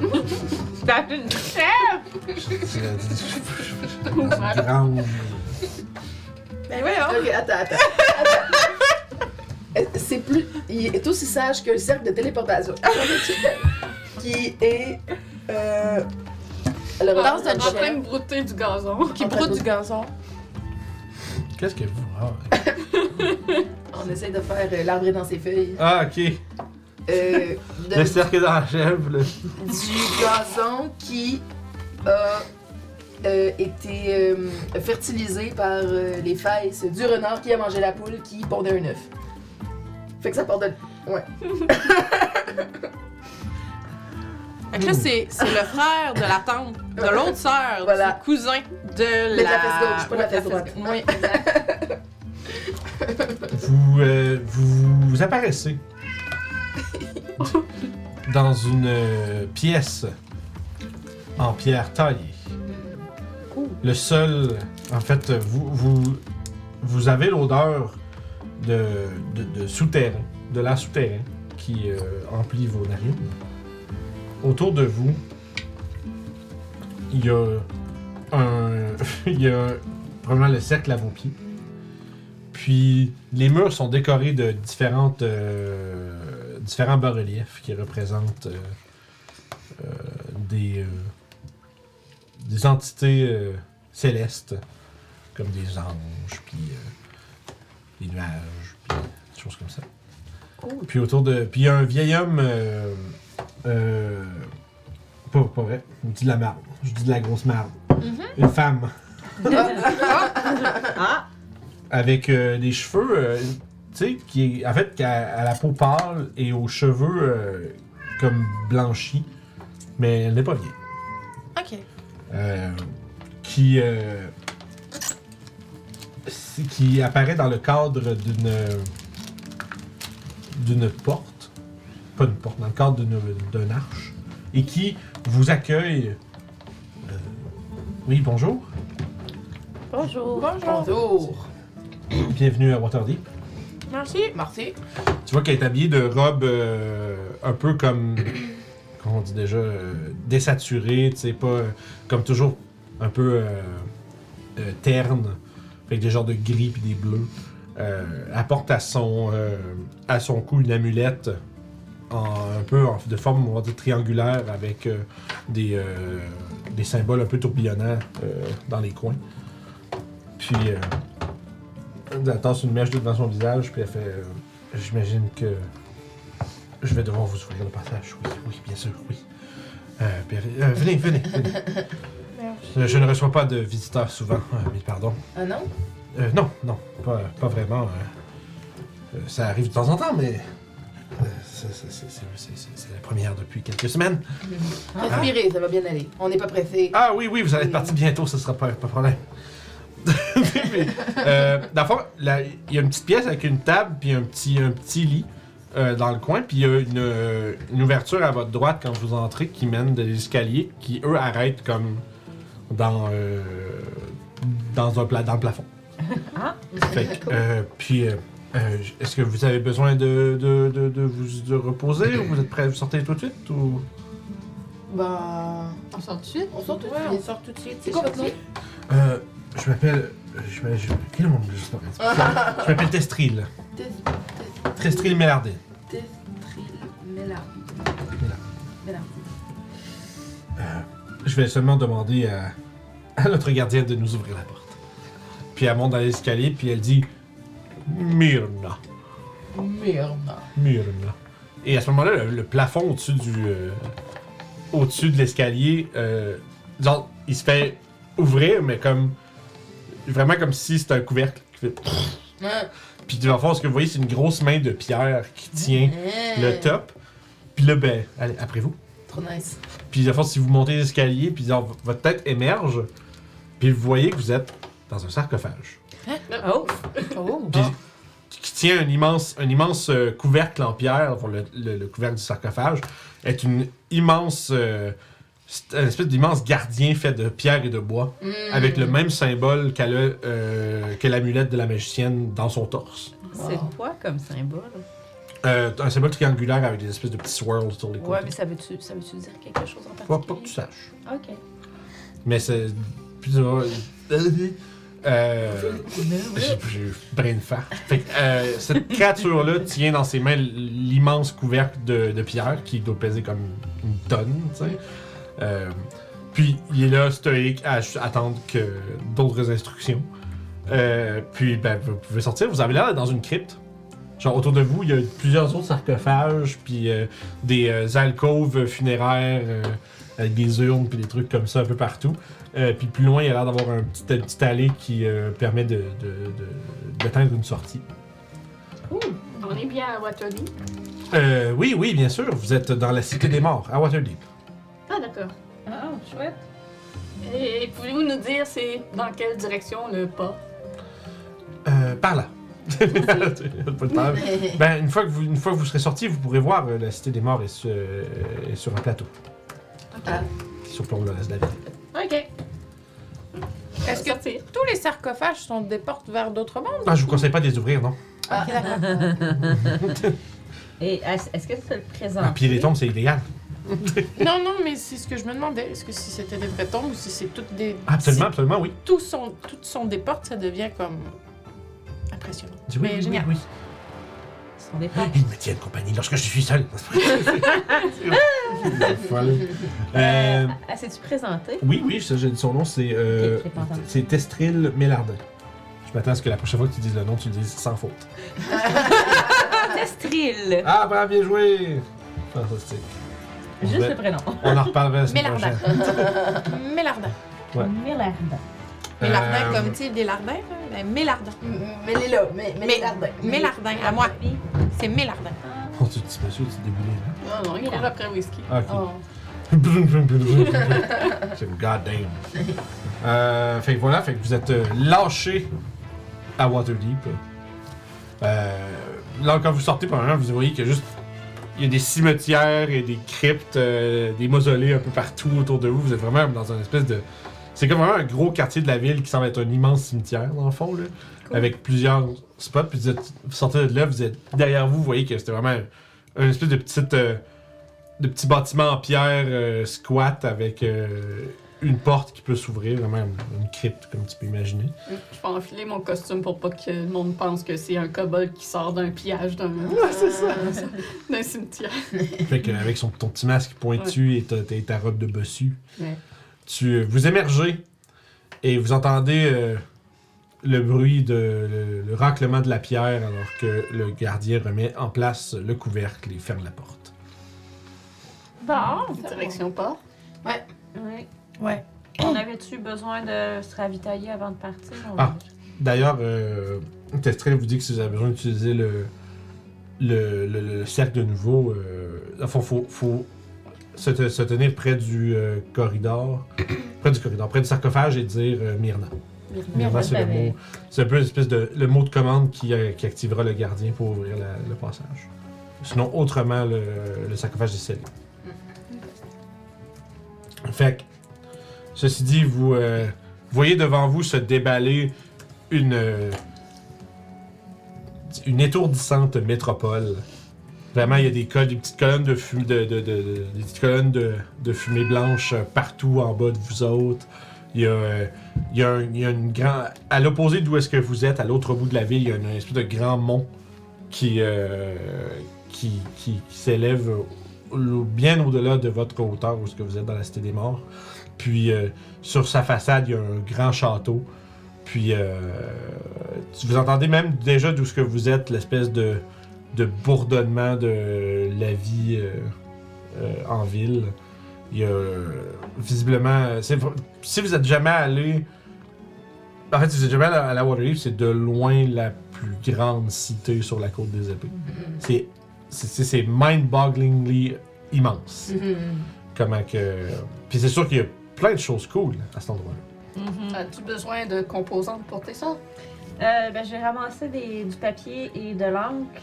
Non. T'as une chèvre! C'est dans une grande. Ben voyons. Ok, attends, attends. C'est plus. Il est aussi sage que le cercle de téléportation. qui est. Euh. Alors, Danse en de En train de brouter du gazon. Qui broute du gazon. Qu'est-ce que vous. Ah, On essaie de faire euh, l'arbre dans ses feuilles. Ah, ok. Euh, de- Le cercle dans la chèvre, là. du gazon qui a euh, été euh, fertilisé par euh, les fesses du renard qui a mangé la poule qui pondait un œuf. Fait que ça part de. Ouais. Fait que là, c'est c'est le frère de la tante, de l'autre sœur, Voilà. du cousin de Mais la... de la fesse gauche, pas de la fesse droite. gauche. Oui, exact. Vous, euh, vous, vous apparaissez dans une euh, pièce en pierre taillée. Le sol, en fait, vous, avez l'odeur de, de, de souterrain, de l'air souterrain qui euh, emplit vos narines. Autour de vous, il y a un, probablement le cercle à vos pieds. Puis les murs sont décorés de différentes, euh, différents bas-reliefs qui représentent euh, des, des entités euh, célestes, comme des anges, puis euh, des nuages, puis des choses comme ça. Puis autour de. Puis il y a un vieil homme. Euh, euh, pas, pas vrai, je dis de la merde. Je dis de la grosse merde. Une femme Ah! avec euh, des cheveux, euh, tu sais, qui est en fait qui a, a la peau pâle et aux cheveux euh, comme blanchis, mais elle n'est pas vieille. OK. Euh, qui euh, qui apparaît dans le cadre d'une d'une porte, pas une porte, dans le cadre d'une d'une arche, et qui vous accueille. Euh, oui, bonjour. Bonjour! Bonjour. Bienvenue à Waterdeep. Merci. Merci. Tu vois qu'elle est habillée de robe euh, un peu comme. On dit déjà euh, Désaturée, tu pas. comme toujours, un peu euh, euh, terne, avec des genres de gris puis des bleus. Euh, elle porte à son, cou une amulette un peu de forme on va dire, triangulaire avec des, symboles un peu tourbillonnants dans les coins. Puis elle tasse une mèche devant son visage, puis elle fait J'imagine que je vais devoir vous ouvrir le passage. Oui, oui, bien sûr, oui. Euh, Euh, venez, venez, venez. Euh, Je ne reçois pas de visiteurs souvent, euh, mais pardon. Ah non? Euh, non, non, pas, pas vraiment. euh. Euh, ça arrive de temps en temps, mais euh, c'est- c'est- c'est c'est- c'est- c'est la première depuis quelques semaines. Respirez, ça va bien aller. On n'est pas pressé. Ah oui, oui, vous allez être parti bientôt, ce sera pas, pas problème. Mais, euh, dans le fond, là, il y a une petite pièce avec une table puis un petit, un petit lit euh, dans le coin, puis il y a une, une ouverture à votre droite quand vous entrez qui mène des escaliers qui, eux, arrêtent comme dans, euh, dans, un pla- dans le plafond. Ah! Euh, puis, euh, euh, est-ce que vous avez besoin de, de, de, de vous de reposer ou vous êtes prêts à vous sortir tout de suite ou... Bah. On sort tout de suite. On sort tout de Ouais, suite. on sort tout de suite. C'est quoi votre nom? Euh, je m'appelle. Je m'appelle. Quel est mon nom de juste Je m'appelle Testril. Tes- Testril Mélardé. Testril Mélard. Mélard. Je vais seulement demander à, à notre gardienne de nous ouvrir la porte. Puis elle monte dans l'escalier, puis elle dit Myrna. Merde. Myrna. Et à ce moment-là, le, le plafond au-dessus du. euh, au-dessus de l'escalier, euh, genre, il se fait ouvrir, mais comme. Vraiment comme si c'était un couvercle qui fait. Puis dans le fond, ce que vous voyez, c'est une grosse main de pierre qui tient le top. Puis là, ben, allez, après vous. Trop nice. Puis dans le fond, si vous montez l'escalier, puis genre, votre tête émerge, puis vous voyez que vous êtes dans un sarcophage. Oh! Oh. Puis qui tient un immense, un immense euh, couvercle en pierre, pour le, le- le couvercle du sarcophage, est une immense, euh, c'est un espèce d'immense gardien fait de pierre et de bois, Mm. avec le même symbole qu'elle a, euh, que l'amulette de la magicienne dans son torse. C'est quoi comme symbole? Euh, un symbole triangulaire avec des espèces de petits swirls sur les côtés. Ouais, mais ça veut-tu ça veut dire quelque chose en Pas, particulier? pas que tu saches. Ok. Mais c'est. Puis tu vas- Euh, j'ai j'ai brain fart. Fait que, euh, cette créature-là tient dans ses mains l'immense couvercle de, de pierre qui doit peser comme une tonne, tu sais. Euh, puis il est là, stoïque, à attendre que d'autres instructions. Euh, puis ben, vous pouvez sortir. Vous avez l'air d'être dans une crypte. Genre autour de vous, il y a plusieurs autres sarcophages, puis euh, des alcôves funéraires avec des urnes, puis des trucs comme ça un peu partout. Puis plus loin, il y a l'air d'avoir un petit, allée qui permet de, de, de- d'atteindre une sortie. On est bien à Waterloo. Euh, oui, oui, bien sûr. Vous êtes dans la cité des morts, à Waterdeep. Ah, d'accord. Ah, chouette. Et pouvez-vous nous dire c'est dans quelle direction le pas? Euh, par là. Pas ben, une fois, que vous, une fois que vous serez sorti, vous pourrez voir euh, la cité des morts est sur, euh, est sur un plateau Ah. qui surplombe le reste de la ville. Ok. Est-ce que sortir? tous les sarcophages sont des portes vers d'autres mondes? Ah, je vous conseille pas de les ouvrir, non? Ah. Ok, d'accord. Et est-ce est-ce que tu le présentes? Ah, puis les tombes, c'est illégal. non, non, mais c'est ce que je me demandais. Est-ce que si c'était des tombes ou si c'est toutes des. Absolument, absolument, oui. Si tous sont, toutes sont des portes, ça devient comme. impressionnant. Oui, Mais oui, génial. oui, Ce sont des portes. oui. Ils me tiennent compagnie lorsque je suis seul. Euh, Ah, c'est-tu présenté? oui, oui, ça, j'ai dit son nom, c'est euh, Ok, je l'ai pas entendu. c'est Testril Mélardin. Je m'attends à ce que la prochaine fois que tu dises le nom, tu le dises sans faute. Testril! Ah, ben, bien joué! Fantastique. Juste le prénom. On en reparlera la semaine Mélardin. prochaine. Mélardin. Ouais. Mélardin. Mélardin, Euh, comme tu sais, des lardins. Ben, Mélardin. Mais là, lardins. Mélardin, à moi. C'est Mélardin. Oh, tu petit monsieur, tu déboulé là. Non, non, il court après whisky. Ah, ok. Oh. c'est goddamn. Euh, fait que voilà, fait que vous êtes euh, lâché à Waterdeep. Euh, là, quand vous sortez, premièrement, vous voyez qu'il y a juste. Il y a des cimetières et des cryptes, euh, des mausolées un peu partout autour de vous. Vous êtes vraiment dans un espèce de. C'est comme vraiment un gros quartier de la ville qui semble être un immense cimetière, dans le fond, là. Avec plusieurs spots. Puis vous, êtes, vous sortez de là, vous êtes derrière vous, vous voyez que c'était vraiment un, un espèce de petite. euh, de petit bâtiment en pierre euh, squat avec euh, une porte qui peut s'ouvrir, vraiment une, crypte, comme tu peux imaginer. Je vais enfiler mon costume pour pas que le monde pense que c'est un kobold qui sort d'un pillage d'un c'est ça. d'un cimetière. Fait que, avec son, ton petit masque pointu et ta, ta- ta robe de bossu, Ouais. tu euh, vous émergez et vous entendez euh, le bruit de le, le raclement de la pierre alors que le gardien remet en place le couvercle et ferme la porte. Bon, Direction pas. Oui. Ouais. On avait-tu besoin de se ravitailler avant de partir? On Ah. D'ailleurs, euh, Testrel vous dit que si vous avez besoin d'utiliser le, le, le- le cercle de nouveau, euh, il faut, faut, faut se, te- se tenir près du euh, corridor, près du corridor, près du sarcophage et dire euh, Myrna. Myrna, c'est le j'avais- mot, c'est un peu l'espèce de le mot de commande qui, euh, qui activera le gardien pour ouvrir la- le passage. Sinon, autrement, le, le sarcophage est scellé. Fait que, ceci dit, vous euh, voyez devant vous se déballer une, une étourdissante métropole. Vraiment, il y a des, petites colonnes de fumée, colonnes de, fumée blanche euh, partout en bas de vous autres. Il y a, euh, une grande. À l'opposé d'où est-ce que vous êtes, à l'autre bout de la ville, il y a une espèce de grand mont qui, qui, qui, s'élève bien au-delà de votre hauteur où est-ce que vous êtes dans la Cité des Morts. Puis euh, sur sa façade, il y a un grand château. Puis euh, vous entendez même déjà d'où ce que vous êtes, l'espèce de, de bourdonnement de la vie euh, en ville. Il y a visiblement. si vous êtes jamais allé. En fait, si vous êtes jamais allé à la Waterdeep, c'est de loin la plus grande cité sur la côte des épées. C'est c'est- mind-bogglingly immense. Mhm. Comment que. Puis c'est sûr qu'il y a plein de choses cool à cet endroit-là. Mhm. As-tu besoin de composantes pour tes ça? Euh, ben, j'ai ramassé des- du papier et de l'encre.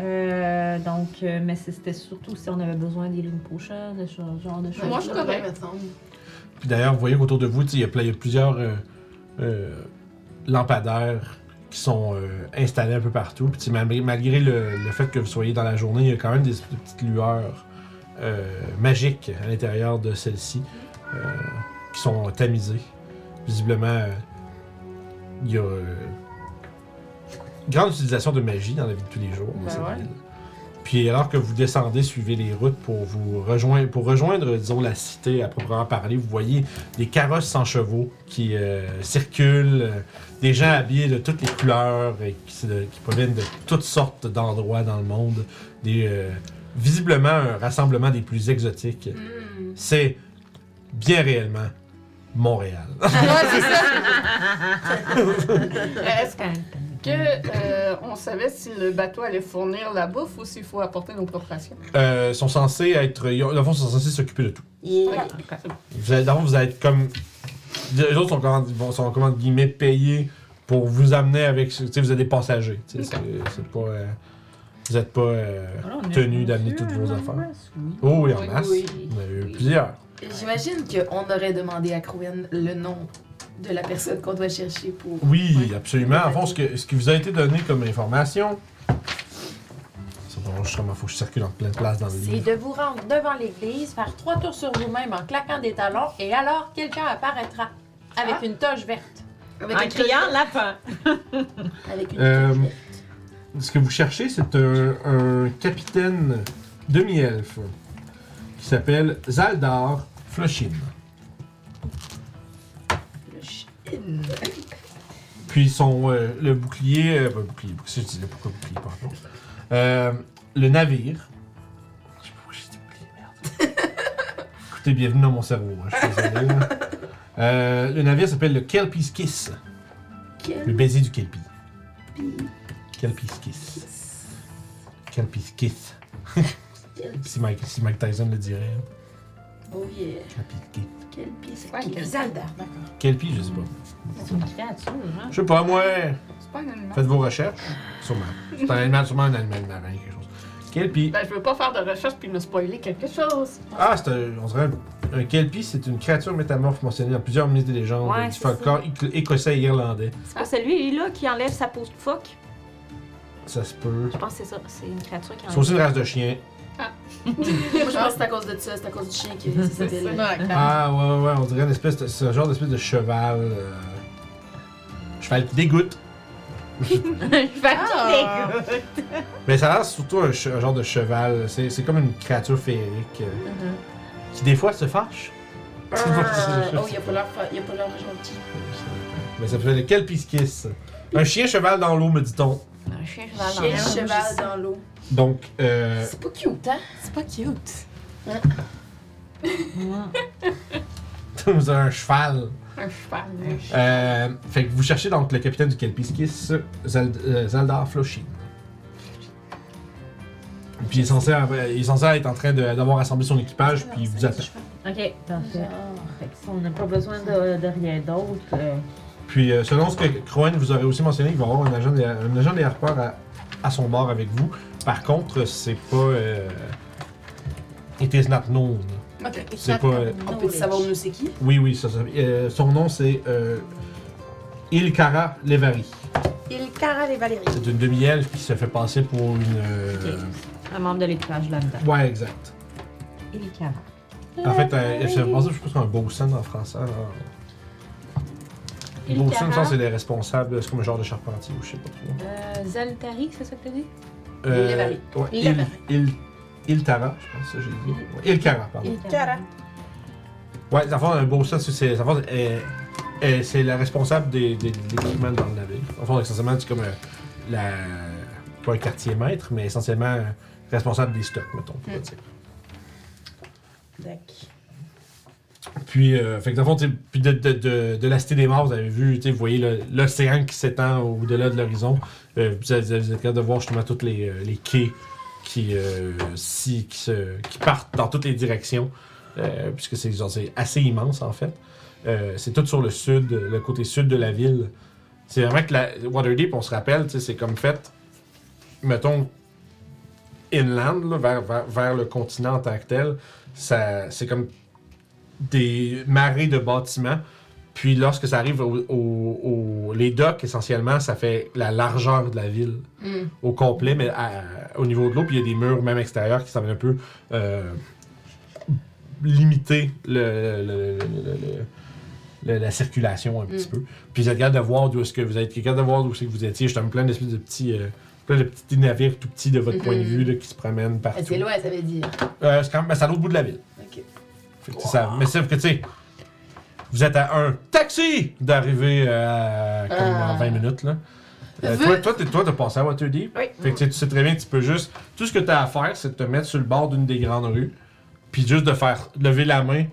Euh, donc, euh, mais c'était surtout si on avait besoin des lignes potions, de ce genre de choses. Moi, je suis correct. me semble. Puis d'ailleurs, vous voyez qu'autour de vous, il y a y, plusieurs euh, euh, lampadaires qui sont euh, installés un peu partout. Puis malgré, malgré le, le fait que vous soyez dans la journée, il y a quand même des, des petites lueurs euh, magiques à l'intérieur de celles-ci euh, qui sont tamisées. Visiblement, euh, il y a euh, grande utilisation de magie dans la vie de tous les jours Ben cette ouais. ville. Puis alors que vous descendez, suivez les routes pour vous rejoindre, pour rejoindre, disons, la cité à proprement parler, vous voyez des carrosses sans chevaux qui euh, circulent, euh, des gens habillés de toutes les couleurs et qui, proviennent de toutes sortes d'endroits dans le monde, des euh, visiblement un rassemblement des plus exotiques. Hmm. C'est bien réellement Montréal. Est-ce que euh, on savait si le bateau allait fournir la bouffe ou s'il faut apporter nos propres rations? Euh, sont censés être, ils ont- fond, sont censés s'occuper de tout. Ok. Vous allez, dans le fond, vous allez être comme. Les autres sont, comment, sont comment guillemets payés pour vous amener avec. Tu sais, vous êtes des passagers. tu sais, C'est c'est pas. euh, vous n'êtes pas euh, tenu d'amener toutes vos affaires. Oh, oui, en Oui, masse. oui. On a eu plusieurs. J'imagine qu'on aurait demandé à Crowen le nom de la personne qu'on doit chercher pour. Oui, Oui. absolument. En fond, ce, que, ce qui vous a été donné comme information. C'est bon, justement, faut que je circule en pleine place dans le C'est livre. de vous rendre devant l'église, faire trois tours sur vous-même en claquant des talons, et alors quelqu'un apparaîtra avec Ah. une toge verte. Avec En criant lapin. Avec une Euh, touche verte. Ce que vous cherchez, c'est un, un capitaine demi-elfe qui s'appelle Zaldar Flushin. Le chine. Puis son, euh, le bouclier, euh, pas bouclier, c'est je disais pourquoi bouclier, pardon? Euh, le navire. Je sais pas pourquoi j'ai dit bouclier, merde. Écoutez, bienvenue dans mon cerveau, hein, je suis désolé. là. Euh, le navire s'appelle le Kelpie's Kiss, le baiser du Kelpie. Kelpie's Kiss. Kelpie's Kiss. si, Mike, si Mike Tyson le dirait. Oh yeah. Quel pisse. Ouais, quel- Zalda. Kelpie, je sais pas. C'est une créature, hein? Je sais pas, moi. C'est pas un animal. Faites vos recherches. Sûrement. C'est un animal, sûrement un animal marin, quelque chose. Kelpie. Ben, je veux pas faire de recherche puis me spoiler quelque chose. Ah, c'est un, on dirait un, un Kelpie, c'est une créature métamorphe mentionnée dans plusieurs mythes et légendes Ouais, du c'est folklore éc- écossais et irlandais. C'est pas celui-là qui enlève sa peau de phoque? Ça se peut. Je pense que c'est ça. C'est une créature qui C'est enlève. aussi une race de chien. Moi, je pense que c'est à cause de ça, c'est à cause du chien qui ça s'appelle. Ouais, Ah, ouais, ouais, on dirait une espèce de, c'est un genre d'espèce de cheval. euh, cheval qui dégoûte. Je vais Ah. Mais ça a l'air surtout un, che- un genre de cheval. C'est, c'est comme une créature féerique euh, Mm-hmm. qui des fois se fâche. Euh, oh, il a pas l'air fa- il a pas l'air gentil. Mais ça s'appelle le Kelpiskis. Un chien cheval dans l'eau, me dit-on. Un chien cheval dans Chien l'air. cheval dans l'eau. Donc, euh, C'est pas cute, hein? C'est pas cute. vous avez un cheval. Un cheval. Euh, fait que vous cherchez donc le capitaine du Kelpiskis, Zald, euh, Zaldar Floshin. Puis il est censé, avoir- il est censé être en train d'avoir assemblé son équipage, puis il vous attend. Ok, parfait. On n'a pas besoin de, de rien d'autre. euh, Puis euh, selon ce que Crowen vous aurait aussi mentionné, il va avoir un agent des, un agent des harpeurs à, à son bord avec vous. Par contre, c'est pas. Euh, it is not known. Ok. C'est pas. euh, On peut savoir nous c'est qui? oui, oui, ça, ça- euh, son nom c'est euh, Ilkara Levari. Il cara les Valérie. C'est une demi-elfe qui se fait passer pour une. euh, un membre de l'équipage là-dedans. Ouais, exact. Et carats. En fait, euh, elle se fait passer, je pense, un bosun en français. alors. Ilkara. Bosun, ça, c'est les responsables, c'est comme un genre de charpentier ou je sais pas trop. Euh, Zaltari, c'est ça que t'as dit? Levari. ouais, Il, Levari. Il, Iltara, je pense que ça, j'ai dit. Ouais, Ilkara, pardon. Cara. Ouais, le fond, un bosun, c'est- c'est fond, elle- elle- c'est la responsable des, des, de l'équipement dans le navire. En fond, essentiellement, c'est comme euh, la. Pas un quartier maître, mais essentiellement euh, responsable des stocks, mettons, on pourrait Mm. dire. D'accord. Puis, euh, fait dans le fond, puis de, de, de, de la Cité des Morts, vous avez vu, vous voyez l'océan qui s'étend au-delà de l'horizon. Euh, vous, vous êtes capable de voir justement tous les, euh, les quais qui, euh, qui, se, qui partent dans toutes les directions, puisque c'est assez immense en fait. C'est tout sur le sud, le côté sud de la ville. C'est vraiment que la Waterdeep, on se rappelle, c'est comme fait, mettons, inland, vers, vers, vers le continent en tant que tel. C'est comme des marées de bâtiments. Puis lorsque ça arrive au, au- au- les docks, essentiellement, ça fait la largeur de la ville Hmm. au complet, mais à- au niveau de l'eau. Puis il y a des murs, même extérieurs, qui semblent un peu euh, limiter le, le- le- la circulation un petit Mm. peu. Puis vous êtes capable de voir d'où est-ce que vous êtes capable de voir d'où c'est que vous étiez. J'étais plein d'espèces de petits. euh, plein de petits navires tout petits de votre point de vue là, qui se promènent Ah, partout. C'est loin, ça veut dire. Euh, c'est quand même ben, c'est à l'autre bout de la ville. Fait que c'est ça. Mais c'est que tu sais, vous êtes à un taxi d'arriver euh, comme Ah. en 20 minutes là. Euh, toi, toi, t'es- toi, t'as passé à Waterdeep. Oui. Fait que tu sais, très bien que tu peux juste. Tout ce que tu as à faire, c'est de te mettre sur le bord d'une des grandes rues, puis juste de faire lever la main,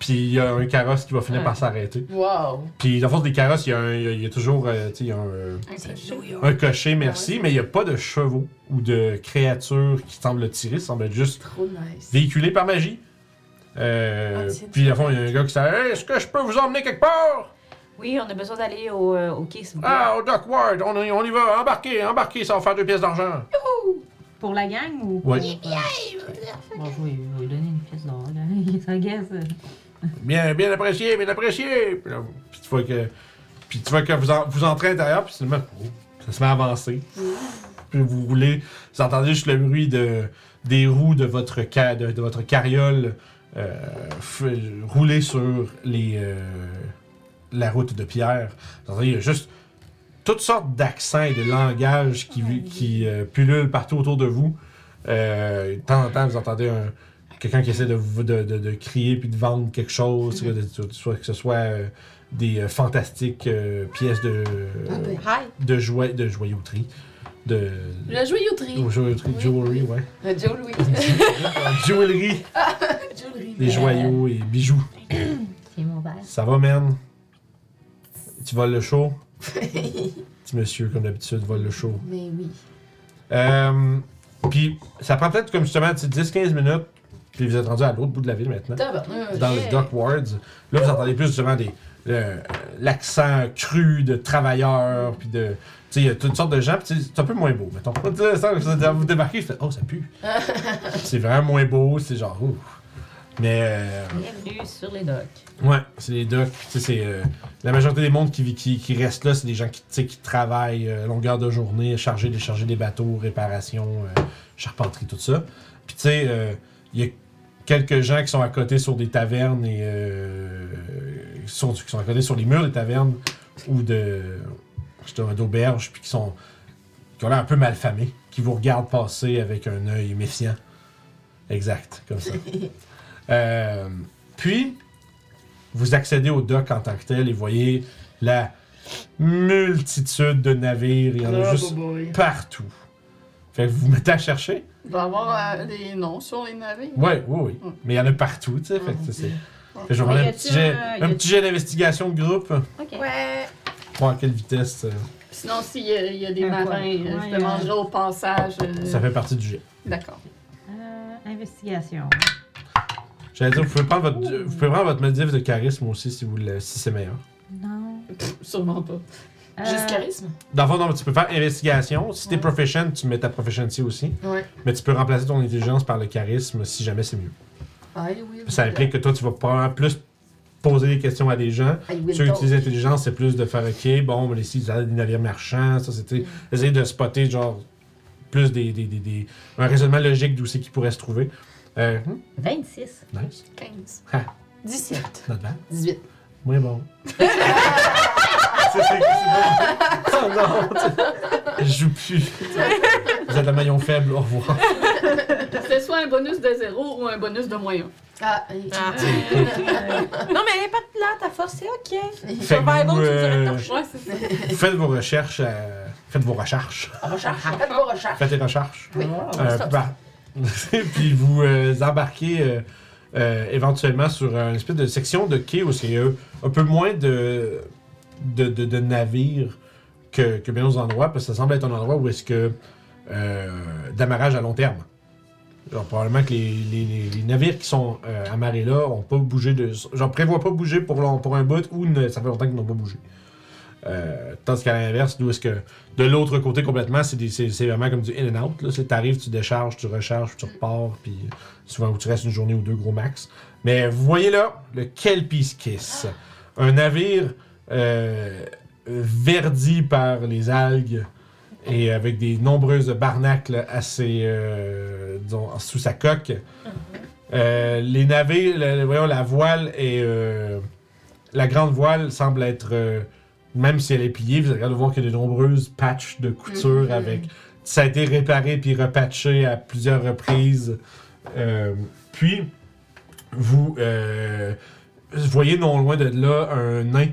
puis il y a un carrosse qui va finir par s'arrêter. Wow. Puis dans le fond, des carrosses, il y a, y y toujours euh, y a un, euh, Un cocher, merci, Ouais. mais il n'y a pas de chevaux ou de créatures qui semblent tirer, ça semble être juste Trop nice. véhiculé par magie. Euh, Ah, puis, à fond, il y a un gars qui s'est Hey, Est-ce que je peux vous emmener quelque part? Oui, on a besoin d'aller au, euh, au quai, s'il vous plaît. Ah, au Dockward, on, y- on y va, embarquez, embarquez, ça va faire deux pièces d'argent. Pour la gang ou Oui. pour, euh, Bon, je vais, lui donner une pièce d'or, guesse. Bien, bien apprécié, bien apprécié. Puis, là, puis tu vois que, puis tu vois que vous, en- vous entrez à l'intérieur, puis finalement, oh, ça se met à avancer. Puis vous roulez, vous entendez juste le bruit de, des roues de votre, ca- de, de votre carriole rouler sur les, euh, la route de pierre. Il y a juste toutes sortes d'accents et de langages qui, qui euh, pullulent partout autour de vous. Euh, de temps en temps, vous entendez un, quelqu'un qui essaie de, de, de, de crier puis de vendre quelque chose, que, de- soit, que ce soit euh, des euh, fantastiques euh, pièces de, Ah ben. De, joie, de joyauterie. De, La joyauterie. de joyauterie, Oui. jewelry, ouais. Joe Louis. Jewelry, Jewelry. des joyaux et bijoux. C'est mon verre. Ça va, man? Tu voles le show? Petit monsieur, comme d'habitude, vole le show. Mais oui. Euh, puis, ça prend peut-être comme justement tu sais, 10-15 minutes, puis vous êtes rendu à l'autre bout de la ville maintenant. Dans les Dock Wards. Là, vous entendez plus justement des, l'accent cru de travailleurs, puis de. Tu sais, il y a toutes sortes de gens, puis c'est un peu moins beau, mettons. Vous vous débarquez, je fais Oh, ça pue. c'est vraiment moins beau, c'est genre ouf. Mais, euh, Bienvenue sur les docks. ouais, c'est les docks, tu sais, c'est. euh, la majorité des mondes qui, qui, qui restent là, c'est des gens qui, tu sais, qui travaillent euh, longueur de journée, charger, décharger des bateaux, réparation, euh, charpenterie, tout ça. Puis, tu sais, euh, il y a quelques gens qui sont à côté sur des tavernes et euh, qui, sont, qui sont à côté sur les murs des tavernes ou de d'auberges puis qui sont qui ont l'air un peu malfamés, qui vous regardent passer avec un œil méfiant. Exact, comme ça. Euh, puis vous accédez au dock en tant que tel et voyez la multitude de navires, il y en a Oh, juste boy. partout. Fait que vous vous mettez à chercher. Il va y avoir euh, des noms sur les navires. Oui, oui, oui. Mm. Mais il y en a partout, tu sais. Fait que c'est- c'est- fait que je vais un petit jet d'investigation de groupe. Ok. Ouais. À quelle vitesse euh, Sinon, s'il y, a- il y a des Un marins, quoi? euh, Ouais, je demanderai euh, au passage. euh, ça fait partie du jet. D'accord. Euh, investigation. J'allais dire, vous pouvez prendre votre, vous pouvez prendre votre modif de charisme aussi si, vous le- si c'est meilleur. Non. Sûrement pas. Euh, Juste charisme? Dans le fond, non, tu peux faire investigation. Si t'es Ouais. proficient, tu mets ta proficiency aussi. Ouais. Mais tu peux remplacer ton intelligence par le charisme si jamais c'est mieux. Ça implique que toi, tu vas probablement plus poser des questions à des gens. Will Ceux qui utilisent l'intelligence, c'est plus de faire OK, bon, mais ici, des navires marchands, ça, c'était. Essayer de spotter, genre, plus des. des, des, des- un raisonnement logique d'où c'est qu'ils pourraient se trouver. Euh, hmm, 26. nice. 15. 17. Not bad. 18. Moins bon. C'est- bon. Oh non! Je joue plus. Vous êtes un maillon faible, au revoir. C'est soit un bonus de 0 ou un bonus de moins 1. Ah, Ah. Euh, Non, mais elle est pas là, ta force, c'est ok. Fait que Survival, vous, tu dirais euh, torche. Ouais, c'est ça. faites vos recherches. euh, faites vos recherches. recherche. Faites vos recherches. Faites les recherches. Oui. Euh, bah, puis vous euh, embarquez euh, euh, éventuellement sur une espèce de section de quai où c'est euh, un peu moins de, de, de- de navires que, que bien d'autres endroits, parce que ça semble être un endroit où est-ce que euh, d'amarrage à long terme. Genre, probablement que les, les- navires qui sont euh, amarrés là ont pas bougé de. Genre, prévoient pas bouger pour, pour un bout ou ça fait longtemps qu'ils n'ont pas bougé. Euh, tandis qu'à l'inverse, nous, est-ce que de l'autre côté complètement, c'est c'est c'est vraiment comme du in and out. Là. Tu arrives, tu décharges, tu recharges, tu repars, puis souvent où tu restes une journée ou deux gros max. Mais vous voyez là, le Kelpie's Kiss. Un navire euh, verdi par les algues et avec des nombreuses barnacles assez, euh, disons, sous sa coque. Euh, les le- voyons, la voile est, euh, la grande voile semble être, même si elle est pliée, vous allez voir qu'il y a de nombreuses patchs de couture Mhm. avec. Ça a été réparé puis repatché à plusieurs reprises. Puis, vous, voyez non loin de là un nain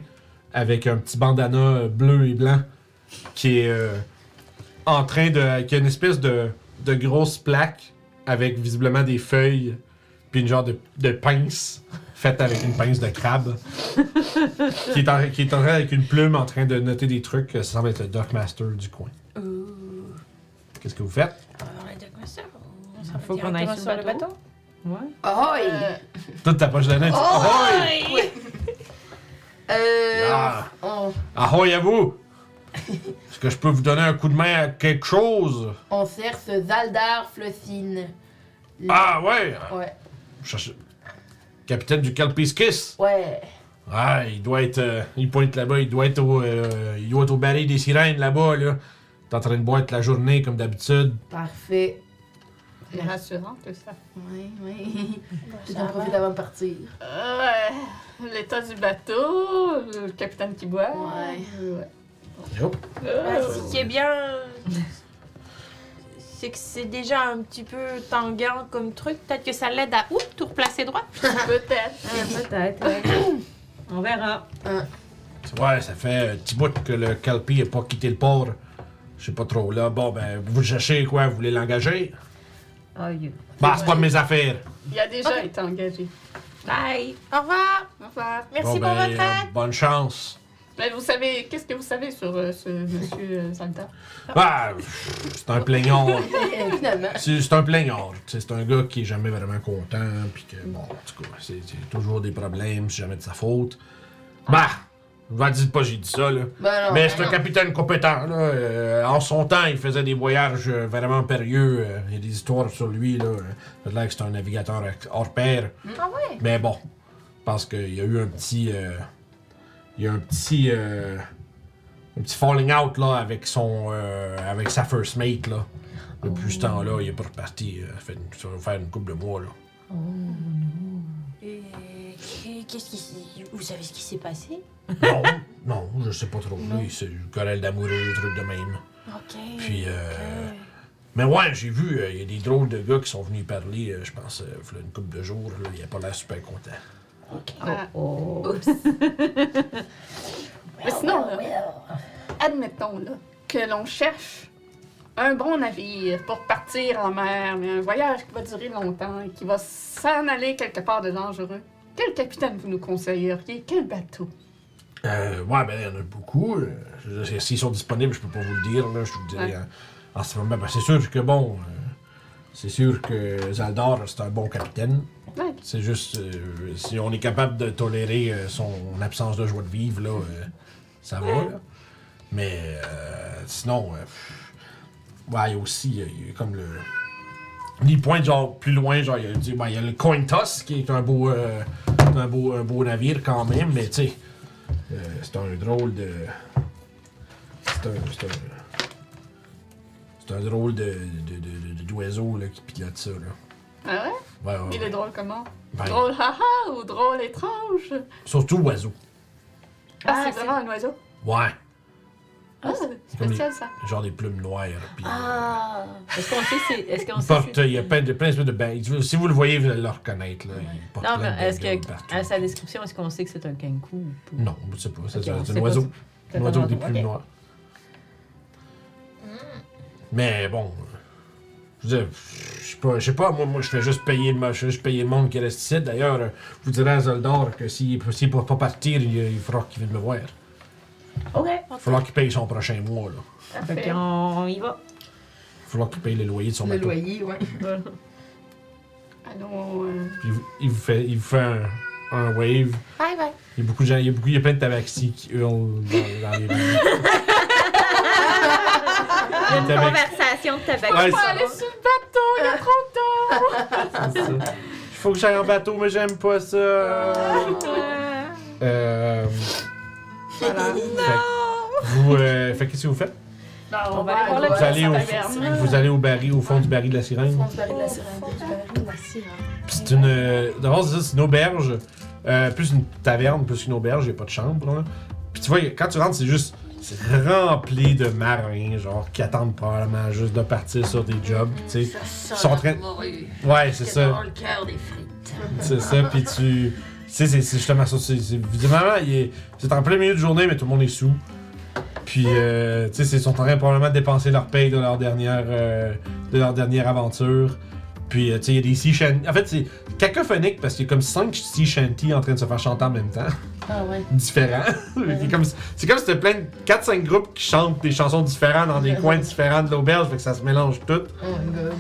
avec un petit bandana bleu et blanc qui est en train de. qui a une espèce de, de grosse plaque avec visiblement des feuilles puis une genre de, de pince faite avec une pince de crabe qui, est en, qui est en train avec une plume en train de noter des trucs. Ça semble être le Dockmaster du coin. Qu'est-ce que vous faites? Il faut qu'on aille sur le bateau. Ouais. Ahoy! Euh, Toute ta poche de nain, tu- Ahoy! Euh. Ah. On, Ahoy à vous! Est-ce que je peux vous donner un coup de main à quelque chose? on cherche Zaldar Flossine. Le- Ah ouais! Ouais. Cherche- Capitaine du Calpiskis! Ouais. Ah, il doit être. euh, il pointe là-bas, il doit être au. euh, il doit être au baril des sirènes là-bas, là. T'es en train de boire toute la journée comme d'habitude. Parfait. c'est rassurant tout ça. Ouais, ouais. Je t'en profite avant de partir. Ouais. L'état du bateau, le capitaine qui boit. Ouais. Ouais. Ce qui est bien, c'est que c'est déjà un petit peu tanguant comme truc. Peut-être que ça l'aide à ouh, tout replacer droit. Peut-être. Ah, Peut-être, ouais. On verra. Ouais, ça fait un petit bout que le Calpi n'a pas quitté le port. Je sais pas trop là. Bon, ben, vous le cherchez quoi? Vous voulez l'engager? Oh, you. Bah, c'est pas de mes affaires. Il a déjà été engagé. Bye. Au revoir. Au revoir. Merci Bon, pour ben, votre aide. bonne chance. Mais vous savez, qu'est-ce que vous savez sur euh, ce monsieur euh, Zalda? Bah, c'est un plaignard. Euh, Finalement. C'est c'est un plaignard. tu sais, C'est un gars qui est jamais vraiment content. Puis que, bon, en tout cas, c'est c'est toujours des problèmes. C'est jamais de sa faute. Bah, va dites pas, j'ai dit ça, là. Ben non. Mais ben c'est un non. capitaine compétent. Là. Euh, en son temps, il faisait des voyages euh, vraiment périlleux. Euh, Il y a des histoires sur lui. Là. Ça a l'air que c'est un navigateur hors pair. Ah ouais? Mais bon, je pense qu'il y a eu un petit. euh, il y a un petit. euh, un petit falling out là, avec son. euh, avec sa first mate. Là. Depuis ce temps-là, il est pas reparti. euh, Ça, fait une- ça va faire une couple de mois. Là. Et qu'est-ce qui vous savez ce qui s'est passé? Non, non, je sais pas trop. Lui, c'est une querelle d'amoureux, truc de même. Ok. Puis, euh, Mais ouais, j'ai vu, euh, il y a des drôles de gars qui sont venus parler, euh, je pense, euh, v'là une couple de jours. Il a pas l'air super content. Ah. Oh. Mais sinon, là, admettons là, que l'on cherche un bon navire pour partir en mer, mais un voyage qui va durer longtemps et qui va s'en aller quelque part de dangereux. Quel capitaine vous nous conseilleriez? Quel bateau? Euh, ouais, ben, il y en a beaucoup. euh, S'ils sont disponibles, je peux pas vous le dire. Là, je vous dirais Ouais. en, en ce moment. Ben, c'est sûr que bon. euh, c'est sûr que Zaldar, c'est un bon capitaine. Ouais. C'est juste. euh, si on est capable de tolérer euh, son absence de joie de vivre, là, euh, ça va. Là. Mais sinon. ouais, il y a aussi. Il y a- il y a comme le. Il pointe genre plus loin, genre il y a, dit, ben, il y a le Coin Toss qui est un beau, euh, un beau, un beau navire quand même, mais tu sais, c'est un drôle de. C'est un. C'est un, c'est un drôle de, de, de, de- d'oiseau là, qui pilote ça. Là. Ah ouais? Ouais, ouais, Il ouais. est drôle comment? Ben, Drôle haha ou drôle étrange? Surtout oiseau. Ah, Ah, c'est c'est- vraiment un oiseau? Ouais. Ah, c'est comme spécial ça. Genre des plumes noires. Puis, euh, Ah. Est-ce qu'on sait c'est. Est-ce qu'on il, sait porte, c'est- il y a plein de, plein d'espèces de ben- Si vous le voyez, vous allez le reconnaître. Là. Il porte Non, plein mais de est-ce bengales que. partout. À sa description, est-ce qu'on sait que c'est un kankou ou pas? Non, je sais pas. C'est Ok, c'est on un pas oiseau. si- Un oiseau oiseau, des plumes noires. Mais bon. Euh, Je veux dire, je sais pas, je sais pas, moi, moi je fais juste payer le, je juste payer le monde qui reste ici. D'ailleurs, euh, je vous dirai à Zoldor que s'il ne peut pas partir, il, il faudra qu'il vienne me voir. Ok. Il faudra qu'il paye son prochain mois. Là. Fait Parfait. qu'on y va. Il faudra qu'il paye le loyer de son Le bateau. loyer, ouais. Allons. euh, Puis il, vous- il vous fait, il vous fait un, un wave. Bye bye. Il y a beaucoup de gens, il y a, beaucoup, il y a plein de tabaxis qui hurlent dans, dans les rues. Une Tabac- de tabac. Ouais, Faut c'est- aller sur le bateau, il y a trop c'est ça. Il faut que j'aille en bateau, mais j'aime pas ça. Euh, Voilà. fait- vous, euh, fait qu'est-ce que vous faites? Non, On va aller voir le Vous allez, au, taverne. vous allez au baril, au fond du baril de la sirène. On se barrer de la sirène. Puis c'est une. euh, D'abord, c'est une auberge euh, plus une taverne, plus une auberge, il n'y a pas de chambre. Là. Puis tu vois, quand tu rentres, c'est juste. C'est rempli de marins, genre, qui attendent probablement juste de partir sur des jobs. Tu sais. Ça Ils sont en train- Ouais, c'est ça. Dans le cœur des frites. C'est ça, puis tu. Tu sais, c'est justement ça. C'est, c'est- est- en plein milieu de journée, mais tout le monde est sous. Puis, euh, tu sais, ils sont en train probablement de dépenser leur paye de leur dernière, euh, de leur dernière aventure. Puis, euh, tu sais, il y a des sea shanties. En fait, c'est cacophonique parce qu'il y a comme 5 sea shanties en train de se faire chanter en même temps. Ah ouais. Différents. c'est comme, c'est comme si c'était plein de 4-5 groupes qui chantent des chansons différentes dans des coins différents de l'auberge, fait que ça se mélange tout. Oh my god.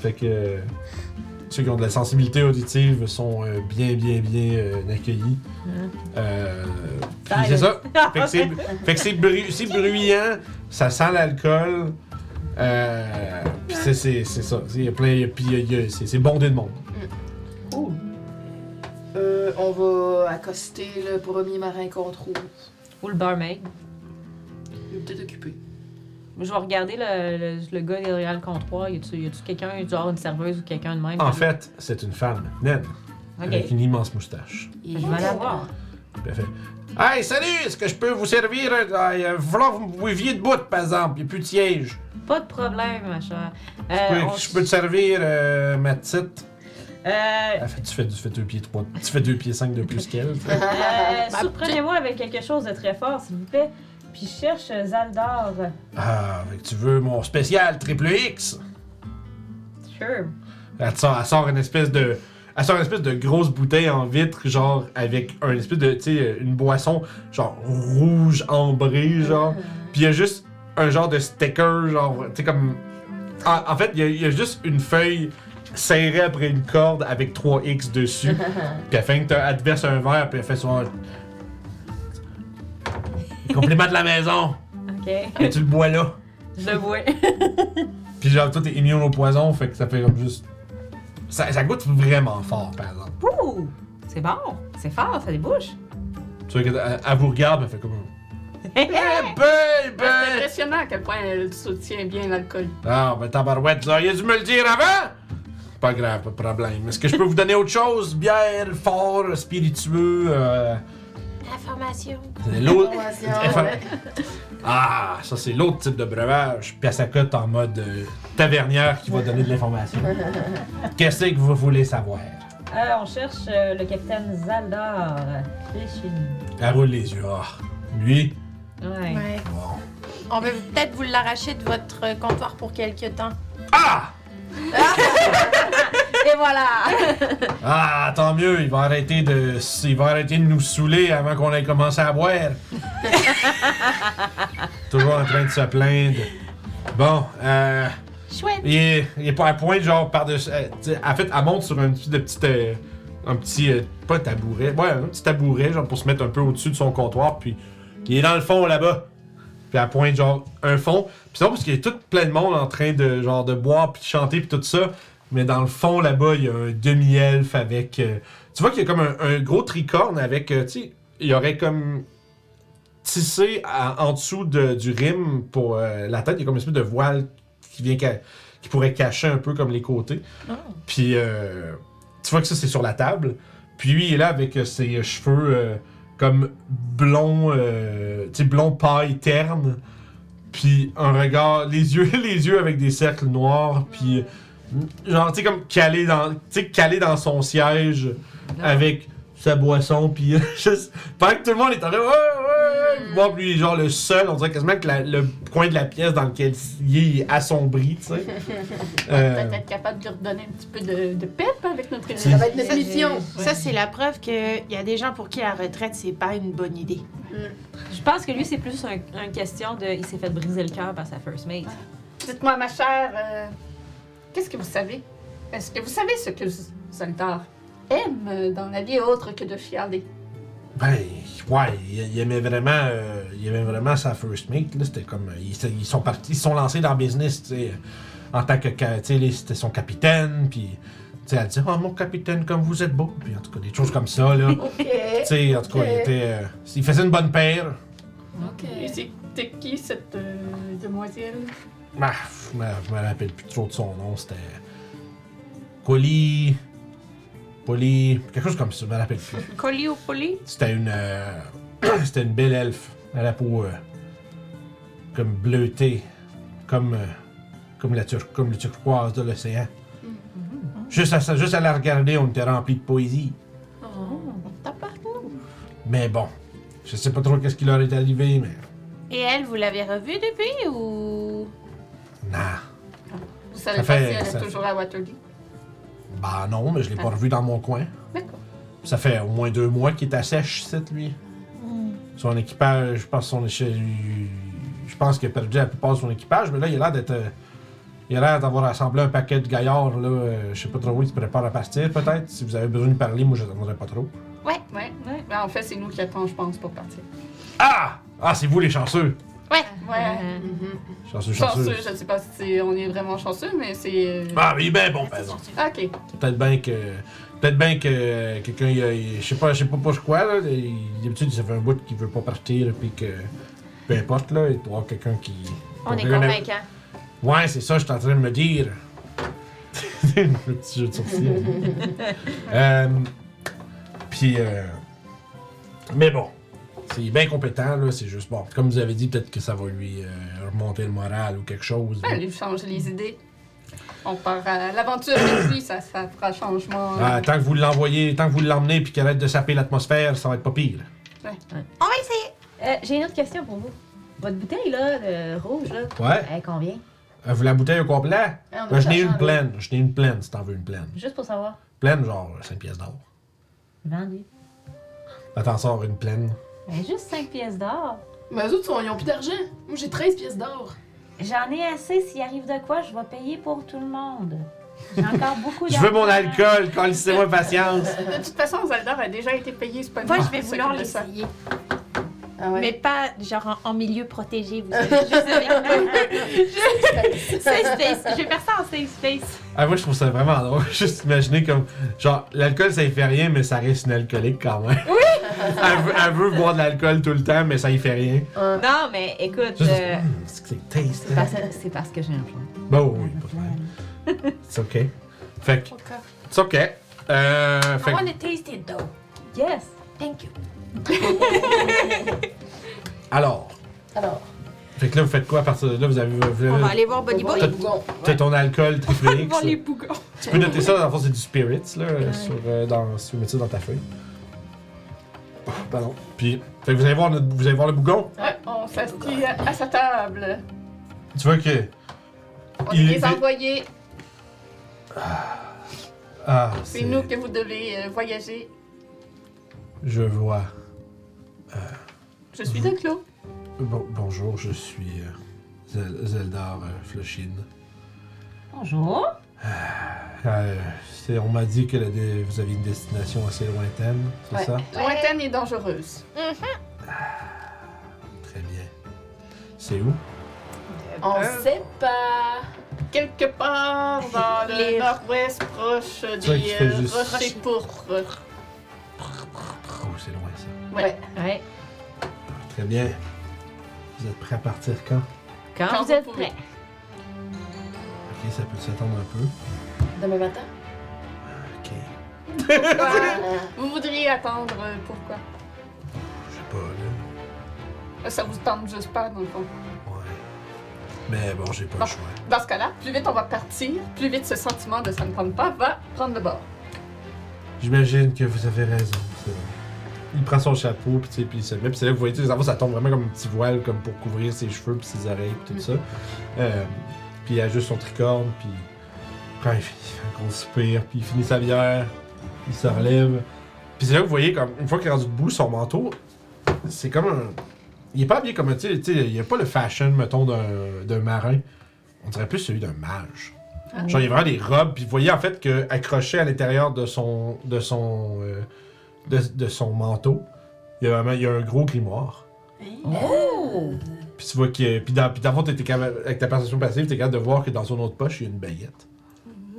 Fait que euh, ceux qui ont de la sensibilité auditive sont euh, bien, bien, bien euh, accueillis. Euh, puis c'est ça. Fait que c'est bruyant, ça sent l'alcool. Euh, puis c'est, c'est, c'est ça. Il y a plein. Puis il y a- c'est, c'est bondé de monde. Cool. Euh, on va accoster le premier marin qu'on trouve. Ou le barmaid. Il est peut-être occupé. Je vais regarder le, le, le gars derrière le comptoir. Y a-tu y a-tu quelqu'un, genre une serveuse ou quelqu'un de même? En fait, c'est une femme, naine, Ok. avec une immense moustache. Je vais la voir. Puis elle fait Hey, salut, est-ce que je peux vous servir? Euh, falloir que vous vous buviez debout, par exemple. Il n'y a plus de siège. Pas de problème, ma chère. Je Euh, peux, on je peux te servir, euh, ma petite. Euh, Elle fait, tu, fais, tu fais deux pieds trois. Tu fais deux pieds cinq de plus qu'elle. euh, surprenez-moi avec quelque chose de très fort, s'il vous plaît. Puis je cherche euh, Zaldar. ah, fait que tu veux mon spécial triple X? Sure. Elle, sort, elle sort une espèce de. Elle sort une espèce de grosse bouteille en vitre, genre avec un espèce de. Tu sais, une boisson, genre rouge ambré, genre. Puis il y a juste un genre de sticker, genre. Tu sais, comme. En, en fait, il y, a- il y a juste une feuille serrée après une corde avec 3 X dessus. puis afin que verse un verre, puis elle fait son. Compliment de la maison! Ok. Et tu le bois là. Je le vois. Puis genre, tout est immune au poison, fait que ça fait comme juste. Ça, ça goûte vraiment fort, par exemple. Ouh! C'est bon. C'est fort, ça débouche. Tu vois qu'elle elle vous regarde, elle fait comme. Eh ben, C'est impressionnant à quel point elle soutient bien l'alcool. Ah, ben tabarouette, vous auriez dû me le dire avant! Pas grave, pas de problème. Est-ce que je peux vous donner autre chose? Bière, fort, spiritueux, euh. Information. c'est L'autre. Ah, ça c'est l'autre type de breuvage. Puis elle s'accote en mode euh, tavernière qui va donner de l'information. Qu'est-ce que vous voulez savoir? Euh, on cherche euh, le capitaine Zaldar. Richin. Elle roule les yeux. Ah, lui, Ouais. Ouais. bon. On peut peut-être vous l'arracher de votre euh, comptoir pour quelques temps. Ah! Et voilà! Ah, tant mieux, il va arrêter de, il va arrêter de nous saouler avant qu'on ait commencé à boire. Toujours en train de se plaindre. Bon, euh, Chouette. il est, il est pas à point, genre, par-dessus. euh, en fait, elle monte sur un petit, de petit, euh, un petit, euh, pas tabouret, ouais, un petit tabouret, genre, pour se mettre un peu au-dessus de son comptoir, puis il est dans le fond là-bas. Puis elle pointe, genre, un fond. Puis c'est bon parce qu'il y a tout plein de monde en train de, genre, de boire, puis de chanter, puis tout ça. Mais dans le fond, là-bas, il y a un demi-elfe avec. euh, tu vois qu'il y a comme un, un gros tricorne avec. euh, tu sais, il y aurait comme. Tissé à- en dessous de- du rime pour euh, la tête, il y a comme une espèce de voile qui vient qui pourrait cacher un peu comme les côtés. Puis euh, tu vois que ça c'est sur la table. Puis lui il est là avec ses cheveux comme blond, euh, tu sais blond paille terne. Puis un regard, les yeux, les yeux avec des cercles noirs. Puis euh, genre tu sais comme calé dans, tu sais calé dans son siège avec sa boisson. Puis juste pendant que tout le monde est en train, ouais Moi lui est genre le seul, on dirait quasiment que la- le coin de la pièce dans lequel il est, assombri, tu sais. Euh, Peut-être être capable de lui redonner un petit peu de, de pep avec notre C'est- Ça va être notre Ça, mission. Ça, c'est la preuve qu'il y a des gens pour qui la retraite, c'est pas une bonne idée. Je pense que lui, c'est plus un, une question de. Il s'est fait briser le cœur par sa first mate. Dites-moi, ma chère, euh, qu'est-ce que vous savez? Est-ce que vous savez ce que Zaldar aime dans la vie autre que de fialer? Ben, ouais, il, il aimait vraiment, euh, il aimait vraiment sa first mate. Là, c'était comme, euh, ils, sont partis, ils se sont lancés dans le business, tu sais, en tant que, tu sais, c'était son capitaine, puis, tu sais, elle dit, oh mon capitaine, comme vous êtes beau, puis en tout cas des choses comme ça là. Ok. tu sais, en tout cas, il était, euh, il faisait une bonne paire. Ok. Et c'était qui cette euh, demoiselle? Ah, je me, je me rappelle plus trop de son nom, c'était Coli. Polly, quelque chose comme ça, je me rappelle plus. Colis au poli? C'était une. euh, C'était une belle elfe à la peau euh, comme bleutée, comme, euh, comme, la tur- comme le turquoise de l'océan. Juste, à, ça- juste à la regarder, on était rempli de poésie. Mais bon, je sais pas trop qu'est-ce qui leur est arrivé, mais. Et elle, vous l'avez revue depuis ou? Nah. Vous savez Ça pas si elle ça est toujours à Waterloo? Bah non, mais je l'ai pas revu dans mon coin. D'accord. Ça fait au moins deux mois qu'il est à sèche, cette lui. Son équipage, je pense son Je pense qu'il a perdu la plupart de son équipage, mais là, il a l'air d'être. euh, Il a l'air d'avoir assemblé un paquet de gaillards, là. euh, je sais pas trop où il se prépare à partir, peut-être. Si vous avez besoin de parler, moi, je n'attendrai pas trop. Ouais, ouais. Ben, en fait, c'est nous qui attendons, je pense, pour partir. Ah! Ah, c'est vous les chanceux! Ouais. Ouais. Chanceux, chanceux. Chanceux, je sais pas si c'est- on est vraiment chanceux, mais c'est. euh, Ah, mais il est bien bon, par exemple. Ok. Peut-être bien que. Peut-être bien que quelqu'un, il a- il- je sais pas, je sais pas pourquoi, là. il- D'habitude, ça fait un bout qu'il veut pas partir, puis que. Peu importe, là, il doit y avoir quelqu'un qui. On est quelqu'un- convaincant. Ouais, c'est ça, je suis en train de me dire. le petit jeu de sourcil. euh, puis, euh, mais bon, c'est bien compétent, là, c'est juste bon. Comme vous avez dit, peut-être que ça va lui euh, remonter le moral ou quelque chose. Ben, lui changer les idées. On part à l'aventure avec lui, ça, ça fera changement. Ah, tant que vous l'envoyez, tant que vous l'emmenez puis qu'elle arrête de saper l'atmosphère, ça va être pas pire. On va essayer. Euh, J'ai une autre question pour vous. Votre bouteille, là, de rouge, là, Ouais. elle combien? Euh, vous la bouteille au complet? Ah, Ben, je n'ai une pleine. Je n'ai une pleine si t'en veux une pleine. Juste pour savoir. Pleine, genre 5 pièces d'or. Vendu. Là, t'en sors une pleine. Ben, juste 5 pièces d'or. Mais eux autres, ils ont plus d'argent. Moi, j'ai 13 pièces d'or. J'en ai assez. S'il arrive de quoi, je vais payer pour tout le monde. J'ai encore beaucoup Je d'argent. veux mon alcool, laissez-moi patience. De toute façon, Zelda a déjà été payé, c'est pas Moi, nous je vais vouloir l'essayer. Ah ouais. Mais pas genre en, en milieu protégé, vous savez. Je safe space. Je vais faire ça en safe space. Ah, moi, je trouve ça vraiment drôle. Juste imaginer comme. Genre, l'alcool, ça y fait rien, mais ça reste une alcoolique quand même. Oui! elle, veut, elle veut boire de l'alcool tout le temps, mais ça y fait rien. Euh, Non, mais écoute, euh, c'est taste. parce, que j'ai un plan. Bon, oui, pas de problème. C'est ok. Fait que. C'est ok. Euh. Fait I want to taste it though. Yes! Thank you. Alors. Alors, Fait que là, vous faites quoi à partir de là? Vous avez. Vous avez On va aller voir voir Boy. les bougons. t'as ton alcool les bougons. Tu peux noter ça, dans le fond, c'est du spirits, là, sur, euh, dans, si tu veux mettre ça dans ta feuille. Pardon. Puis, fait que vous allez voir, notre- vous allez voir le bougon? Ouais, on s'assit à, à sa table. Tu vois que. On Il- les a envoyés. Ah, C'est nous que vous devez euh, voyager. Je vois. Je suis de Clos. Bon- bonjour, je suis euh, Zel- Zeldar euh, Flushine. Bonjour! Euh, c'est- on m'a dit que la dé- vous aviez une destination assez lointaine, c'est Ouais. ça? Lointaine et dangereuse. Très bien. C'est où? On sait pas. Quelque part dans le Les- nord-ouest, proche vrai des fait euh, juste- rochers pourpres. Oh, c'est loin ça. Ouais. Ouais. Très bien. Vous êtes prêts à partir quand? Quand, Quand vous êtes prêts. Ok, ça peut s'attendre un peu. Demain matin? Ok. Pourquoi? vous voudriez attendre euh, pourquoi? Je sais pas, là. Euh, Ça vous tente juste pas, dans le fond. Ouais. Mais bon, j'ai pas Bon. le choix. Dans ce cas-là, plus vite on va partir, plus vite ce sentiment de ça ne tente pas va prendre le bord. J'imagine que vous avez raison. c'est vrai. Il prend son chapeau, puis tu sais, puis il se met. Puis c'est là que vous voyez, les enfants, ça tombe vraiment comme un petit voile, comme pour couvrir ses cheveux, puis ses oreilles, puis tout ça. Euh, puis il ajuste son tricorne, puis quand il fait un gros soupir, puis il finit sa bière, il se relève. Puis c'est là que vous voyez, comme une fois qu'il est rendu debout, son manteau, c'est comme un. Il est pas habillé comme un. Tu sais, il n'y a pas le fashion, mettons, d'un marin. On dirait plus celui d'un mage. Genre, il y a vraiment des robes, puis vous voyez en fait que accroché à l'intérieur de son. de son. euh, de, de son manteau, il y a vraiment il y a un gros grimoire. Oh! Puis tu vois que. Puis dans, puis dans le fond, t'étais capable- avec ta perception passive, t'es capable de voir que dans son autre poche, il y a une baguette.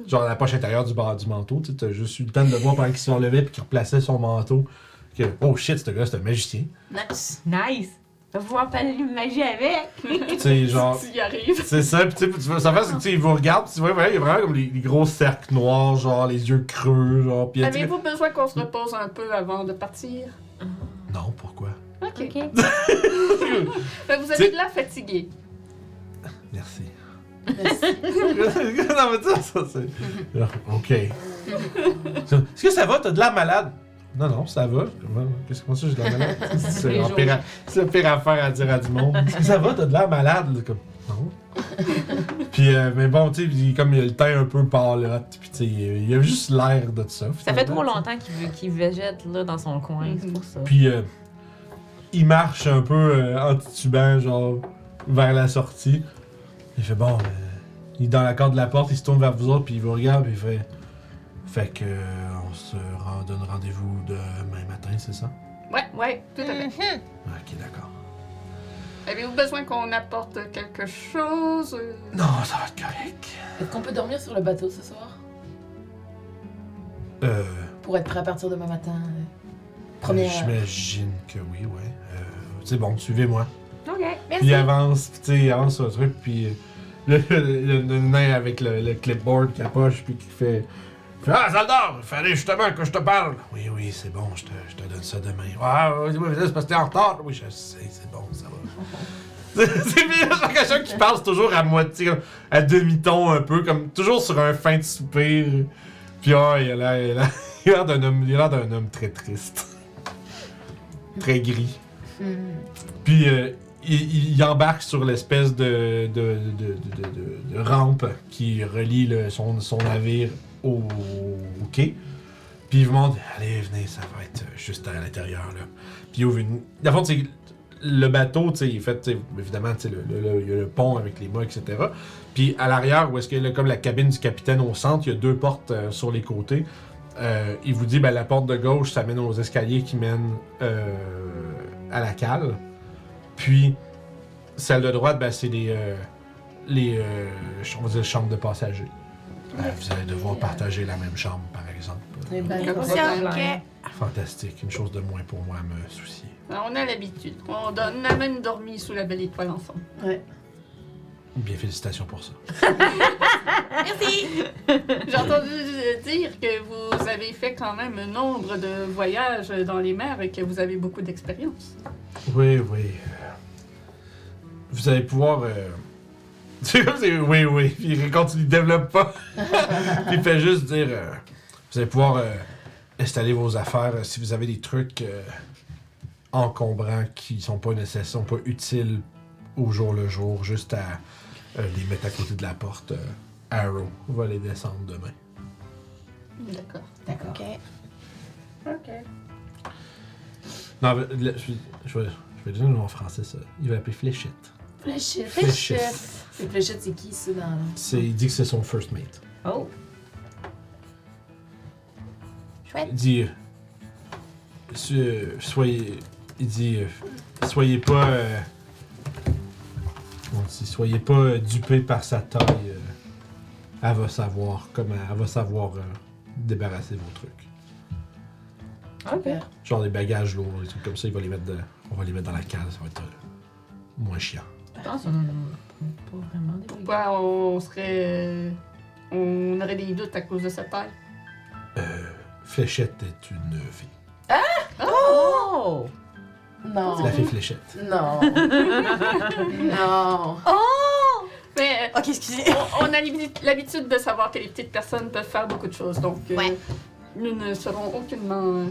Genre la poche intérieure du bas du manteau, tu sais, t'as juste eu le temps de voir pendant qu'il se enlevait puis qu'il replaçait son manteau. Que, oh shit, ce gars, c'est un magicien. Nice. Nice! Parler de magie avec. Tu sais, genre. Tu y arrives. C'est ça, pis tu sais, ça fait, c'est que tu sais, il vous regarde, pis tu vois, il y a vraiment comme les, les gros cercles noirs, genre les yeux creux, genre. Avez-vous besoin qu'on se repose un peu avant de partir? Non, pourquoi? Ok. Ok. Ben, vous avez de l'air fatigué. Merci. Merci. non, mais ça, ça c'est. Genre, Ok. Est-ce que ça va? T'as de la malade? Non, non, ça va. Qu'est-ce que ça, j'ai de la malade? C'est la pire, affaire à dire à du monde. Ça va? T'as de la malade? Là, Comme, non. Puis, euh, mais bon, tu sais, comme il a le teint un peu pâlotte, puis tu sais, il a juste l'air de ça. Ça fait trop longtemps qu'il qu'il végète là dans son coin, c'est pour ça. Puis euh, il marche un peu euh, en titubant, genre, vers la sortie. Il fait bon, euh, il est dans la corde de la porte, il se tourne vers vous autres, puis il vous regarde, puis il fait. Fait que euh, on se rend- donne rendez-vous demain matin, c'est ça? Ouais, ouais, tout à fait. Ok, d'accord. Avez-vous besoin qu'on apporte quelque chose? Euh, Non, ça va être correct. Est-ce qu'on peut dormir sur le bateau ce soir? Euh. Pour être prêt à partir demain matin? euh, euh, Première. J'imagine que oui, ouais. Euh, c'est bon, suivez-moi. Ok. Puis il avance, puis tu sais, il avance sur le truc, puis euh, le, le- le nain avec le, le clipboard qui approche, puis qui fait Ah, Zaldor, fallait justement que je te parle. Oui, oui, c'est bon, je te, je te donne ça demain. Ah, oui, oui, c'est parce que t'es en retard. Oui, je sais, c'est bon, ça va. c'est bien, genre quelqu'un qui parle toujours à moitié, à demi-ton un peu, comme toujours sur un fin de soupir. Puis ah, il a l'air- il a l'air il a l'air d'un homme, il a l'air d'un homme très triste. très gris. Hmm. Puis euh, il, il embarque sur l'espèce de, de, de, de- de- de rampe qui relie le- son, son navire au, au quai. Puis il vous montre Allez, venez, ça va être juste à l'intérieur. là. Puis il ouvre une. Le fond, c'est- le bateau, tu il fait, tu sais, évidemment, le, pont avec les mâts, etc. Puis à l'arrière, où est-ce qu'il y a comme la cabine du capitaine au centre, il y a deux portes euh, sur les côtés. Euh, il vous dit, ben, la porte de gauche, ça mène aux escaliers qui mènent euh, à la cale. Puis, celle de droite, ben, c'est les, euh, les euh, on va dire chambres de passagers. Euh, vous allez devoir partager la même chambre, par exemple. Bien. Comme problème. ça. Fantastique, une chose de moins pour moi à me soucier. On a l'habitude. On, a même dormi sous la belle étoile ensemble. Ouais. Bien, félicitations pour ça. J'ai entendu dire que vous avez fait quand même un nombre de voyages dans les mers et que vous avez beaucoup d'expérience. Oui, oui. Vous allez pouvoir. euh, C'est comme c'est oui, oui. Puis il continue, il développe pas. Puis il fait juste dire euh, Vous allez pouvoir euh, installer vos affaires euh, si vous avez des trucs euh, encombrants qui sont pas nécessaires, sont pas utiles au jour le jour, juste à euh, les mettre à côté de la porte. euh, Arrow va les descendre demain. D'accord. D'accord. Ok. Ok. Non, mais, là, je, je vais, je vais dire le nom en français, ça. Il va l'appeler Fléchette. Fléchette. Fléchette. Les fléchettes, c'est qui ça dans. C'est- Il dit que c'est son first mate. Oh. Chouette. Il dit. euh, so- soyez. Il dit. euh, soyez pas. euh, comment on dit, soyez pas euh, dupés par sa taille. euh, elle va savoir comment. Elle va savoir euh, débarrasser vos trucs. Ok. Genre des bagages lourds, des trucs comme ça, il va les mettre de- on va les mettre dans la cale, ça va être euh, moins chiant. Non, pas vraiment des. Pourquoi on serait. On aurait des doutes à cause de sa taille? Euh, Fléchette est une fille. Oh! Non. La fille Fléchette. Non. non. Mais euh, Ok, excusez. on, on a l'habi- l'habitude de savoir que les petites personnes peuvent faire beaucoup de choses, donc euh, Ouais. nous ne serons aucunement.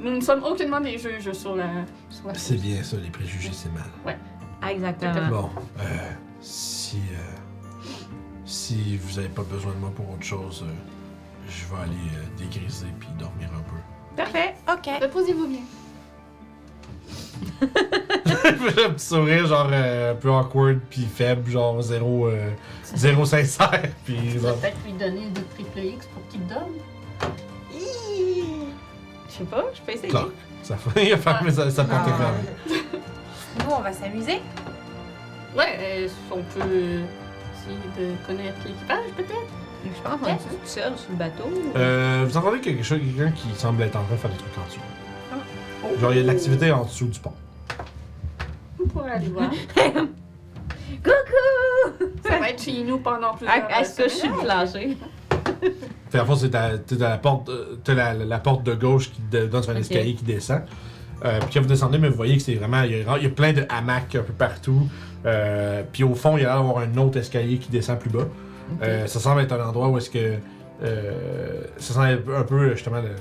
Nous ne sommes aucunement des juges sur la. Sur la C'est bien ça, les préjugés, c'est mal. Ah, Exactement. Bon, euh, si, euh, si vous n'avez pas besoin de moi pour autre chose, euh, je vais aller euh, dégriser puis dormir un peu. Parfait. Ok. Reposez-vous bien. J'ai un petit sourire, genre euh, un peu awkward puis faible, genre zéro, euh, zéro sincère. Puis genre, peut-être lui donner du triple X pour qu'il dorme. Je sais pas, je peux essayer. clac, ça fait, il a fermé sa, sa porte est Ah. fermée. Nous, on va s'amuser. Ouais, euh, on peut euh, essayer de connaître l'équipage, peut-être? Je pense qu'on est tout seul sur le bateau. Euh, vous entendez quelque chose, quelqu'un qui semble être en train de faire des trucs en dessous. Genre, il y a de l'activité en dessous du pont. pourrait aller voir. Coucou! Ça va être chez nous pendant plusieurs Est-ce que je suis plancher? Fait en fait, c'est à- t'es à la porte, euh, t'as la, la porte de gauche qui de- donne sur un escalier qui descend. Euh, puis quand vous descendez, mais vous voyez que c'est vraiment. Il y, a, il y a plein de hamacs un peu partout. Euh, puis au fond, il y a l'air d'avoir un autre escalier qui descend plus bas. Euh, ça semble être un endroit où est-ce que. ça semble être un peu justement le-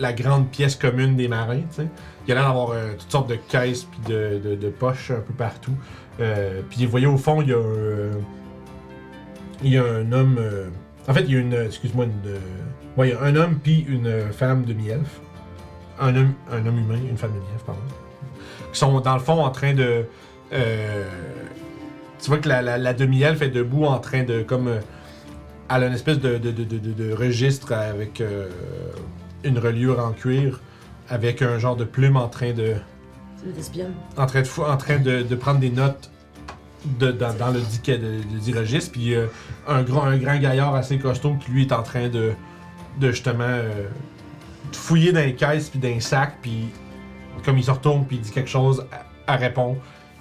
la grande pièce commune des marins, tu sais. Il y a l'air d'avoir toutes sortes de caisses puis de, de- de poches un peu partout. Puis vous voyez au fond, il y a un. il y a un homme. en fait, il y a une. Excuse-moi, une. ouais, il y a un homme puis une femme demi-elfe. Un homme, un homme humain, une femme demi-elfe, pardon. Qui sont dans le fond en train de. euh, tu vois que la, la- la demi-elfe est debout en train de. comme. euh, elle a une espèce de, de, de, de- de- de registre avec euh, une reliure en cuir, avec un genre de plume en train de en train de, en train de, de prendre des notes de, dans, dans le, dit, de. Puis euh, un, grand, un grand gaillard assez costaud qui lui est en train de, de justement euh, de fouiller dans les caisses puis dans les sacs. Puis comme il se retourne puis il dit quelque chose, elle elle répond.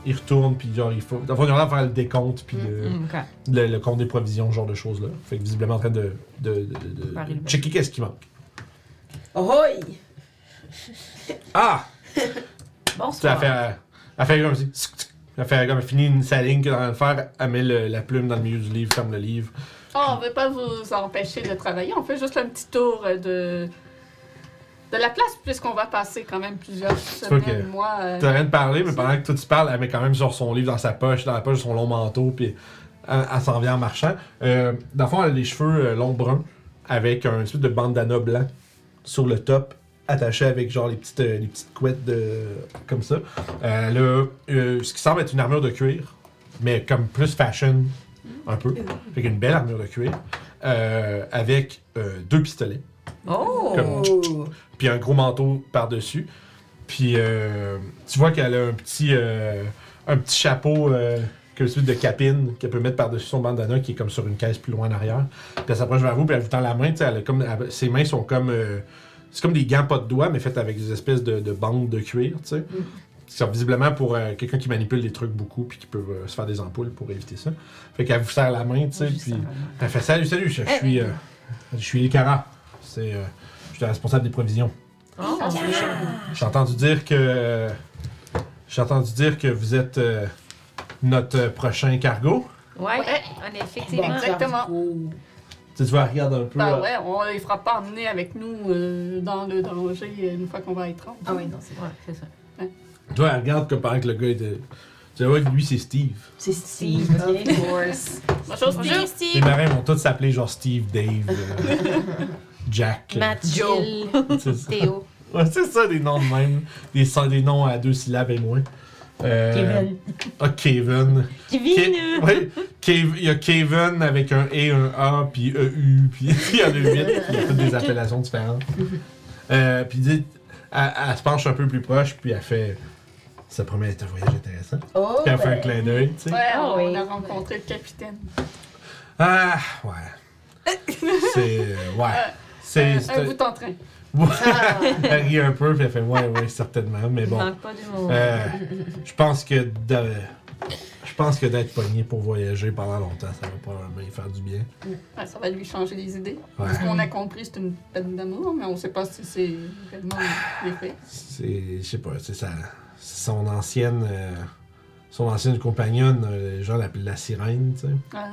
Il retourne puis genre il faut. Fond, il a faire le décompte puis le, Mm, ok. le, le compte des provisions, ce genre de choses là. Fait que visiblement en train de, de, de, de- Faire de une- checker qu'est-ce qui manque. Ahoy! Ah! Bonsoir. Elle fait, elle fait comme si. Elle fait comme elle finit une, sa ligne qu'elle est en train de faire, elle met le- la plume dans le milieu du livre, ferme le livre. Oh, on veut pas vous empêcher de travailler. On fait juste un petit tour euh, de, de la place, puisqu'on va passer quand même plusieurs semaines, mois. euh, T'as rien de parler, mais pendant que toi tu parles, elle met quand même sur son livre dans sa poche, dans la poche de son long manteau, puis elle, elle s'en vient en marchant. Euh, dans le fond, elle a les cheveux euh, longs bruns, avec un espèce de bandana blanc sur le top, attaché avec genre les petites, euh, les petites couettes de, comme ça. Elle a ce qui semble être une armure de cuir, mais comme plus fashion, un peu. Fait qu'une belle armure de cuir, avec deux pistolets. Oh! Comme- puis un gros manteau par-dessus. Puis euh, tu vois qu'elle a un petit, euh, un petit chapeau, euh, comme celui de capine, qu'elle peut mettre par-dessus son bandana qui est comme sur une caisse plus loin en arrière. Puis elle s'approche vers vous, puis elle vous tend la main. Elle a comme, elle- ses mains sont comme. euh, c'est comme des gants pas de doigts, mais faites avec des espèces de, de bandes de cuir, tu sais. C'est visiblement pour euh, quelqu'un qui manipule des trucs beaucoup, puis qui peut euh, se faire des ampoules pour éviter ça. Fait qu'elle vous serre la main, tu sais, puis. Elle fait salut, salut, je, je suis. euh, je suis. C'est. euh, je suis le responsable des provisions. Oh! J'ai entendu dire que. J'ai entendu dire que vous êtes euh, notre euh, prochain cargo. Ouais, Ouais. on est effectivement. Exactement. Tu tu vas regarder un peu. Ben euh, ouais, on les fera pas emmener avec nous euh, dans le danger euh, une fois qu'on va être rendu. Ah oui, non, c'est Ouais, c'est ça. Toi, elle regarde comme pendant que le gars était. Tu vois que lui, c'est Steve. C'est Steve, Steve, of course. Bonjour, bonjour. Les Steve! marins vont tous s'appeler genre Steve, Dave, euh, Jack. euh, ça. Théo. Ouais, c'est ça, des noms de même. Des, des noms à deux syllabes et moins. Euh, Kevin. Ah, Kevin. Kevin! Ke- ouais, Kev- il y a Kevin avec un E, un A, puis EU, puis il y en a huit. Il y a toutes des appellations différentes. Euh, puis dit, elle, elle se penche un peu plus proche, puis elle fait. Ça promet d'être un voyage intéressant. Oh! Puis elle fait un ben. clin d'œil, tu sais. Ouais, Ah on oui. a rencontré le capitaine. Ah, ouais. C'est. euh, Ouais. C'est. Un, c'est un bout en train. Elle rit un peu, puis elle fait Ouais, ouais, certainement. Mais bon. manque pas d'humour. Euh, je pense que de- je pense que d'être pogné pour voyager pendant longtemps, ça va probablement y faire du bien. Ouais, ça va lui changer les idées. Ouais. Ce qu'on a compris, c'est une peine d'amour, mais on sait pas si c'est réellement les faits. C'est, je sais pas, c'est ça, son ancienne, euh, son ancienne compagnonne, euh, les gens l'appellent la sirène, tu sais. Ah.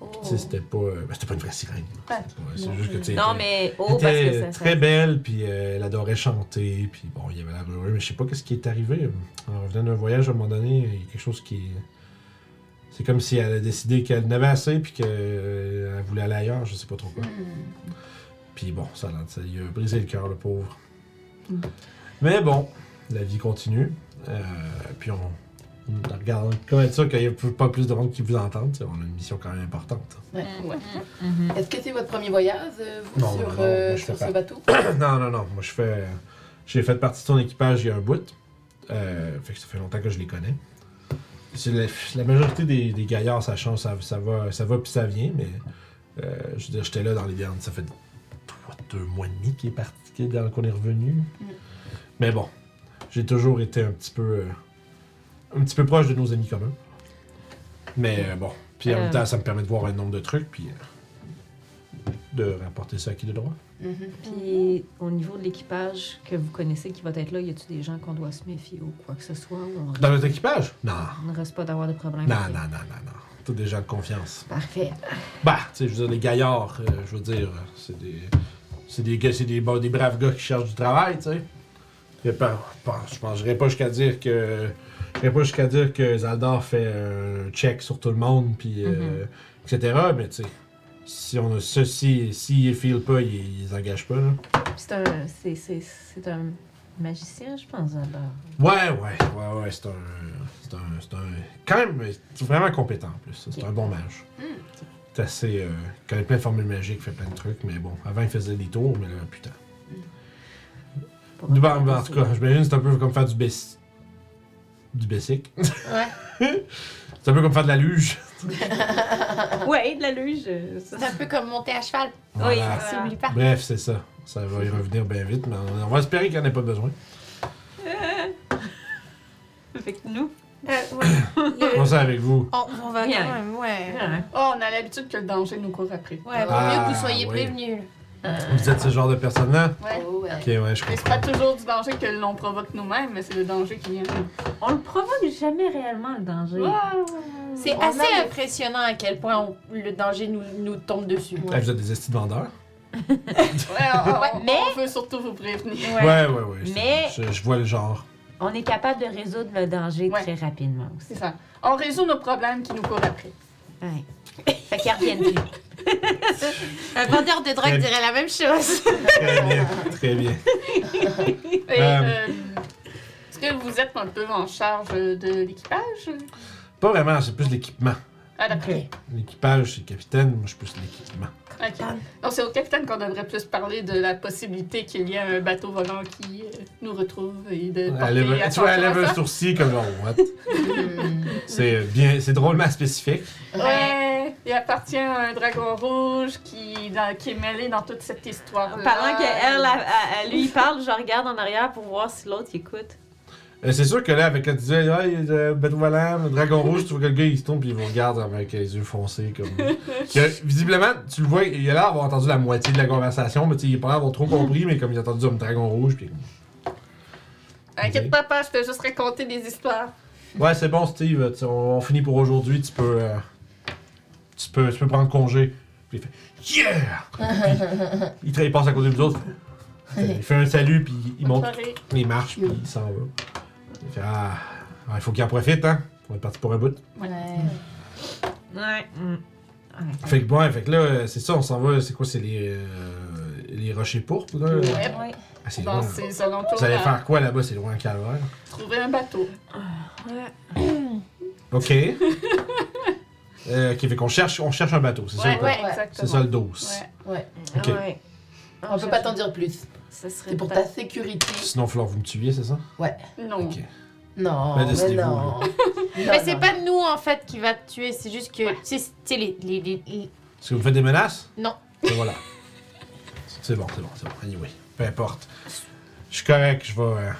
Oh. C'était pas, euh, ben, c'était pas une vraie sirène. C'est juste que tu sais, Non, mais. Oh, parce que ça. ça- très belle, puis euh, elle adorait chanter, puis bon, il y avait l'air heureux, mais je sais pas qu'est-ce qui est arrivé. En revenant d'un voyage, à un moment donné, il y a quelque chose qui. C'est comme si elle a décidé qu'elle en avait assez, puis qu'elle voulait aller ailleurs, je sais pas trop quoi. Puis bon, ça, l'a- ça lui a brisé le cœur, le pauvre. Mm. Mais bon, la vie continue. Euh, puis on regarde, comment être sûr qu'il n'y a pas plus de monde qui vous entende. On a une mission quand même importante. Ouais. Ouais. Mhm. Est-ce que c'est votre premier voyage, euh, vous, Non, sur, non, non, euh, sur ce bateau? non, non, non. Moi, je fais. J'ai fait partie de ton équipage il y a un bout. Euh, fait que ça fait longtemps que je les connais. La, la majorité des, des gaillards, ça change, ça, ça va, ça va puis ça vient, mais euh, je veux dire, j'étais là dans les dernières. Ça fait trois, deux mois et demi qu'il est parti, qu'il est- qu'on est revenu. Mais bon, j'ai toujours été un petit peu. euh, un petit peu proche de nos amis communs. Mais euh, bon, puis en Euh. même temps, ça me permet de voir un nombre de trucs, puis euh, de rapporter ça à qui de droit. Mhm. Puis au niveau de l'équipage que vous connaissez qui va être là, y a-t-il des gens qu'on doit se méfier ou quoi que ce soit ou on, Dans notre équipage? Non. on ne reste pas d'avoir de problème? Non, Ok. non, non, non, non. Tous des gens de confiance. Parfait. Bah, tu sais, je veux dire, les gaillards, euh, je veux dire, euh, c'est des. C'est des, gars- c'est des, bon, des braves gars qui cherchent du travail, tu sais. Je pense, j'irais pas jusqu'à dire que. J'irais pas jusqu'à dire que Zaldar fait un check sur tout le monde, puis. euh, etc. Mais tu sais, si on a ceci, s'ils file pas, ils, ils engagent pas. C'est un, c'est, un magicien, je pense, alors. Ouais, ouais, ouais, ouais, c'est un. C'est un. Un. Quand même, c'est vraiment compétent en plus. C'est un bon mage. C'est assez. Euh, il connaît plein de formules magiques, fait plein de trucs, mais bon, avant il faisait des tours, mais là, putain. Ben, peu en tout cas, j'imagine que c'est un peu comme faire du basic. Du basic. Ouais. c'est un peu comme faire de la luge. Ouais, de la luge. euh. C'est un peu comme monter à cheval. Voilà. Oui, pas. Bref, c'est ça. Ça va y revenir bien vite, mais on va espérer qu'il n'y en ait pas besoin. Nous. Euh, ouais. Le- Comment ça avec vous? On, on va Bien. quand même, ouais. Ouais. Oh, on a l'habitude que le danger nous court après. Ouais, vaut Ah, mieux que vous soyez prévenus. Vous êtes ce genre de personne-là? Ouais. Oh, ouais. Ok, ouais, je Mais c'est comprends. pas toujours du danger que l'on provoque nous-mêmes, mais c'est le danger qui vient. On le provoque jamais réellement, le danger. C'est On assez a- impressionnant à quel point on- le danger nous, nous tombe dessus. Ah, vous êtes des estis de vendeurs? Ouais, on, mais- on veut surtout vous prévenir. Ouais, ouais, ouais. c'est- Mais- Je, je vois le genre. On est capable de résoudre le danger Ouais. très rapidement C'est aussi. ça. On résout nos problèmes qui nous courent après. Ouais. Fait qu'ils reviennent plus. Un vendeur de drogue dirait la même chose. Très bien, très bien. Et, Euh. euh, Est-ce que vous êtes un peu en charge de l'équipage? Pas vraiment, c'est plus l'équipement. Ah, d'accord. Ok. L'équipage, c'est le capitaine, moi je suis plus l'équipement. Ok. Donc, c'est au capitaine qu'on devrait plus parler de la possibilité qu'il y ait un bateau volant qui euh, nous retrouve et de porter Elle lève, tu vois, elle lève un ça. sourcil comme genre, what? C'est bien, c'est drôlement spécifique. Ouais, il appartient à un dragon rouge qui, dans- qui est mêlé dans toute cette histoire. Pendant qu'elle, elle, elle- lui, il parle, je regarde en arrière pour voir si l'autre il écoute. Euh, c'est sûr que là, avec quand tu disais, il y a le bateau volant, le dragon rouge, tu vois que le gars il se tourne puis il vous regarde avec les yeux foncés. comme Que, Visiblement, tu le vois, il a l'air d'avoir entendu la moitié de la conversation, mais tu sais, il a pas l'air d'avoir trop compris, mais comme il a entendu un dragon rouge, puis. Inquiète pas, pas, je te juste raconter des histoires. Ouais, c'est bon, Steve, on, on finit pour aujourd'hui, tu peux, euh, tu peux. Tu peux prendre congé. Puis il fait Yeah! Puis, il, passe à côté des autres. Il fait un salut, puis il monte, il marche, puis il s'en va. Il fait Ah, ah, il faut qu'il en profite, hein? On est parti pour un bout. Ouais. Ouais. mm. Ouais. Fait que, ouais, fait que là, euh, c'est ça, on s'en va, c'est quoi, c'est les, euh, les rochers pourpres, là? Ouais. Ouais. Ah, c'est loin. Vous allez à faire quoi là-bas? C'est loin, calvaire. trouver un bateau. Ok. euh, ok, fait qu'on cherche, on cherche un bateau, c'est ça? Ouais, le plan? ouais, Ouais. exactement. C'est ça le dos. Ouais. Ouais. Ok. Ouais. On peut pas t'en dire plus. C'est pour ta sécurité. Sinon, que vous me tuiez, c'est ça? Non. Ok. Non, Ben, mais décidez-vous, non. Mais c'est pas nous en fait qui va te tuer, c'est juste que Ouais. tu sais, tu les, les, les- les- Est-ce que vous faites des menaces? Non. Et voilà. C'est bon, c'est bon, c'est bon. Anyway, peu importe. Je suis correct, je vais. euh,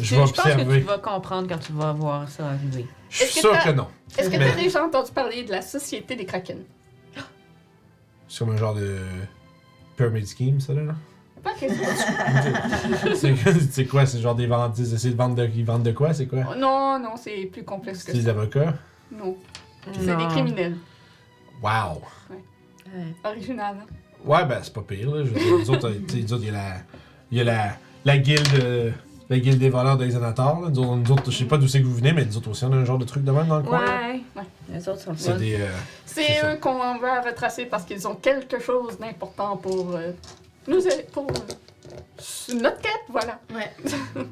je vais je pense que observer. tu vas comprendre quand tu vas voir ça arriver. Je suis sûr que non. Est-ce que Mais- t'as déjà entendu parler de la Société des Kraken? C'est comme un genre de. Pyramid scheme, ça là? là? Pas que c'est c'est quoi? C'est genre des ventes. Ils essaient de vendre de, ils vendent de quoi? C'est quoi? Non, non, c'est plus complexe que C'est des ça. avocats? Non, c'est Non. des criminels. Wow! Ouais. Original. hein? Ouais, ben c'est pas pire, là. Je veux dire, nous autres, euh, autres, il y a la. Il y a la. La guilde. La guilde des voleurs de Xanatar. Nous autres, nous autres, je sais pas d'où c'est que vous venez, mais nous autres aussi, on a un genre de truc de même dans le coin. là. Ouais. Ouais. Les autres sont C'est fun. des. euh, C'est C'est ça. eux qu'on va retracer parce qu'ils ont quelque chose d'important pour euh, nous pour euh, notre quête, voilà. Ouais.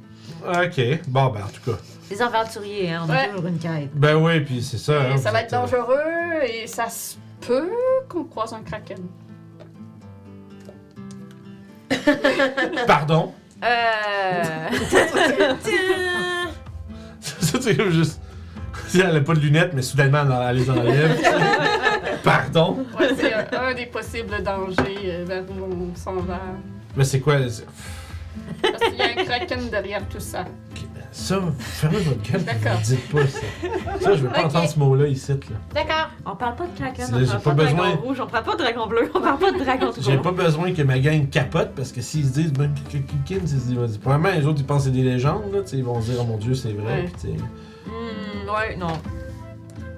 Ok, bon, ben en tout cas. Les aventuriers, hein, on a Ouais. toujours une quête. Ben oui, puis c'est ça. Et hein, ça vous va êtes, être euh, dangereux et ça se peut qu'on croise un kraken. Pardon? Euh. ça, comme juste. Si elle a pas de lunettes, mais soudainement, elle les enlève. Pardon? Ouais, c'est un, un des possibles dangers euh, vers où on s'en va. Mais c'est quoi? Parce qu'il y a un kraken derrière tout ça. Ça, fermez votre gueule, D'accord. dites pas ça. Ça, je veux pas entendre ce mot-là ici. Là. D'accord. On parle pas de kraken, on j'ai parle pas pas de besoin- dragon rouge, on parle pas de dragon bleu, on parle pas de dragon J'ai rouge. pas besoin que ma gang capote parce que s'ils se disent, ben, Kikin, Probablement, les autres, ils pensent que c'est des légendes, là. Ils vont se dire, oh mon dieu, c'est vrai. Ouais. puis. Hmm, ouais, non.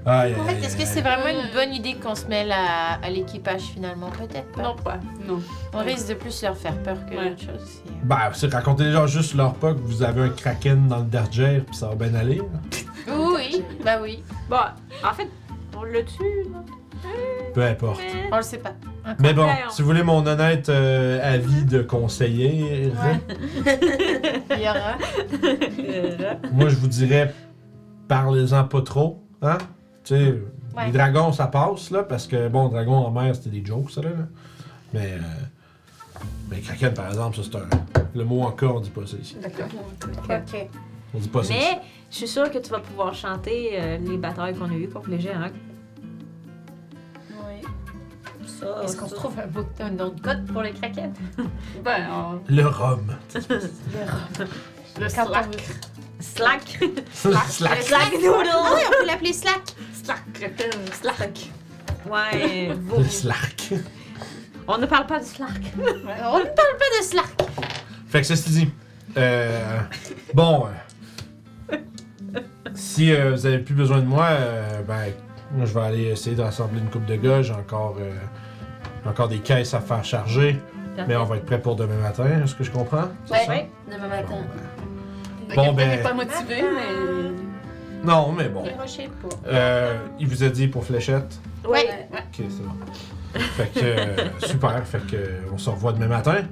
Aïe, En fait, est-ce que c'est vraiment une bonne idée qu'on se mêle à, à l'équipage finalement? Peut-être pas. Non, pas. Non. On risque de plus leur faire peur que Ouais. d'autres choses. si- Ben, c'est raconter les gens juste leur pas que vous avez un kraken dans le derrière puis ça va bien aller. là. Oui, oui, bah oui. Bon, en fait, on le tue. Peu importe. Mais... On le sait pas. Mais bon, Ouais, on- si vous voulez mon honnête euh, avis de conseiller, Il y aura. Euh, moi je vous dirais, parlez-en pas trop. Hein? Tu sais, Ouais. les dragons ça passe là, parce que bon, dragon en mer c'était des jokes ça là. là. Mais, euh, mais kraken par exemple, ça c'est un. Le mot encore, on dit pas ça ici. D'accord. Ok. On dit pas ça ici. Mais je suis sûre que tu vas pouvoir chanter euh, les batailles qu'on a eues contre les géants. Oui. Ça, Est-ce qu'on se trouve un, bout, un de code pour les craquettes Ben, on- Le rhum. le Quand on slack. Slack. Slack. Slack noodle. Ah oui, on peut l'appeler Slack. Slack, slack. Ouais. Le slack. On ne parle pas de Slack. On ne parle pas de Slack. Fait que ceci dit, euh, bon, euh, si euh, vous avez plus besoin de moi, euh, ben, moi je vais aller essayer de rassembler une coupe de gars. J'ai encore, euh, encore des caisses à faire charger, mais on va être prêt pour demain matin. Est-ce que je comprends? C'est Ouais. Demain Bon, matin. ben, Bon, ben- n'est pas motivé, mais. non, mais bon. Euh, il vous a dit pour fléchette? Ouais. Ok, c'est bon. Fait que euh, super. Fait que on se revoit demain matin?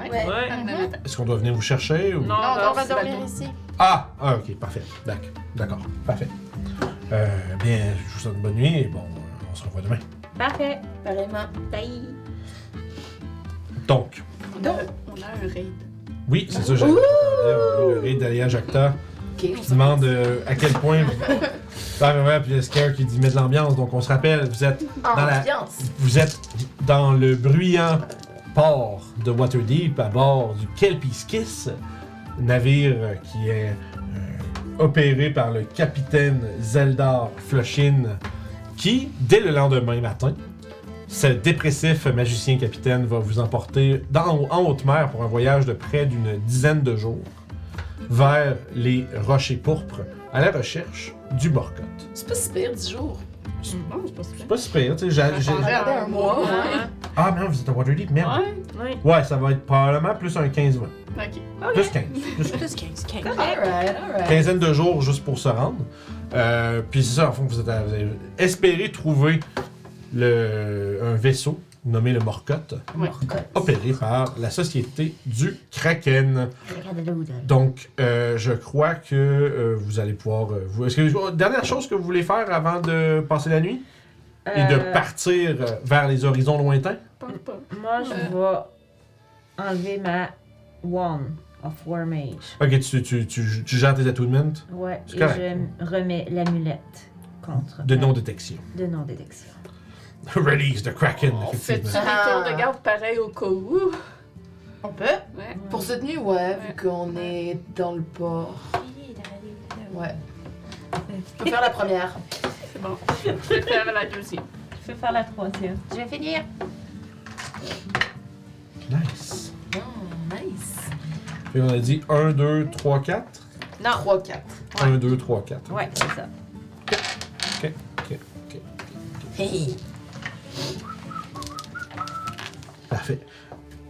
Ouais. Ouais. Matin. Est-ce qu'on doit venir vous chercher ou? Non, Non, on va dormir ici. Ah, ah, ok, parfait. D'accord, d'accord, parfait. Euh, bien, je vous souhaite une bonne nuit et bon, on se revoit demain. Parfait. Apparemment. Bye. Donc, On a, on a un raid. Oui, c'est ça, j'allais dire. Le raid d'Alia Jacta Ok. qui demande euh, à quel point. Ah, ouais, ouais, puis Scare qui dit met de l'ambiance. Donc, on se rappelle, vous êtes, Dans la- Ambiance. vous êtes dans le bruyant port de Waterdeep à bord du Kelpie's Kiss, navire qui est euh, opéré par le capitaine Zeldar Flushin, qui, dès le lendemain matin, ce dépressif magicien capitaine va vous emporter dans, en haute mer pour un voyage de près d'une dizaine de jours vers les rochers pourpres à la recherche du Morcotte. C'est pas si pire, 10 jours. Non, c'est pas super. C'est pas super, tu sais, j'ai- j'ai- On regardait un mois. Ah, mais non, vous êtes à Waterdeep, merde. Ouais. Ouais, ça va être probablement plus un 15 20 Ok. Plus 15. Plus Plus 15, 15. Alright, alright. quinzaine de jours juste pour se rendre. Euh, puis c'est ça, en fond, vous, êtes à- vous avez espéré trouver le, un vaisseau nommé le Morcotte, Ouais. opéré par la société du Kraken. Donc, euh, je crois que euh, vous allez pouvoir. euh, vous, est-ce que, dernière chose que vous voulez faire avant de passer la nuit? Et de partir vers les horizons lointains? Moi, je vais enlever ma Wand of War Mage. Ok, tu, tu, tu, tu gères tes attunements Ouais, et correct. je remets l'amulette contre. de non-détection. De non-détection. Release the Kraken, On fait effectivement. des tours de garde pareil au cas où? On peut. Ouais. Pour cette nuit, ouais, vu qu'on est dans le port. Ouais. Je peux faire la première. C'est bon. Je vais faire la deuxième. Je vais faire la troisième. Je vais finir. Nice. Oh, nice. Et on a dit 1, 2, 3, 4. Non. 3, 4. 1, 2, 3, 4. Ouais, c'est ça. Ok, ok, ok. Hey. Parfait.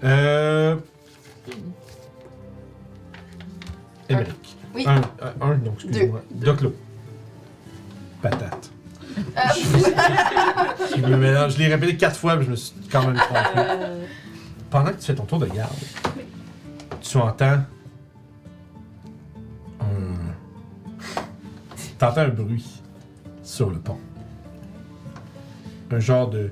Euh. Émeric. Oui. Un, euh, un, non, excuse-moi. Doclo. Patate. Ah, Je me mélange. Je l'ai répété quatre fois, mais je me suis quand même trompé. Euh, Pendant que tu fais ton tour de garde, tu entends un. T'entends un bruit sur le pont. Un genre de.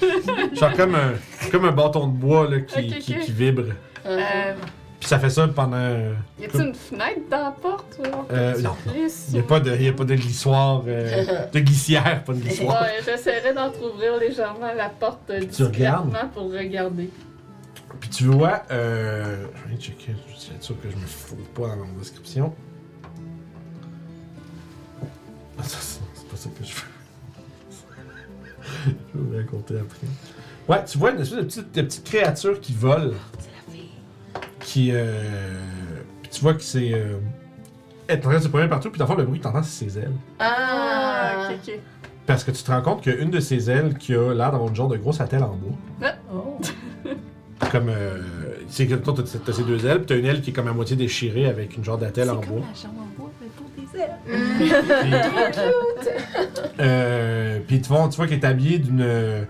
Genre comme un, comme un bâton de bois là, qui, Ok, qui, ok. qui vibre. euh, Puis ça fait ça pendant. euh, y a-t-il une fenêtre dans la porte? ou Euh, non, Il n'y a, ou- pas de- y a pas de glissoire. euh, de glissière, pas de glissoire. Ouais, j'essaierai d'entrouvrir légèrement la porte tu regardes? discrètement pour regarder. Puis tu vois, euh, je vais checker, je suis sûr que je me fous pas dans la description. Ah, ça, c'est c'est pas ça que je veux. je vais vous raconter après. Ouais, tu vois une espèce de petite, de petite créature qui vole. Qui. Euh, puis tu vois que c'est. Euh, elle est en train de se promener partout, puis dans le bruit que t'entends, c'est ses ailes. Ah, Ah, ok, ok. Parce que tu te rends compte qu'il y a une de ses ailes qui a l'air d'avoir une genre de grosse attelle en bois. Oh. Comme. Euh, c'est que toi, t'as t'as ces deux ailes, puis t'as une aile qui est comme à moitié déchirée avec une genre d'attelle en bois. la chambre en bois, mais pour des ailes. Puis, euh, puis tu vois, tu vois qu'elle est habillée d'une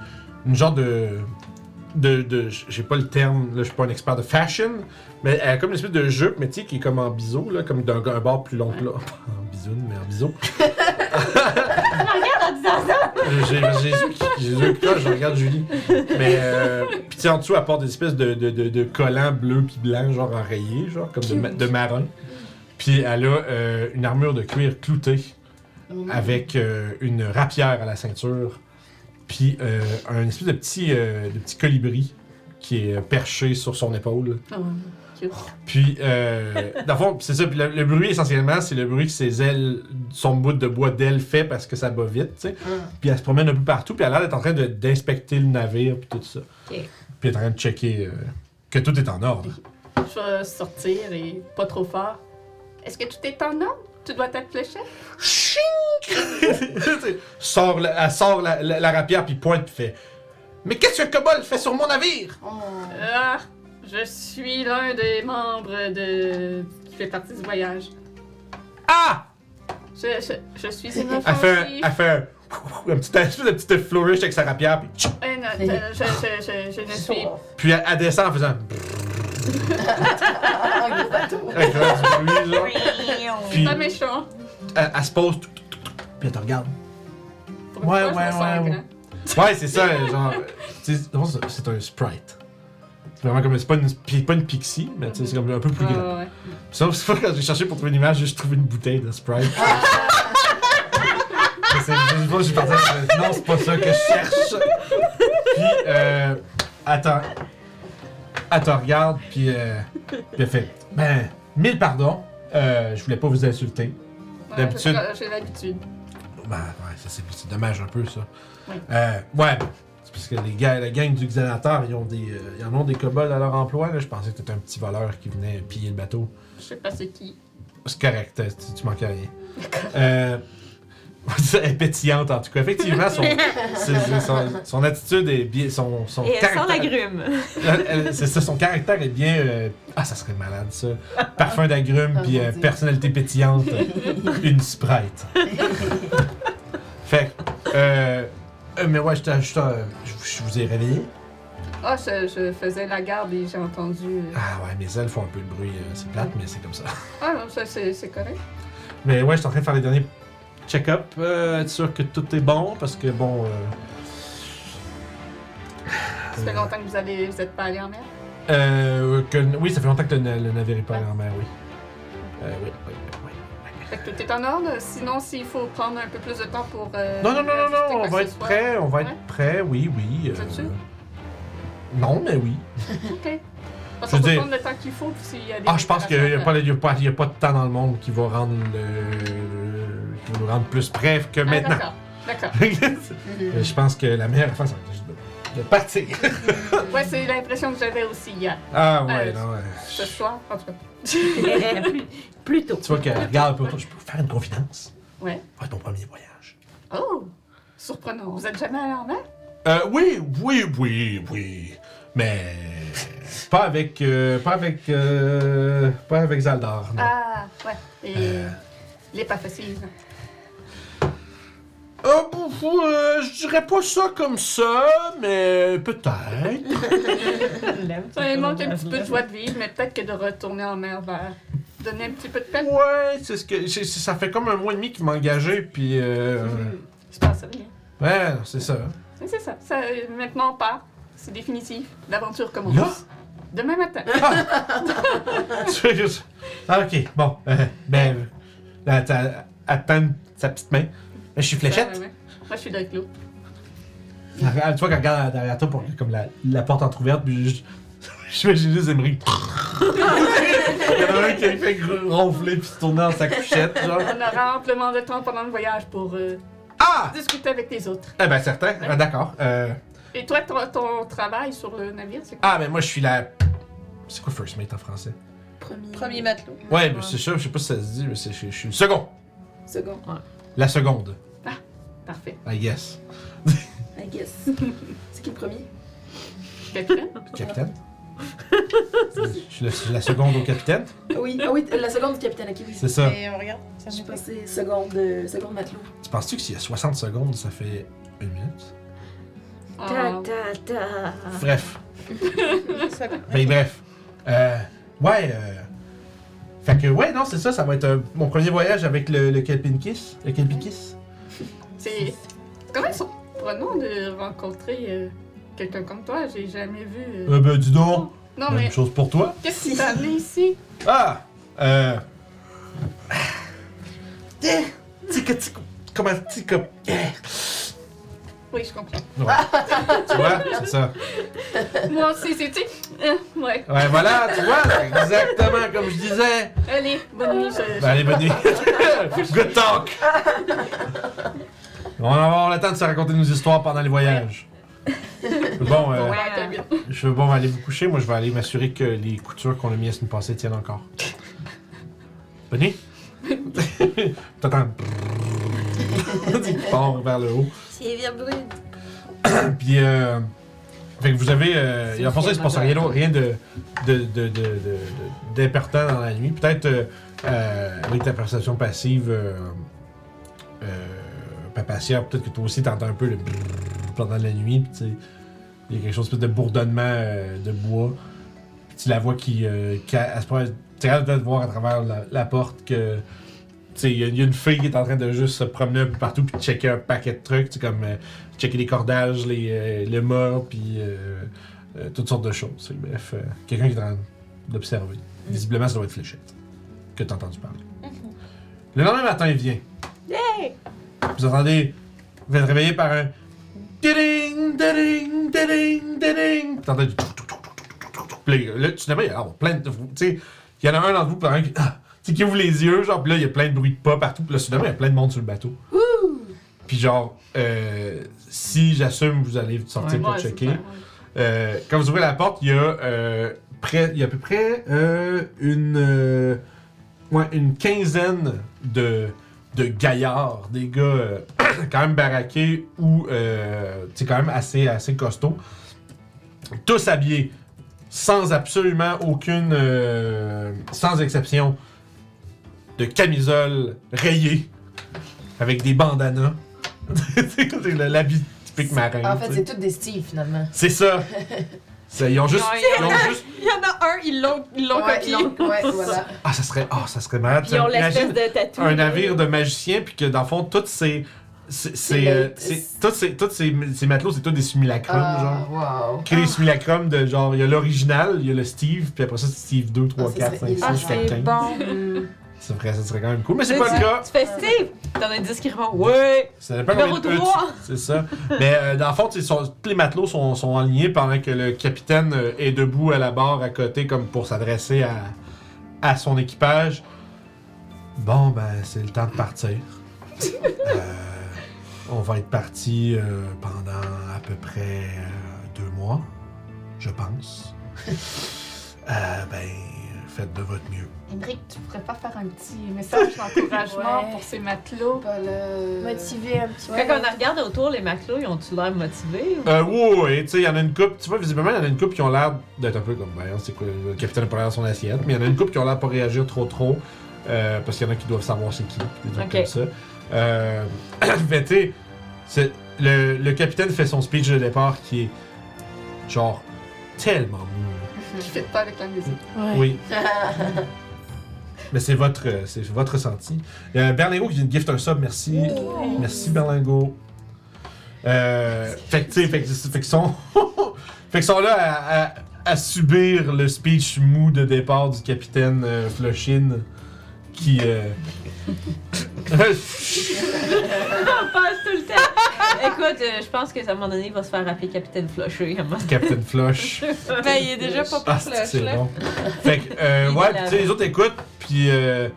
une genre de de, de j'ai pas le terme, là, je suis pas un expert de fashion, mais elle a comme une espèce de jupe, mais tu sais, qui est comme en biseau, là, comme d'un un bord plus long que là. Pas en bisoune, mais en biseau. Regarde en disant ça! J'ai Jésus qui je regarde Julie. Mais euh, tu sais, en dessous, elle porte des espèces de, de, de, de collants bleus puis blancs, genre enrayés, genre comme de marron. Puis elle a euh, une armure de cuir cloutée avec euh, une rapière à la ceinture, puis euh, un espèce de petit, euh, de petit colibri qui est perché sur son épaule. Oh, cute. Puis, euh, dans le fond, c'est ça. Puis le, le bruit, essentiellement, c'est le bruit que ses ailes, son bout de bois d'aile fait parce que ça bat vite, tu sais. Puis elle se promène un peu partout, puis elle a l'air d'être en train d'inspecter le navire, puis tout ça. Puis elle est en train de checker que tout est en ordre. Je vais sortir et pas trop fort. Est-ce que tout est en ordre? Tu dois être fléchette? sort la- elle sort la, la- la rapière, puis pointe, puis fait Mais qu'est-ce que Cobol fait sur mon navire? Oh. Ah, je suis l'un des membres de... qui fait partie du voyage. Ah Je, je, je suis une Elle fait, elle fait un, un petit, flourish avec sa rapière, puis, tchou, Eh non, je, je, je, je, je ne suis... puis elle, elle descend en faisant. Un gros bateau. avec du bruit, genre. Puis Pas méchant. elle, elle se pose, tout, tout, tout, tout, puis elle te regarde. Ouais, je me ouais, sens ouais, grand? Ouais, c'est ça, genre. tu sais, non, c'est c'est un sprite. C'est vraiment comme. C'est pas une, pas une pixie, mais tu sais, c'est comme un peu plus Ouais, grand. ouais, ouais. C'est pas quand j'ai cherché pour trouver une image, j'ai juste trouvé une bouteille de sprite. Mais c'est- je sais pas, parti, je- non, c'est pas ça que je cherche. Puis, euh. Attends. Elle te regarde, puis, euh, puis elle fait Ben, mille pardons, euh, je voulais pas vous insulter. D'habitude- J'ai l'habitude. Ben, ouais, ça c'est c'est dommage un peu ça. Oui. Euh, ouais, c'est parce que les gars, la gang du Xanator, ils ont des, euh, ils en ont des kobolds à leur emploi. Là. Je pensais que t'étais un petit voleur qui venait piller le bateau. Je sais pas c'est qui. C'est correct, euh, tu, tu manques à rien. Euh, elle est pétillante en tout cas. Effectivement, son, attitude est bien. Son, son Et elle l'agrume. Elle- elle- C'est ça, son caractère est bien. euh, Ah, ça serait malade ça. Parfum d'agrumes, Ah, puis euh, personnalité pétillante. une sprite. fait que, euh, euh, mais ouais, je, t'ai- je, t'ai- je- vous ai réveillé. Ah, je, je faisais la garde et j'ai entendu. euh, Ah ouais, mes ailes font un peu de bruit. euh, c'est plate, mais c'est comme ça. Ah non, ça c'est c'est correct. Mais ouais, je suis en train de faire les derniers check-up, euh, être sûr que tout est bon, parce que bon. euh, Ça fait longtemps que vous allez, vous êtes pas allé en mer? euh, que, oui, ça fait longtemps que le, na- le navire est pas allé en mer, oui. Euh, oui, oui, oui, oui. Fait que tout est en ordre. Sinon, s'il faut prendre un peu plus de temps pour. euh, Non, non, non, non, non, on va être prêt, on va Ouais. être prêt, oui, oui. Vous êtes sûr? Non, mais oui. Ok. Parce Je qu'on peut dire- prendre le temps qu'il faut s'il y a des. Ah, je pense qu'il n'y a, a pas de temps dans le monde qui va rendre le. Nous rendre plus prêts que faire. maintenant. Ah, D'accord, d'accord. Euh, je pense que la meilleure affaire, c'est juste de, de partir. Ouais, c'est l'impression que j'avais aussi hier. Ah, ouais, Euh, non, ouais. Ce soir, en tout cas. Plus- Plutôt. Tu vois qu'elle regarde un peu autour, je peux vous faire une confidence. Ouais. Ça va être mon premier voyage. Oh! Surprenant. Vous êtes jamais allé en mer? Euh, oui, oui, oui, oui. Mais. Pas avec. euh, pas avec. euh, pas avec Zaldar, non. Ah, ouais. Et. Euh. Il est pas facile. Ah, bon, euh, je dirais pas ça comme ça, mais peut-être. Ça il manque un petit peu de joie de vivre, mais peut-être que de retourner en mer va donner un petit peu de peine. Ouais, c'est ce que. c'est- c'est- ça fait comme un mois et demi qu'il m'a engagé, puis. Euh, Je pense à rien. ouais, c'est ça. Mais c'est ça. ça. Maintenant, on part. C'est définitif. L'aventure commence. Là? Demain matin. ah, ok, bon. euh, ben. Euh, t'as- Attends sa petite main. Je suis fléchette. Moi, je suis l'autre. Elle regarde- Tu vois qu'elle regarde derrière toi pour comme la, la porte entrouverte, puis juste. J'imagine juste Emery. Il y en a un qui a fait ronfler puis se tourner dans sa couchette, genre. On aura amplement de temps pendant le voyage pour euh, Ah! discuter avec les autres. Eh ben, certain. Ah, D'accord. Euh, Et toi, ton, ton travail sur le navire, c'est quoi? Ah, ben, moi, je suis la. C'est quoi First Mate en français? Premier. Premier matelot. Ouais, ben, c'est ça, je sais pas si ça se dit, mais c'est- je je suis le second. Second. La seconde, Parfait. I guess. I guess. C'est qui le premier? Capitaine? Capitaine? je suis la, seconde au capitaine? Oui, ah oui, la seconde du capitaine, ok, oui. C'est ça. Et on regarde. Ça Je me fait. pensais seconde, euh, seconde matelot. Tu penses-tu que s'il y a 60 secondes, ça fait une minute? Ah, Ta, ta, ta. Bref. Ça- Ben, bref. Euh, ouais, euh. Fait que, ouais, non, c'est ça, ça va être euh, mon premier voyage avec le, le Kelpinkis. Le Kelpikis. c'est comment surprenant de rencontrer euh, quelqu'un comme toi? J'ai jamais vu. euh, Euh, ben, dis donc. Non, Même mais chose pour toi. qu'est-ce qui t'a amené ici? Ah! Euh. Tu. Comment eh. Oui, je comprends. Ouais. tu vois, c'est ça. Moi aussi, c'est tu euh, ouais. Ouais, voilà, tu vois, exactement comme je disais. Allez, bonne nuit. je- Ben, allez, bonne nuit. Good talk. On va avoir le temps de se raconter nos histoires pendant les voyages. Bon, euh, Ouais, je vais bon, aller vous coucher. Moi, je vais aller m'assurer que les coutures qu'on a mis la semaine passée tiennent encore. Bonne nuit. T'entends? Tu pars vers le haut. C'est brûlé. Puis, euh, fait que vous avez. Euh, il se passe rien, rien de, de, d'important dans la nuit. Peut-être euh, euh, avec ta perception passive, euh, euh, Papacia, peut-être que toi aussi t'entends un peu le brrrr pendant la nuit. Puis, tu sais, il y a quelque chose de bourdonnement euh, de bois. Puis tu la vois qui. Euh, qui a- à ce point, tu de voir à travers la, la porte que. Tu il y, a- il y a une fille qui est en train de juste se promener un peu partout puis checker un paquet de trucs, tu sais, comme euh, checker les cordages, les, euh, le puis euh, euh, toutes sortes de choses. tu. Bref, quelqu'un qui est en train d'observer. Visiblement, ça doit être Fléchette, que tu as entendu parler. Le lendemain matin, il vient. Vous entendez, vous êtes réveillé par un ding, ding, ding, ding. T'entends du Puis là, finalement, il y a plein de. Tu sais, il y en a un d'entre vous, par exemple, qui, ah, tu sais, qui ouvre les yeux, genre, puis là, il y a plein de bruit de pas partout. Puis là, finalement, il y a plein de monde sur le bateau. Puis genre, euh, si j'assume, vous allez sortir pour Ouais, c'est checker. ouais. Euh, quand vous ouvrez la porte, il y a, euh, près, il y a à peu près euh, une, euh, ouais, une quinzaine de, de gaillards, des gars euh, quand même baraqués ou euh, tu sais, quand même assez, assez costauds. Tous habillés, sans absolument aucune, euh, sans exception, de camisoles rayées, avec des bandanas. c'est le- l'habit typique marin. En fait, c'est toutes des Steve finalement. C'est ça. Ça, ils ont juste. Ils ont juste Il y en a un, ils l'ont ils l'ont Ouais, copié. non, ouais, voilà. ah, ça serait, ah, ça serait malade. Ils ont l'espèce de tatou. un navire de magicien, puis que dans le fond, toutes ces. C'est. euh, Tous ces, tous ces, ces matelots, c'est tous des simulacrums, Ah, genre. wow. Qui est des simulacrums de genre, il y a l'original, il y a le Steve, puis après ça, c'est Steve 2, 3, Ah, 4, c'est 5, ça. 6, Ah, jusqu'à c'est 15. bon. C'est vrai, ça serait quand même cool, mais c'est pas le cas. Tu fais Steve. T'en as un 10 qui répond Ouais. Ça dépend Numéro combien de E trois. tu- C'est ça. Mais euh, dans le fond, sont- tous les matelots sont, sont alignés pendant que le capitaine euh, est debout à la barre à côté, comme pour s'adresser à, à son équipage. Bon, ben, c'est le temps de partir. Euh, on va être parti euh, pendant à peu près euh, deux mois, je pense. Ben, faites de votre mieux. Henrik, tu pourrais pas faire un petit message d'encouragement Ouais. pour ces matelots? Pas le... Motiver un petit peu. Quand on regarde autour, les matelots, ils ont-tu l'air motivés? ou- Euh, ouais, ouais, tu sais, il y en a une coupe, tu vois, visiblement, il y en a une coupe qui ont l'air d'être un peu comme, ben, c'est quoi, le capitaine a pas l'air son assiette, mais il y en a une coupe qui ont l'air de pas réagir trop trop, euh, parce qu'il y en a qui doivent savoir c'est qui, des trucs Ok. comme ça. Euh, mais tu sais, c'est- le, le capitaine fait son speech de départ qui est, genre, tellement mou. Qui fait pas avec la musique. Oui. Mais c'est votre, euh, c'est votre ressenti. Euh, Berlingo qui vient de gift un sub, merci. Merci Berlingo. Euh, fait que tu sais, fait, que- fait sont, fait sont là à, à- à subir le speech mou de départ du capitaine euh, Flushin qui. euh, On passe tout le temps. Écoute, euh, je pense que à un moment donné, il va se faire appeler Capitaine Flusher. Captain Flush. Ben, il est déjà pas Ah, pour c'est que flush, c'est là. bon. Fait que, euh, Il ouais, tu sais, les autres écoutent, puis euh,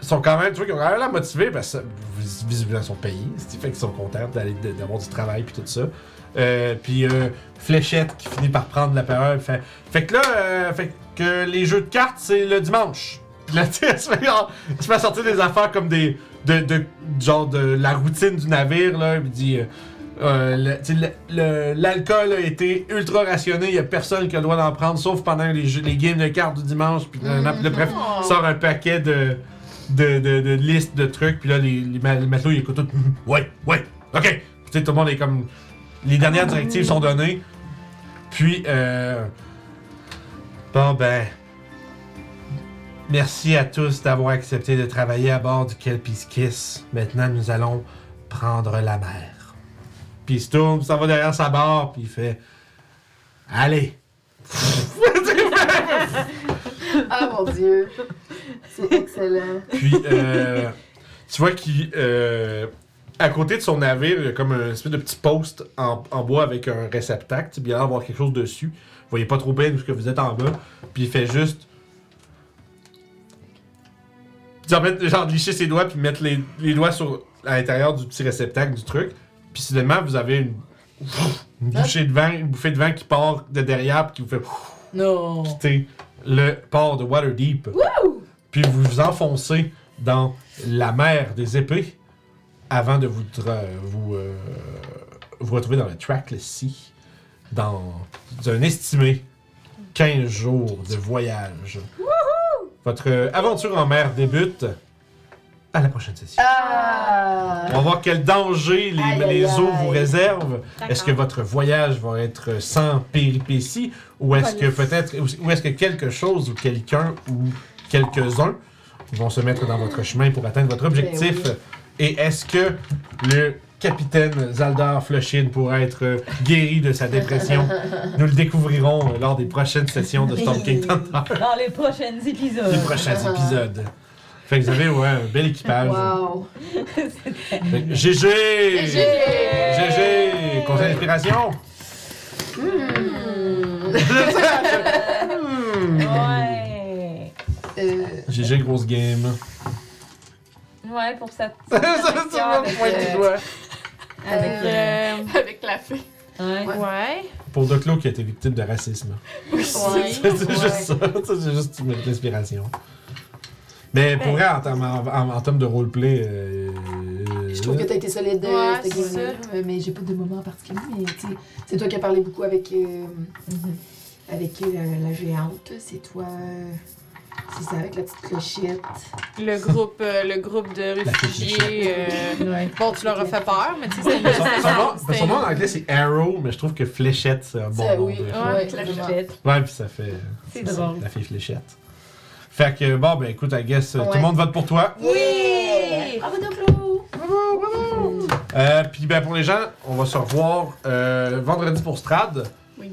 sont quand même, tu vois, qu'ils ont quand même l'air motivés parce que vis- visiblement, ils sont payés. Ce qui fait qu'ils sont contents d'aller de- d'avoir du travail, puis tout ça. Euh, puis euh, Fléchette qui finit par prendre la parole. Fait, fait que là, euh, fait que les jeux de cartes, c'est le dimanche. Puis là, tu sais, elle se fait, genre, elle se fait sortir des affaires comme des. De, de, genre de la routine du navire, là. Puis dit. euh, euh, le- le- le- L'alcool a été ultra rationné, il y a personne qui a le droit d'en prendre, sauf pendant les, jeux- les games de cartes du dimanche. Puis là, bref, il sort un paquet de, de, de, de listes de trucs, puis là, les, les, ma- les matelots, ils écoutent tout. Ouais, ouais, ok. Puis tout le monde est comme. Les dernières directives sont données. Puis, euh. Bon, ben. Merci à tous d'avoir accepté de travailler à bord du Kelpie's Kiss. Maintenant, nous allons prendre la mer. Puis il se tourne, ça va derrière sa barre, puis il fait Allez! Ah mon dieu. C'est excellent. Puis euh, tu vois qu'il. euh, à côté de son navire, il y a comme un espèce de petit poste en, en bois avec un réceptacle. Puis il a l'air d'avoir quelque chose dessus. Vous voyez pas trop bien parce que vous êtes en bas. Puis il fait juste. Genre, mettre, genre licher ses doigts puis mettre les, les doigts sur, à l'intérieur du petit réceptacle du truc. Puis soudainement, vous avez une, une bouchée de vent, une bouffée de vent qui part de derrière puis qui vous fait Non. quitter le port de Waterdeep. Puis vous vous enfoncez dans la mer des épées avant de vous, vous, euh, vous retrouver dans le Trackless Sea dans un estimé 15 jours de voyage. Votre aventure en mer débute à la prochaine session. Ah! On va voir quel danger les, Aïe, aïe, les eaux vous réservent. Est-ce que votre voyage va être sans péripéties ou est-ce que peut-être ou est-ce que quelque chose ou quelqu'un ou quelques-uns vont se mettre dans votre chemin pour atteindre votre objectif? Ben Et est-ce que le capitaine Zaldar Flushin pourra être euh, guéri de sa dépression Nous le découvrirons euh, lors des prochaines sessions de Storm King Thunder, Dans les prochains épisodes. les prochains épisodes. Fait que vous avez ouais, un bel équipage. Wow. Fait que GG! GG! Conseil d'inspiration? Hmm. Hmm. Ouais. Euh, GG, grosse game. Ouais, pour cette. Ça, c'est le point du doigt. Avec. Euh, euh, Avec la fée. ouais. Ouais. Pour Doclo qui a été victime de racisme. Ouais. C'est juste ça. C'est juste une l'inspiration. Mais pour vrai, en termes, en, en- en termes de roleplay. euh, Je trouve que t'as été solide Ouais, euh, cette c'est game-là, euh, mais j'ai pas de moment en particulier. Mais c'est toi qui as parlé beaucoup avec, euh, avec euh, la, la géante. C'est toi. C'est ça, avec la petite clochette. Le groupe, euh, le groupe de réfugiés. euh, Ouais. Bon, tu leur as fait peur, mais tu sais, c'était Son, nom, c'était- son nom en anglais c'est Arrow, mais je trouve que Fléchette c'est un bon Ça, nom. oui. de- Ouais, puis ça fait. C'est ça, drôle. La fille Fléchette. Fait que bon, ben écoute, I guess, tout le monde vote pour toi. Oui! Bravo, Doclo! Euh, puis ben pour les gens, on va se revoir euh, vendredi pour Strad.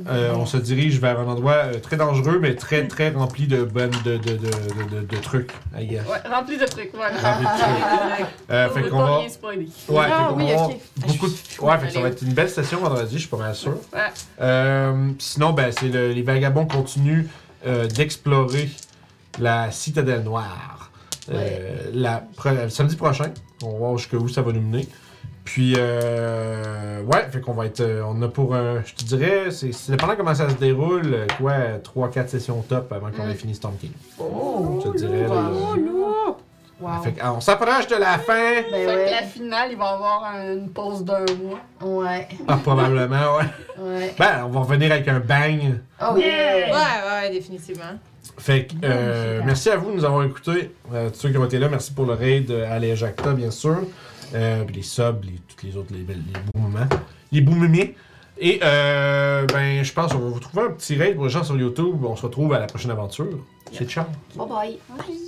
Euh, on se dirige vers un endroit euh, très dangereux, mais très très rempli de bonnes de, de, de, de, de- de trucs, I guess. Ouais, rempli de trucs, voilà. Rempli de trucs. Euh, fait qu'on va. rien spoiler. Ouais, Ah fait qu'on oui, va avoir ok. beaucoup de... Ouais, fait que ça va être une belle session vendredi, je suis pas mal sûr. Ouais. Euh, sinon, ben, c'est le- les vagabonds continuent euh, d'explorer la citadelle noire. Euh, la, samedi prochain, on va voir jusqu'où ça va nous mener. Puis, euh, ouais, fait qu'on va être. euh, on a pour un. Je te dirais, c'est c'est dépendant comment ça se déroule, euh, quoi, 3-4 sessions top avant qu'on Mm. ait fini Storm King. Oh! Je te dirais. Wow. euh, Wow. fait que, on s'approche de la fin. Ben Fait que la finale, il va y avoir une pause d'un mois. Ouais. Ah, probablement, ouais. Ouais. Ben, on va revenir avec un bang. Oh yeah! Ouais, ouais, définitivement. Fait que, euh, merci à vous de nous avoir écoutés. Euh, tous ceux qui ont été là, merci pour le raid euh, à Jacta, bien sûr. Euh, puis les subs, les, tous les autres, les, belles- les beaux moments. Les. Et, euh, ben, je pense qu'on va vous trouver un petit raid pour les gens sur YouTube. On se retrouve à la prochaine aventure. C'est ciao. Bye bye.